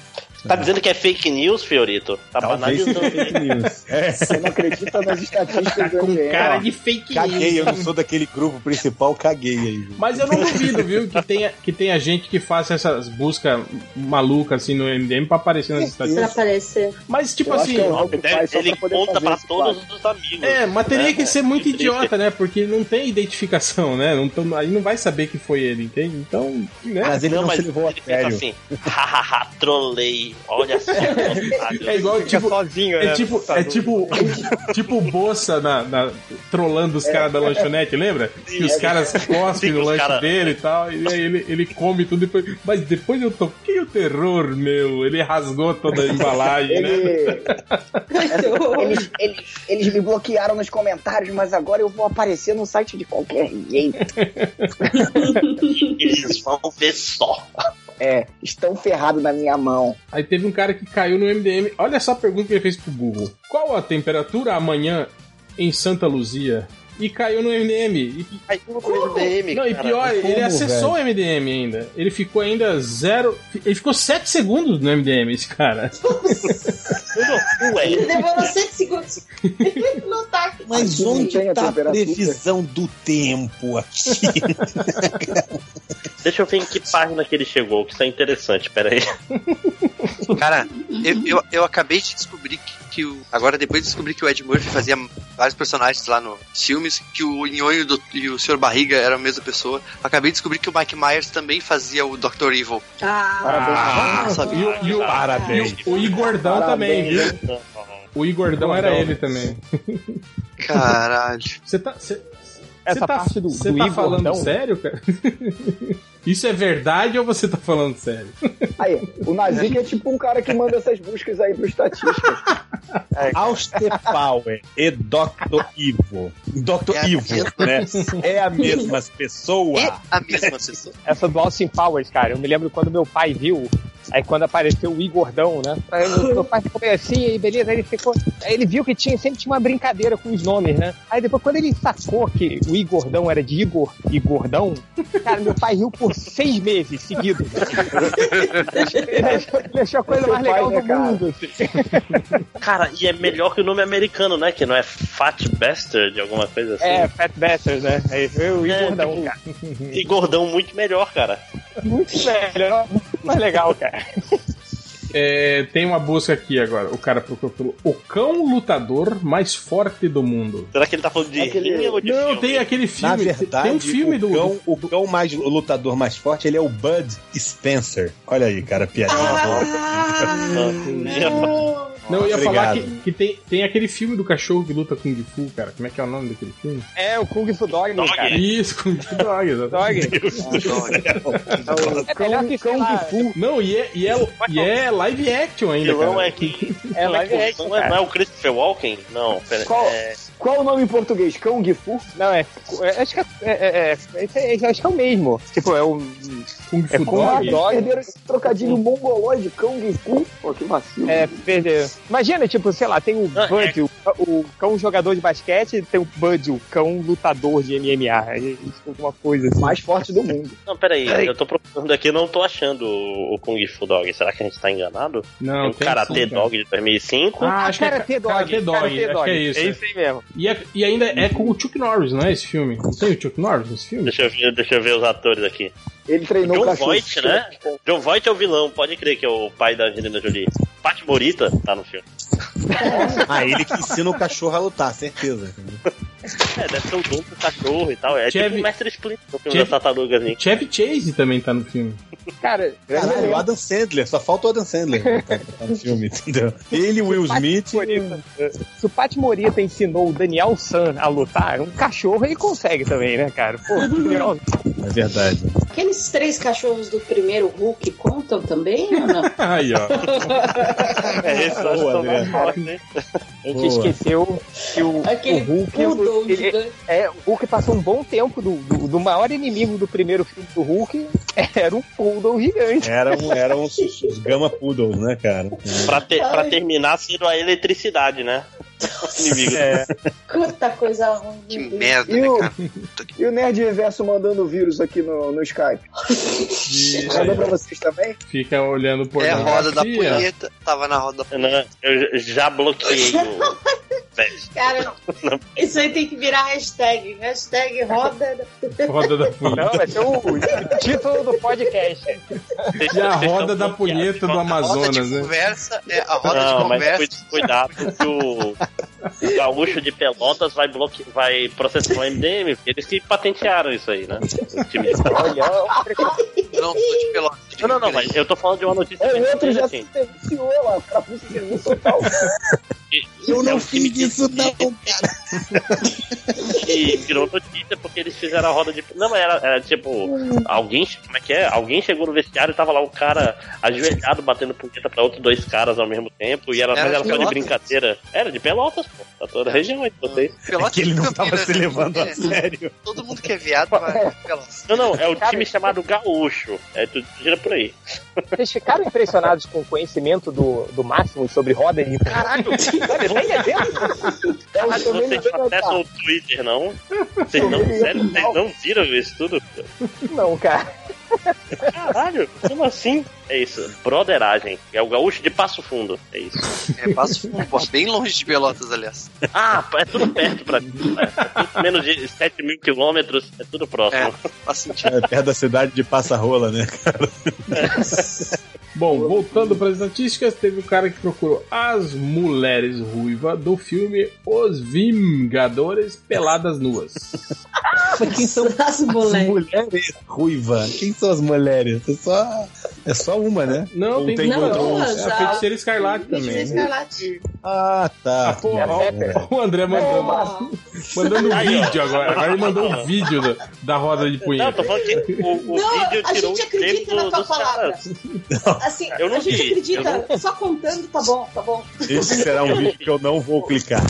Tá dizendo que é fake news, Fiorito? Tá Talvez banalizando. fake news. É, Você não acredita nas estatísticas do Com cara de fake caguei, eu news. não sou daquele grupo principal, caguei aí. viu? Mas eu não duvido, viu, que tenha, que tenha gente que faça essas buscas malucas assim no MDM pra aparecer nas Pra estatísticas. aparecer. Mas, tipo Eu assim. que é o que Deve- faz só ele pra conta pra todos quadro. os amigos. É, mas teria né? que ser muito triste. idiota, né? Porque não tem identificação, né? Não tão- aí não vai saber que foi ele, entende? Então, né? Mas ele não, mas se levou a ele pensa sério. assim, hahaha, trolei, olha só. É igual, tipo, sozinho, É né? tipo, é tipo, tipo o Bolsa na, na- trolando os caras da lanchonete, lembra? Que os caras cospem no lanche cara- dele e tal, e aí ele, ele come tudo depois. Mas depois eu toquei o terror, meu. Ele rasgou toda a embalagem, né? Ele, eles, eles, eles me bloquearam nos comentários, mas agora eu vou aparecer no site de qualquer jeito. Eles vão ver só. É, estão ferrados na minha mão. Aí teve um cara que caiu no MDM. Olha só a pergunta que ele fez pro Google: Qual a temperatura amanhã em Santa Luzia? E caiu no MDM. E, Aí no MDM, não, e cara. pior, ele como, acessou o MDM ainda. Ele ficou ainda zero. Ele ficou 7 segundos no MDM, esse cara. Ele demorou 7 segundos. Não tá aqui. Mas onde tá a previsão do tempo aqui? Deixa eu ver em que página que ele chegou, que isso é interessante, pera aí. Cara, eu, eu, eu acabei de descobrir que, que o. Agora, depois de descobrir que o Ed Murphy fazia vários personagens lá nos filmes, que o Nhonho do- e o Sr. Barriga eram a mesma pessoa. Acabei de descobrir que o Mike Myers também fazia o Dr. Evil. Ah, Ah, sabia. E o, e o, Parabéns. e o, o Igordão também, viu? O Igordão era ele também. Caralho. Você tá. Cê, Essa tá, parte do- Você do tá Igordão? falando sério, cara? Isso é verdade ou você tá falando sério? Aí, o Nazik é tipo um cara que manda essas buscas aí pro estatística. Auster Power e Dr. Evil. Dr. É mesma né? É a mesma pessoa. E a mesma pessoa. Essa do Austin Powers, cara, eu me lembro quando meu pai viu, aí quando apareceu o Igordão, né? Aí meu, meu pai ficou meio assim, aí beleza, aí ele ficou. Aí ele viu que tinha, sempre tinha uma brincadeira com os nomes, né? Aí depois, quando ele sacou que o Igordão era de Igor e Gordão, cara, meu pai riu por seis meses seguidos. ele, achou, ele achou a coisa mais pai, legal né, do cara? mundo. assim. Cara, e é melhor que o nome americano, né? Que não é Fat Bastard, alguma coisa assim. É, Fat Bastard, né? Aí eu É, Gordão, tipo, cara. E gordão muito melhor, cara. Muito melhor, muito mais legal, cara. É, tem uma busca aqui agora. O cara procurou pelo O Cão Lutador Mais Forte do Mundo. Será que ele tá falando de Aquele- rinha ou de Não, filme? tem aquele filme. Na verdade, tem um filme o, do. cão, o cão mais, o lutador mais forte, ele é o Bud Spencer. Olha aí, cara, piadinha. Não, eu ia falar Obrigado. que, que tem, tem aquele filme do cachorro que luta Kung Fu, cara. Como é que é o nome daquele filme? É, o Kung Fu Dog, Dog. cara. Isso, Kung Fu Dog, exatamente. Dog. É melhor que sei lá, Não, e é, e, é, e é live action O ainda, vilão cara. é que. É como live action, não, é, cara. não é o Christopher Walken? Não, pera. Qual? É, Qual o nome em português? Cão Gifu? Não, é. é- acho, que é, é, é, é, é- acho que é o mesmo. Tipo, é o. Kung Fu É Kung Dog. Fu Dog. Perderam esse trocadilho mongolóide, Cão Gifu? Pô, que vacilo. É, perder. Imagina, tipo, sei lá, tem o Ah, Bud, o, o cão jogador de basquete, tem o Bud, o cão lutador de MMA. É alguma coisa assim. Mais forte do mundo. Não, peraí, eu tô procurando aqui e não tô achando o, Kung Fu Dog. Será que a gente tá enganado? Não, tem o Karate sim, cara. Dog de 2005. Ah, acho que é Karate Dog. Karate Dog, Karate Dog. é isso. É isso aí mesmo. E, é- e ainda é com o Chuck Norris, não é esse filme? Não tem o Chuck Norris nesse filme? Deixa eu, ver, deixa eu ver os atores aqui. Ele treinou o John cachorro. Voight, né? John Voight é o vilão, pode crer que é o pai da Angelina Jolie. Pat Morita tá no filme. Ah, ele que ensina o cachorro a lutar, certeza. É, deve ser o dono do cachorro e tal. É Chevy- tipo o Mestre Splinter no filme Chevy- das tartarugas. Assim. Chevy Chase também tá no filme. Cara, Caralho, o Adam Sandler, só falta o Adam Sandler tá, tá no filme, entendeu? Ele, o Will Smith. Morita. Se o Pat Morita ensinou o Daniel San a lutar, um cachorro ele consegue também, né, cara? Pô. É verdade. Aqueles três cachorros do primeiro Hulk contam também ou não? Aí, ó. É, que Boa, né? A gente Boa. esqueceu que o, Aquele o Hulk. poodle ele- gigante. é, o Hulk passou um bom tempo do, do, do maior inimigo do primeiro filme do Hulk. Era um poodle gigante. Eram, eram os, os Gama Poodles, né, cara? Pra, ter, pra terminar sendo a eletricidade, né? Inimigo. É, Quanta coisa ruim. Que Deus. merda, E né, o, cara? e o Nerd Reverso mandando vírus aqui no, no Skype. Mandou pra vocês também? Fica olhando por É a roda da punheta. Tava na roda da punheta. Não, eu já bloqueei o. Cara, isso aí tem que virar hashtag. Hashtag roda. da- Roda da punheta. não, vai ser o título do podcast. E a roda da punheta do A roda Amazonas, de né? conversa é a roda Não, de mas conversa. cu- cuidado que o, o gaúcho de Pelotas vai, bloque... vai processar o MDM, eles que patentearam isso aí, né? O time de Pelotas. Olha, Eu não sou de pelota. Não, não, não, mas eu tô falando de uma notícia É, o outro já assim. se denunciou lá, pra serviço total. Eu É não um time fiz isso, não, cara. que virou notícia porque eles fizeram a roda de. Não, mas era, era tipo. Alguém. Como é que é? Alguém chegou no vestiário e tava lá o cara ajoelhado batendo punheta pra outros dois caras ao mesmo tempo. E era, Era mas era de só de Pelotas? brincadeira. Era de Pelotas, pô. Tá toda a região aí de vocês. Pelota É que ele não tava se levando a sério. Todo mundo que é viado vai pra pelota. Não, não, é o time chamado Gaúcho. É, tu gira por aí. Vocês ficaram impressionados com o conhecimento do, do Máximo sobre roda de Caralho, olha, tá entendendo? É o Mas também vocês não não acessam o Twitter, não? Vocês não, sério, vocês não viram isso tudo? Não, cara. Caralho, como assim? É isso, broderagem. É o gaúcho de Passo Fundo. É isso. É, passo porra, bem longe de Pelotas, aliás. Ah, é tudo perto pra mim. É tudo menos de 7 mil quilômetros, é tudo próximo. É, faz sentido. É perto da cidade de Passa Rola, né, cara? Bom, voltando para as estatísticas, teve o cara que procurou as mulheres ruivas do filme Os Vingadores Peladas Nuas. Mas quem são As as moleques. mulheres ruiva? Quem são as mulheres? É só, é só uma, né? Não, Ou tem, tem Não, outras? É a feiticeira escarlate também. né? Escarlate. Ah, tá. Ah, pô, ó, o André mandou, mandando um Aí, ó. vídeo agora. Agora ele mandou um vídeo da, da roda de Não, punheta. tô falando que o, o Não, vídeo a tirou gente acredita na tua palavra. Assim, Eu não a gente vi, acredita. Só contando, tá bom, tá bom. Esse será um vídeo que eu não vou clicar.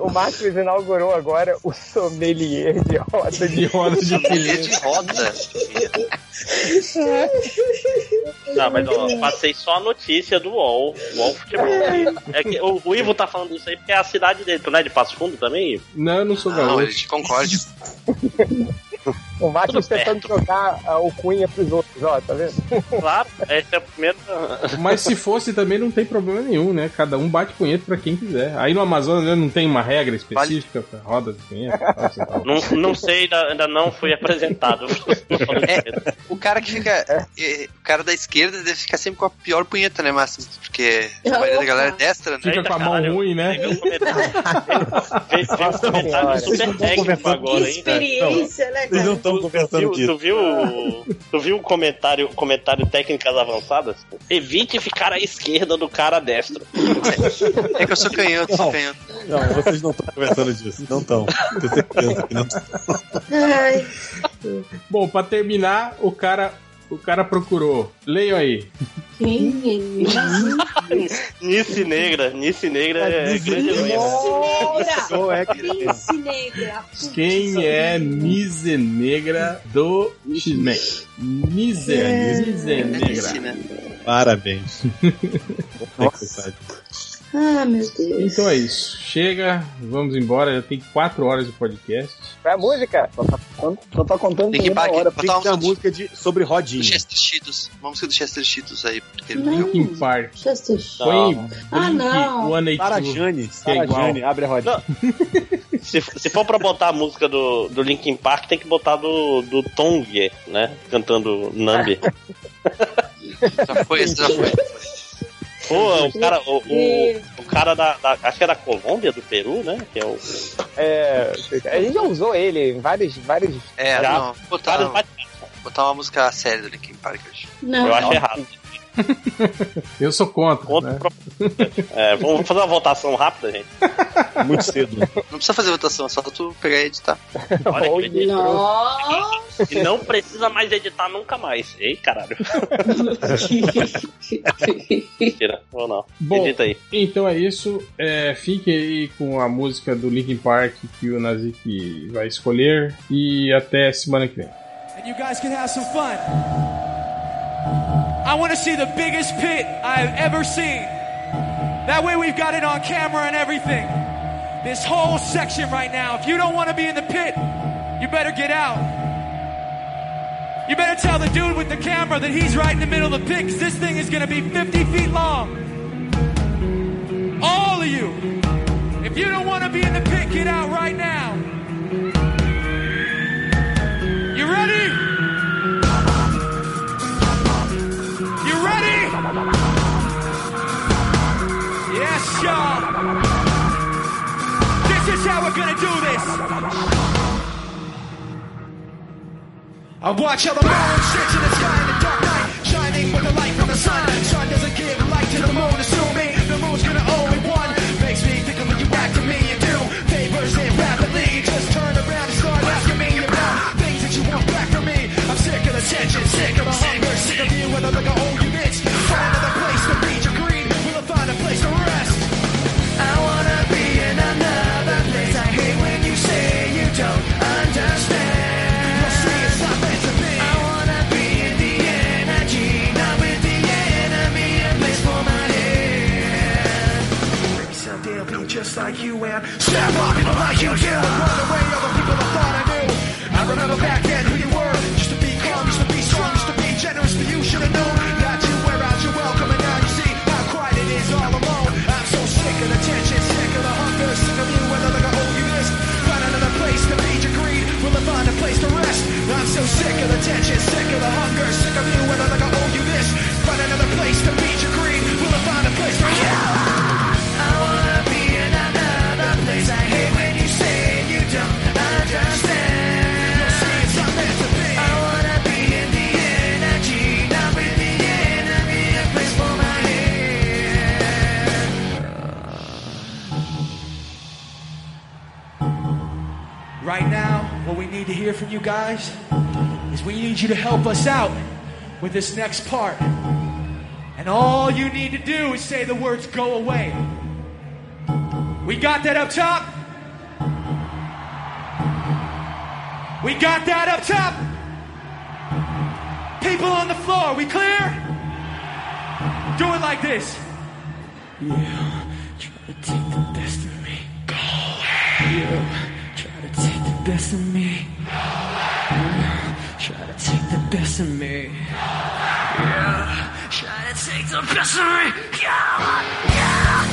O Márcio, o inaugurou agora o sommelier de roda De roda de Punheta. de roda. Não, mas ó, passei só a notícia do UOL. UOL Futebol. É que o, o Ivo tá falando isso aí porque é a cidade dele. Tu não é de Passo Fundo também, Ivo? Não, eu não sou Não, a gaúcho. O Márcio Tudo tentando perto. jogar ah, o Cunha pros outros, ó, tá vendo? Claro, esse é o primeiro. Mas se fosse também não tem problema nenhum, né? Cada um bate punheta pra quem quiser. Aí no Amazonas né, não tem uma regra específica pra roda de punheta. tal. Não, não sei, ainda, ainda não foi apresentado. É, o cara que fica. é, o cara da esquerda deve ficar sempre com a pior punheta, né, Márcio? Porque a maioria da galera é destra, né? Fica Eita, com a mão caralho. ruim, né? Veio um comentário, veio um comentário super técnico agora, hein? Experiência, né, cara? Tu conversando viu, disso. tu viu, tu viu o comentário, comentário técnicas avançadas? Evite ficar à esquerda do cara destro. É que eu sou canhoto, sou Não. canhoto. Não, vocês não estão conversando disso. Não estão. Tenho certeza que não estão. Bom, pra terminar, o cara, o cara procurou. Leiam aí. quem é? Nice Negra, Nice Negra é grande é Prince Negra! Quem é Nise Negra do X-Men? Nise, Nise É Negra. Parabéns. Nossa. Ah, meu Deus. Então é isso. Chega, vamos embora. Já tem quatro horas de podcast. Vai a música? Só tá contando Linkin por uma hora. botar Tem que uma ter uma música música de, sobre do rodinha. Chester Cheetos. Uma música do Chester Cheetos aí. Porque ele Não. Linkin Park. Chester Põe Ah, não. 182. Para Jane. Que é Para igual. Jane, abre a rodinha. Se, se for pra botar a música do, do Linkin Park, tem que botar do, do Tong, né? Cantando Nambi. já foi, já foi. Pô, o cara, o, o, o cara da, da- Acho que é da Colômbia, do Peru, né? Que é o. É, a gente já usou ele em vários, vários É, Já. não. Botar, Vários botar uma música séria do Linkin Park hoje. Não. Eu acho errado. Eu sou contra. Contra né? pro- É, vamos fazer uma votação rápida, gente. Muito cedo. Não precisa fazer votação, é só tu pegar e editar. Olha que legal. Nossa! E não precisa mais editar nunca mais. Ei, caralho. Mentira, ou não. Bom, Edita aí. então é isso. É, fique aí com a música do Linkin Park que o Nazik vai escolher. E até semana que vem. and you guys can have some fun. I want to see the biggest pit I've ever seen. That way we've got it on camera and everything. This whole section right now. If you don't want to be in the pit, you better get out. You better tell the dude with the camera that he's right in the middle of the pit because this thing is going to be 50 feet long. All of you. If you don't want to be in the pit, get out right now. You ready? Y'all. This is how we're gonna do this. I watch how the moon sits in the sky in the dark night, shining with the light from the sun. Sun doesn't give light to the moon, assuming You snap off people like you do. Run away other people I thought I knew. I'm remember back then who you were. Used to be calm, used to be strong, used to be generous, but you should have known that you wear out your welcome, and now you see how quiet it is all alone. I'm so sick of the tension, sick of the hunger, sick of you, and I owe you this. Find another place to feed your greed, will I find a place to rest? I'm so sick of the tension, sick of the hunger, sick of you, and I owe you this. Find another place to feed your greed, will I find a place to rest? Need to hear from you guys is we need you to help us out with this next part. And all you need to do is say the words go away. We got that up top? We got that up top? People on the floor, we clear? Do it like this. Yeah, try to take the best of me. Go away. Yeah, try to take the best of me. Try to take the best of me. Yeah, try to take the best of me. Yeah, yeah,